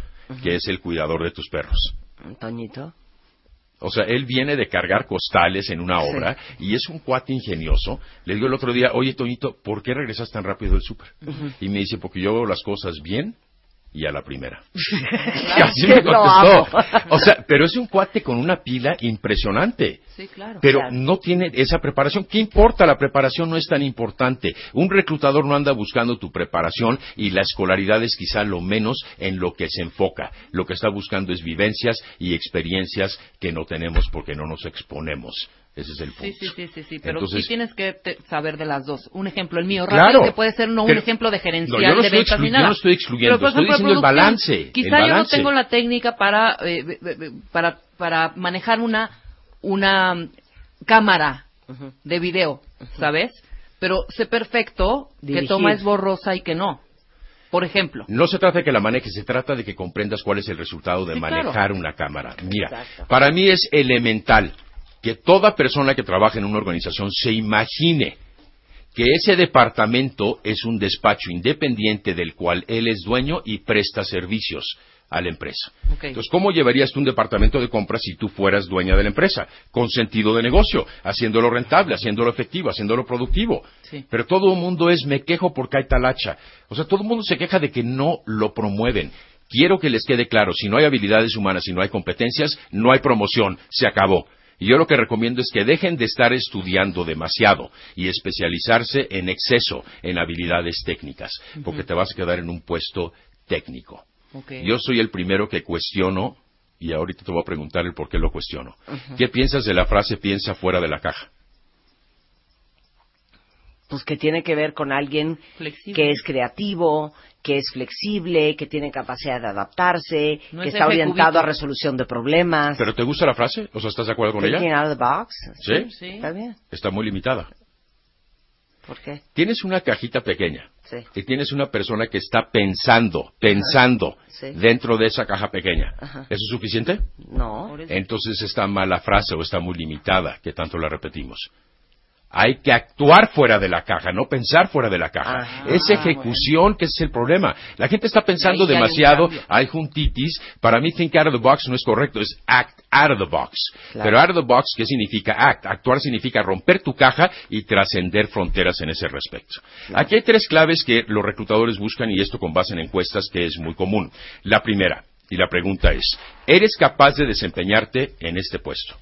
que es el cuidador de tus perros. Toñito. O sea, él viene de cargar costales en una obra y es un cuate ingenioso. Le digo el otro día, oye, Toñito, ¿por qué regresas tan rápido del súper? Y me dice, porque yo veo las cosas bien y a la primera. Y así me contestó. O sea, pero es un cuate con una pila impresionante. Sí, claro. Pero Claro. no tiene esa preparación. ¿Qué importa? La preparación no es tan importante. Un reclutador no anda buscando tu preparación y la escolaridad es quizá lo menos en lo que se enfoca. Lo que está buscando es vivencias y experiencias que no tenemos porque no nos exponemos. Ese es el punto. Sí, sí, sí, sí, sí, pero Entonces- sí tienes que te- saber de las dos. Un ejemplo, el mío, Claro. rápido, que puede ser no un ejemplo de No, gerencial, yo no de estoy ventas ni yo nada. no estoy excluyendo, Pero, estoy ejemplo, diciendo el balance, Quizá el yo no tengo la técnica para, eh, para, para manejar una, una cámara de video, ¿sabes? Pero sé perfecto que toma es borrosa y que no. Por ejemplo. No se trata de que la manejes, se trata de que comprendas cuál es el resultado de Sí, claro. manejar una cámara. Mira, Exacto. para mí es elemental que toda persona que trabaja en una organización se imagine que ese departamento es un despacho independiente del cual él es dueño y presta servicios a la empresa. Entonces, ¿cómo llevarías tú un departamento de compras si tú fueras dueña de la empresa? Con sentido de negocio, haciéndolo rentable, haciéndolo efectivo, haciéndolo productivo. Sí. Pero todo el mundo es me quejo porque hay talacha. O sea, todo el mundo se queja de que no lo promueven. Quiero que les quede claro, si no hay habilidades humanas, si no hay competencias, no hay promoción, se acabó. Y yo lo que recomiendo es que dejen de estar estudiando demasiado y especializarse en exceso en habilidades técnicas, porque te vas a quedar en un puesto técnico. Yo soy el primero que cuestiono, y ahorita te voy a preguntar el por qué lo cuestiono. ¿Qué piensas de la frase piensa fuera de la caja? Pues que tiene que ver con alguien Flexible. que es creativo, que es flexible, que tiene capacidad de adaptarse, No que es está orientado cubito. a resolución de problemas. ¿Pero te gusta la frase? O sea, ¿estás de acuerdo con Thinking ella? out of the box. ¿Sí? Está bien. Está muy limitada. ¿Por qué? Tienes una cajita pequeña Sí. y tienes una persona que está pensando, pensando Sí. dentro de esa caja pequeña. Ajá. ¿Eso es suficiente? No. Entonces está mala frase o está muy limitada, que tanto la repetimos. Hay que actuar fuera de la caja, no pensar fuera de la caja. Ah, es ejecución que es el problema. La gente está pensando Ahí hay demasiado, hay juntitis. Para mí, think out of the box no es correcto, es act out of the box. Claro. Pero out of the box, ¿qué significa act? Actuar significa romper tu caja y trascender fronteras en ese respecto. Aquí hay tres claves que los reclutadores buscan y esto con base en encuestas que es muy común. La primera, y la pregunta es, ¿eres capaz de desempeñarte en este puesto?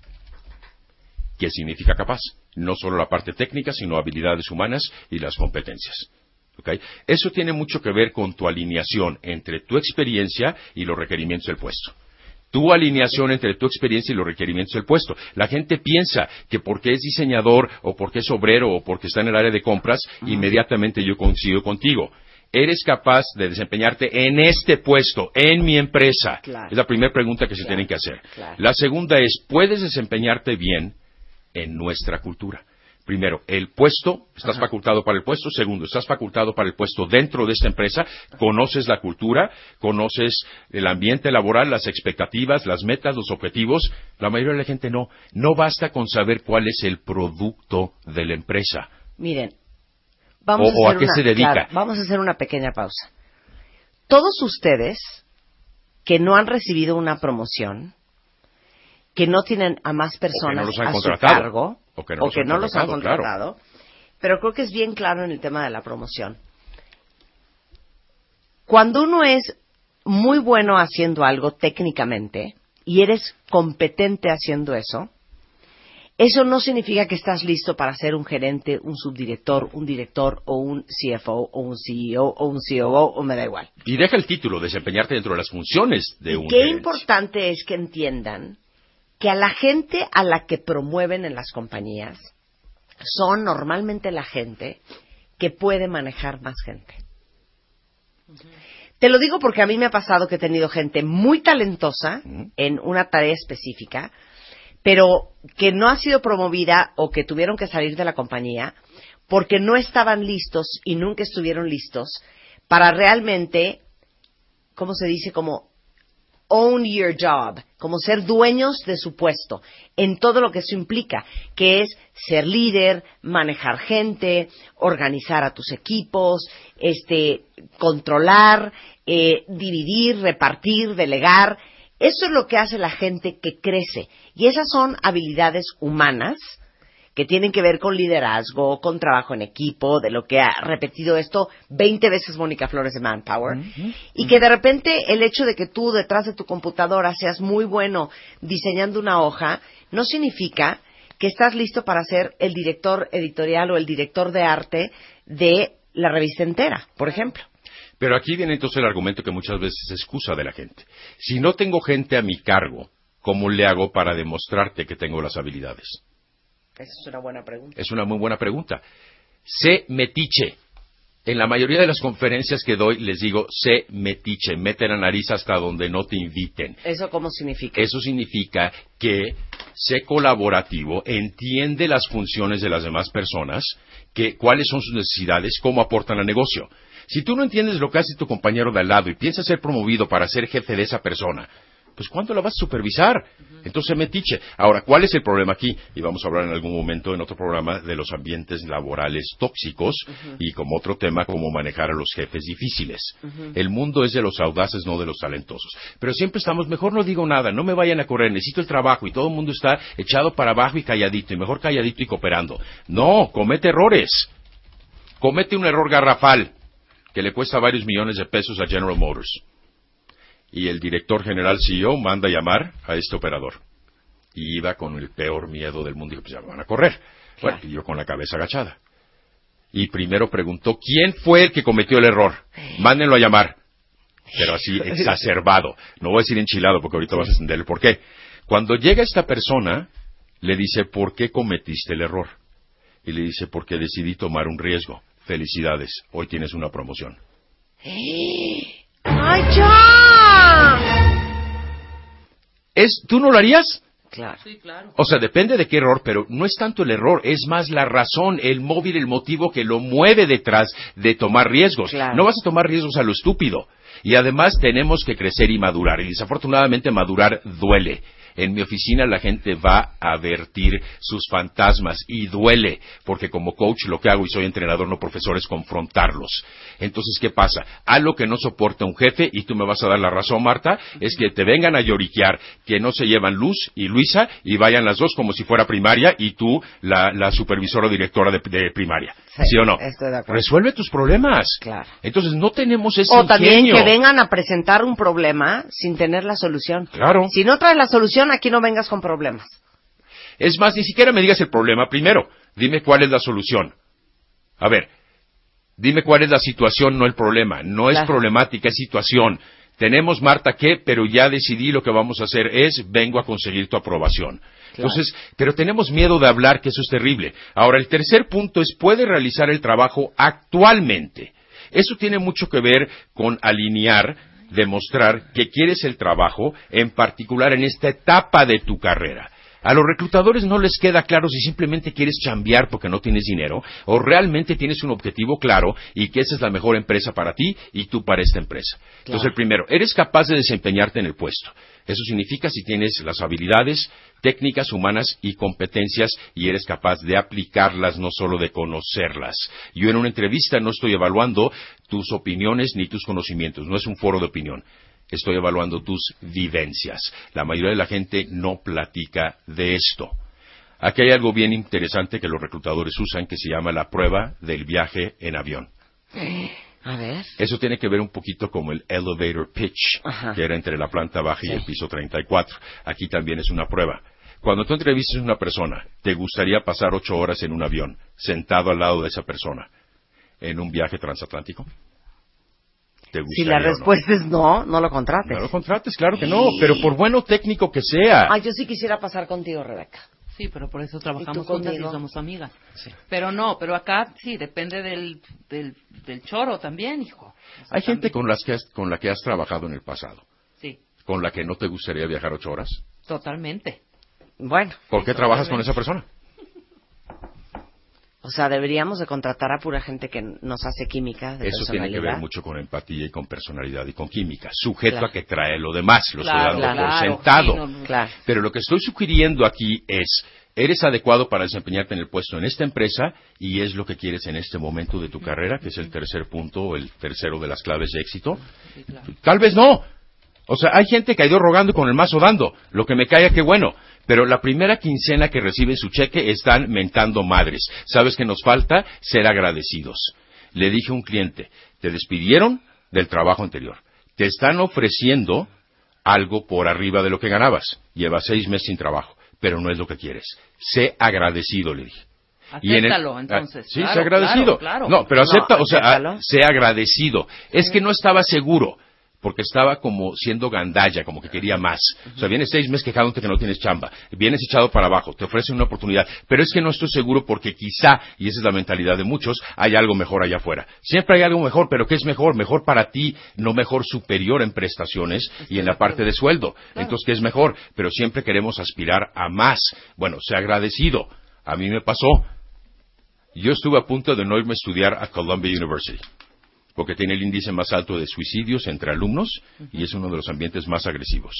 ¿Qué significa capaz? No solo la parte técnica, sino habilidades humanas y las competencias. Eso tiene mucho que ver con tu alineación entre tu experiencia y los requerimientos del puesto. Tu alineación entre tu experiencia y los requerimientos del puesto. La gente piensa que porque es diseñador o porque es obrero o porque está en el área de compras, inmediatamente yo coincido contigo. ¿Eres capaz de desempeñarte en este puesto, en mi empresa? Claro. Es la primera pregunta que se tienen que hacer. claro. La segunda es, ¿puedes desempeñarte bien en nuestra cultura? Primero, el puesto, estás Ajá. facultado para el puesto. Segundo, estás facultado para el puesto dentro de esta empresa. Conoces la cultura, conoces el ambiente laboral, las expectativas, las metas, los objetivos. La mayoría de la gente no. No basta con saber cuál es el producto de la empresa. Miren, vamos O- a a hacer qué una, se dedica. claro, vamos a hacer una pequeña pausa. Todos ustedes que no han recibido una promoción, que no tienen a más personas han a su cargo, O que no los han los han contratado, claro. pero creo que es bien claro en el tema de la promoción. Cuando uno es muy bueno haciendo algo técnicamente y eres competente haciendo eso, eso no significa que estás listo para ser un gerente, un subdirector, un director o un CFO o un CEO o un COO o me da igual. Y deja el título, desempeñarte dentro de las funciones de un Qué gerente. importante es que entiendan que a la gente a la que promueven en las compañías son normalmente la gente que puede manejar más gente. Te lo digo porque a mí me ha pasado que he tenido gente muy talentosa en una tarea específica, pero que no ha sido promovida o que tuvieron que salir de la compañía porque no estaban listos y nunca estuvieron listos para realmente, ¿cómo se dice? Como own your job, como ser dueños de su puesto, en todo lo que eso implica, que es ser líder, manejar gente, organizar a tus equipos, este, controlar, eh, dividir, repartir, delegar. Eso es lo que hace la gente que crece. Y esas son habilidades humanas que tienen que ver con liderazgo, con trabajo en equipo, de lo que ha repetido esto 20 veces Mónica Flores de Manpower, y que de repente el hecho de que tú detrás de tu computadora seas muy bueno diseñando una hoja, no significa que estás listo para ser el director editorial o el director de arte de la revista entera, por ejemplo. Pero aquí viene entonces el argumento que muchas veces se excusa de la gente. Si no tengo gente a mi cargo, ¿cómo le hago para demostrarte que tengo las habilidades? Esa es una buena pregunta. Es una muy buena pregunta. Sé metiche. En la mayoría de las conferencias que doy les digo, sé metiche, mete la nariz hasta donde no te inviten. ¿Eso cómo significa? Eso significa que sé colaborativo, entiende las funciones de las demás personas, que, cuáles son sus necesidades, cómo aportan al negocio. Si tú no entiendes lo que hace tu compañero de al lado y piensas ser promovido para ser jefe de esa persona, pues ¿cuándo la vas a supervisar? Entonces metiche. Ahora, ¿cuál es el problema aquí? Y vamos a hablar en algún momento en otro programa de los ambientes laborales tóxicos y como otro tema, cómo manejar a los jefes difíciles. El mundo es de los audaces, no de los talentosos. Pero siempre estamos, mejor no digo nada, no me vayan a correr, necesito el trabajo y todo el mundo está echado para abajo y calladito, y mejor calladito y cooperando. No, comete errores. Comete un error garrafal que le cuesta varios millones de pesos a General Motors y el director general CEO manda a llamar a este operador. Y iba con el peor miedo del mundo y dijo, pues ya me van a correr. Bueno, y yo con la cabeza agachada. Y primero preguntó, ¿quién fue el que cometió el error? Mándenlo a llamar. Pero así, exacerbado. No voy a decir enchilado porque ahorita vas a entender el por qué. Cuando llega esta persona, le dice, ¿por qué cometiste el error? Y le dice, porque decidí tomar un riesgo. Felicidades, hoy tienes una promoción. ¡Ay, ya! ¿Es, ¿Tú no lo harías? Claro. Sí, claro. O sea, depende de qué error, pero no es tanto el error, es más la razón, el móvil, el motivo que lo mueve detrás de tomar riesgos. Claro. No vas a tomar riesgos a lo estúpido. Y además tenemos que crecer y madurar. Y desafortunadamente madurar duele. En mi oficina la gente va a vertir sus fantasmas y duele, porque como coach lo que hago y soy entrenador, no profesor, es confrontarlos. Entonces, ¿qué pasa? Algo que no soporta un jefe, y tú me vas a dar la razón, Marta, es que te vengan a lloriquear que no se llevan Luz y Luisa y vayan las dos como si fuera primaria y tú la, supervisora o directora de primaria. Sí, o no? Estoy de acuerdo. Resuelve tus problemas. Claro. Entonces, no tenemos ese O también que vengan a presentar un problema sin tener la solución. Claro. Si no traes la solución, aquí no vengas con problemas. Es más, ni siquiera me digas el problema primero. Dime cuál es la solución. A ver, dime cuál es la situación, no el problema. No es problemática, es situación. Tenemos, Marta, ¿qué? Pero ya decidí lo que vamos a hacer es, vengo a conseguir tu aprobación. Entonces, pero tenemos miedo de hablar, que eso es terrible. Ahora, el tercer punto es, puede realizar el trabajo actualmente. Eso tiene mucho que ver con alinear, demostrar que quieres el trabajo, en particular en esta etapa de tu carrera. A los reclutadores no les queda claro si simplemente quieres chambear porque no tienes dinero o realmente tienes un objetivo claro y que esa es la mejor empresa para ti y tú para esta empresa. Entonces, el primero, eres capaz de desempeñarte en el puesto. Eso significa si tienes las habilidades, técnicas humanas y competencias y eres capaz de aplicarlas, no solo de conocerlas. Yo en una entrevista no estoy evaluando tus opiniones ni tus conocimientos, no es un foro de opinión. Estoy evaluando tus vivencias. La mayoría de la gente no platica de esto. Aquí hay algo bien interesante que los reclutadores usan que se llama la prueba del viaje en avión. A ver. Eso tiene que ver un poquito como el elevator pitch, Ajá. que era entre la planta baja y el piso 34. Aquí también es una prueba. Cuando tú entrevistas a una persona, ¿te gustaría pasar ocho horas en un avión, sentado al lado de esa persona, en un viaje transatlántico? ¿Te Si gustaría la o no? respuesta es no, no lo contrates. No lo contrates, claro que no, pero por bueno técnico que sea. Ay, yo sí quisiera pasar contigo, Rebeca. Sí, pero por eso trabajamos ¿Y tú juntas y somos amigas. Pero no, pero acá sí, depende del, del, del choro también, hijo. Hay gente con, las que has- con la que has trabajado en el pasado, Sí, con la que no te gustaría viajar ocho horas. totalmente. Bueno, ¿Por qué trabajas con esa persona? O sea, deberíamos de contratar a pura gente que nos hace química de Eso tiene que ver mucho con empatía y con personalidad y con química, sujeto Claro. a que trae lo demás, lo Claro, estoy dando claro, por sentado. sí, no. Pero lo que estoy sugiriendo aquí es, eres adecuado para desempeñarte en el puesto en esta empresa y es lo que quieres en este momento de tu carrera, que es el tercer punto o el tercero de las claves de éxito. Tal vez no. O sea, hay gente que ha ido rogando con el mazo dando. Lo que me caiga, qué bueno. Pero la primera quincena que reciben su cheque están mentando madres. ¿Sabes que nos falta? Ser agradecidos. Le dije a un cliente, te despidieron del trabajo anterior. Te están ofreciendo algo por arriba de lo que ganabas. Llevas seis meses sin trabajo, pero no es lo que quieres. Sé agradecido, le dije. Y en el- Acéptalo, entonces. Ah, sí, Claro, sé agradecido. claro, claro. No, pero No, acepta, o sea, sé agradecido. Es que no estaba seguro, porque estaba como siendo gandalla, como que quería más. O sea, vienes seis meses quejándote que no tienes chamba, vienes echado para abajo, te ofrecen una oportunidad, pero es que no estoy seguro porque quizá, y esa es la mentalidad de muchos, hay algo mejor allá afuera. Siempre hay algo mejor, pero ¿qué es mejor? Mejor para ti, no mejor superior en prestaciones y en la parte de sueldo. Entonces, ¿qué es mejor? Pero siempre queremos aspirar a más. Bueno, sé agradecido. A mí me pasó. Yo estuve a punto de no irme a estudiar a Columbia University, porque tiene el índice más alto de suicidios entre alumnos y es uno de los ambientes más agresivos.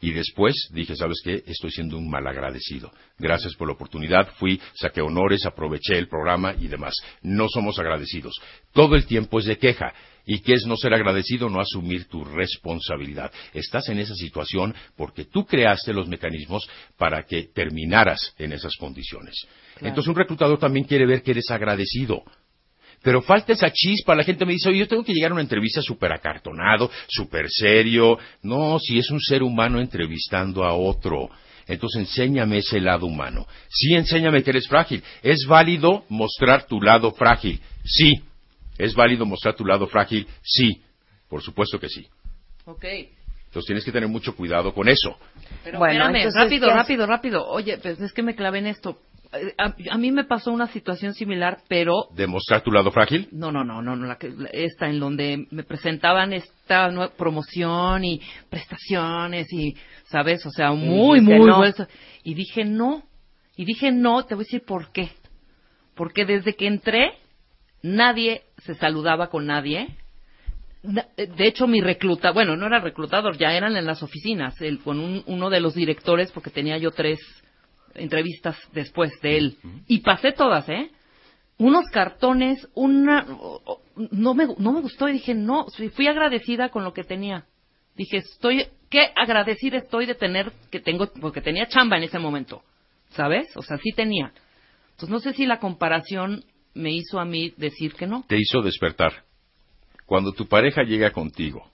Y después dije, ¿sabes qué? Estoy siendo un malagradecido. Gracias por la oportunidad. Fui, saqué honores, aproveché el programa y demás. No somos agradecidos. Todo el tiempo es de queja. ¿Y qué es no ser agradecido? No asumir tu responsabilidad. Estás en esa situación porque tú creaste los mecanismos para que terminaras en esas condiciones. Claro. Entonces un reclutador también quiere ver que eres agradecido. Pero falta esa chispa. La gente me dice, oye, yo tengo que llegar a una entrevista súper acartonado, súper serio. No, si es un ser humano entrevistando a otro. Entonces enséñame ese lado humano. Sí, enséñame que eres frágil. ¿Es válido mostrar tu lado frágil? Sí. ¿Es válido mostrar tu lado frágil? Sí. Por supuesto que sí. Ok. Entonces tienes que tener mucho cuidado con eso. Pero Bueno, espérame, entonces, rápido, rápido, rápido. Oye, pues es que me clavé en esto. Eh, A, a mí me pasó una situación similar, pero ¿De mostrar tu lado frágil? no, no, no, no, no la que, esta en donde me presentaban esta nue- promoción y prestaciones y, ¿sabes? O sea, muy, muy no. Y dije no. Y dije no, te voy a decir por qué. Porque desde que entré, nadie se saludaba con nadie. Na- De hecho, mi recluta, bueno, no era reclutador, ya eran en las oficinas, el, con un- uno de los directores, porque tenía yo tres entrevistas después de él. Y pasé todas, ¿eh? Unos cartones, una... No me, no me gustó y dije, no, fui fui agradecida con lo que tenía. Dije, estoy, qué agradecida estoy de tener, que tengo, porque tenía chamba en ese momento, ¿sabes? O sea, sí tenía. Entonces, no sé si la comparación me hizo a mí decir que no. te hizo despertar. Cuando tu pareja llega contigo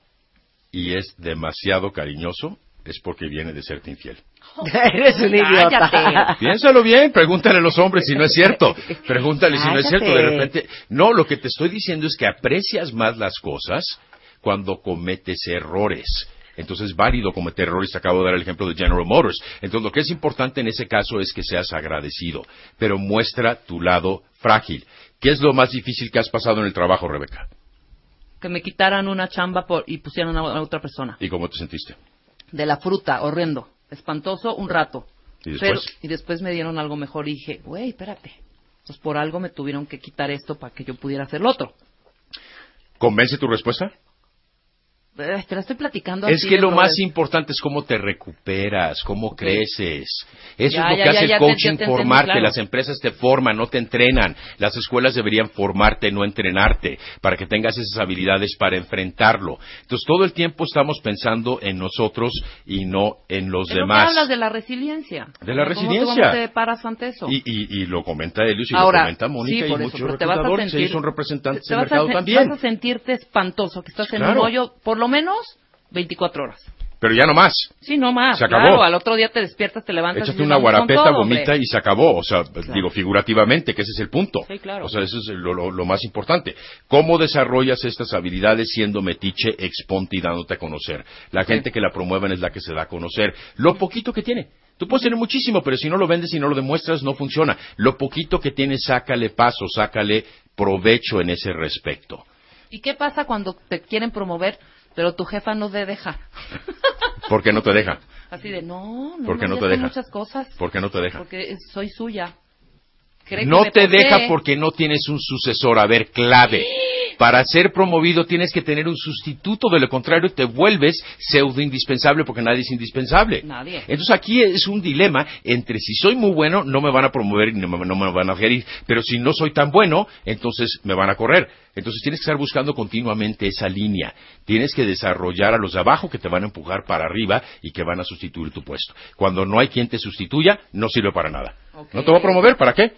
y es demasiado cariñoso, es porque viene de serte infiel. Eres un idiota. Piénsalo bien, pregúntale a los hombres si no es cierto. Pregúntale si no es cierto. De repente, no, lo que te estoy diciendo es que aprecias más las cosas cuando cometes errores. Entonces es válido cometer errores. Acabo de dar el ejemplo de General Motors. Entonces lo que es importante en ese caso es que seas agradecido, pero muestra tu lado frágil. ¿Qué es lo más difícil que has pasado en el trabajo, Rebeca? Que me quitaran una chamba por, y pusieran a otra persona. ¿Y cómo te sentiste? De la fruta, horrendo. Espantoso un rato. ¿Y después? Pero- y después me dieron algo mejor y dije, güey, espérate. Pues por algo me tuvieron que quitar esto para que yo pudiera hacer lo otro. ¿Convence tu respuesta? Te la estoy platicando Es así que lo más importante es cómo te recuperas, cómo creces. Eso Ya, es lo ya, que ya, hace el te- coaching, te formarte. claro. Las empresas te forman, no te entrenan. Las escuelas deberían formarte, no entrenarte, para que tengas esas habilidades para enfrentarlo. Entonces, todo el tiempo estamos pensando en nosotros y no en los Pero demás. hablas de la resiliencia. De la ¿Cómo- resiliencia. ¿Cómo te paras ante eso? Y, y, y lo comenta Elius y Ahora, lo comenta Mónica sí, y muchos te a reclutadores. sentir- Ellos son representantes te del a mercado sen- también. Vas a sentirte espantoso, que estás en Claro. un hoyo por lo menos 24 horas. Pero ya no más. Sí, no más. Se acabó. Claro, al otro día te despiertas, te levantas. Échate una "Vamos con guarapeta, todo, vomita hombre". y se acabó. O sea, digo figurativamente, que ese es el punto. Sí, claro. O sea, eso es lo, lo- lo más importante. ¿Cómo desarrollas estas habilidades siendo metiche, exponte y dándote a conocer? La gente que la promueven es la que se da a conocer. Lo poquito que tiene. Tú puedes tener muchísimo, pero si no lo vendes y no lo demuestras, no funciona. Lo poquito que tienes, sácale paso, sácale provecho en ese respecto. ¿Y qué pasa cuando te quieren promover, pero tu jefa no te deja? ¿Por qué no te deja? Así de, no, no, ¿Por qué no te deja? muchas cosas. ¿Por qué no te deja? Porque soy suya. Cree No te posee. deja porque no tienes un sucesor. A ver, clave. Para ser promovido tienes que tener un sustituto, de lo contrario te vuelves pseudo indispensable porque nadie es indispensable. Nadie. Entonces aquí es un dilema entre si soy muy bueno, no me van a promover y no me, no me van a gerir, pero si no soy tan bueno, entonces me van a correr. Entonces tienes que estar buscando continuamente esa línea. Tienes que desarrollar a los de abajo que te van a empujar para arriba y que van a sustituir tu puesto. Cuando no hay quien te sustituya, no sirve para nada. ¿No te va a promover? ¿Para qué?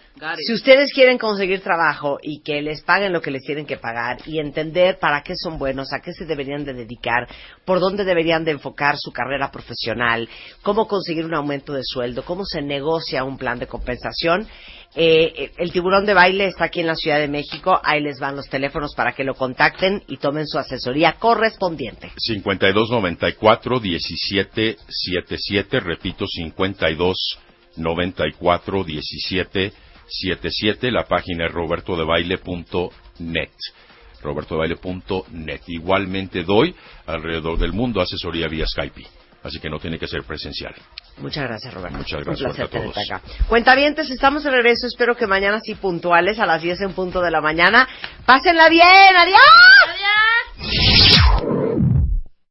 Si ustedes quieren conseguir trabajo y que les paguen lo que les tienen que pagar y entender para qué son buenos, a qué se deberían de dedicar, por dónde deberían de enfocar su carrera profesional, cómo conseguir un aumento de sueldo, cómo se negocia un plan de compensación, eh, el tiburón de baile está aquí en la Ciudad de México. Ahí les van los teléfonos para que lo contacten y tomen su asesoría correspondiente. 52 94 17 77, repito, 52 94 17 77, la página es robertodebaile.net robertodebaile.net. Igualmente doy alrededor del mundo asesoría vía Skype, así que no tiene que ser presencial. Muchas gracias, Roberto. Muchas gracias a todos. Acá. Cuentavientes, estamos de regreso. Espero que mañana sí puntuales a las 10 en punto de la mañana. Pásenla bien. Adiós.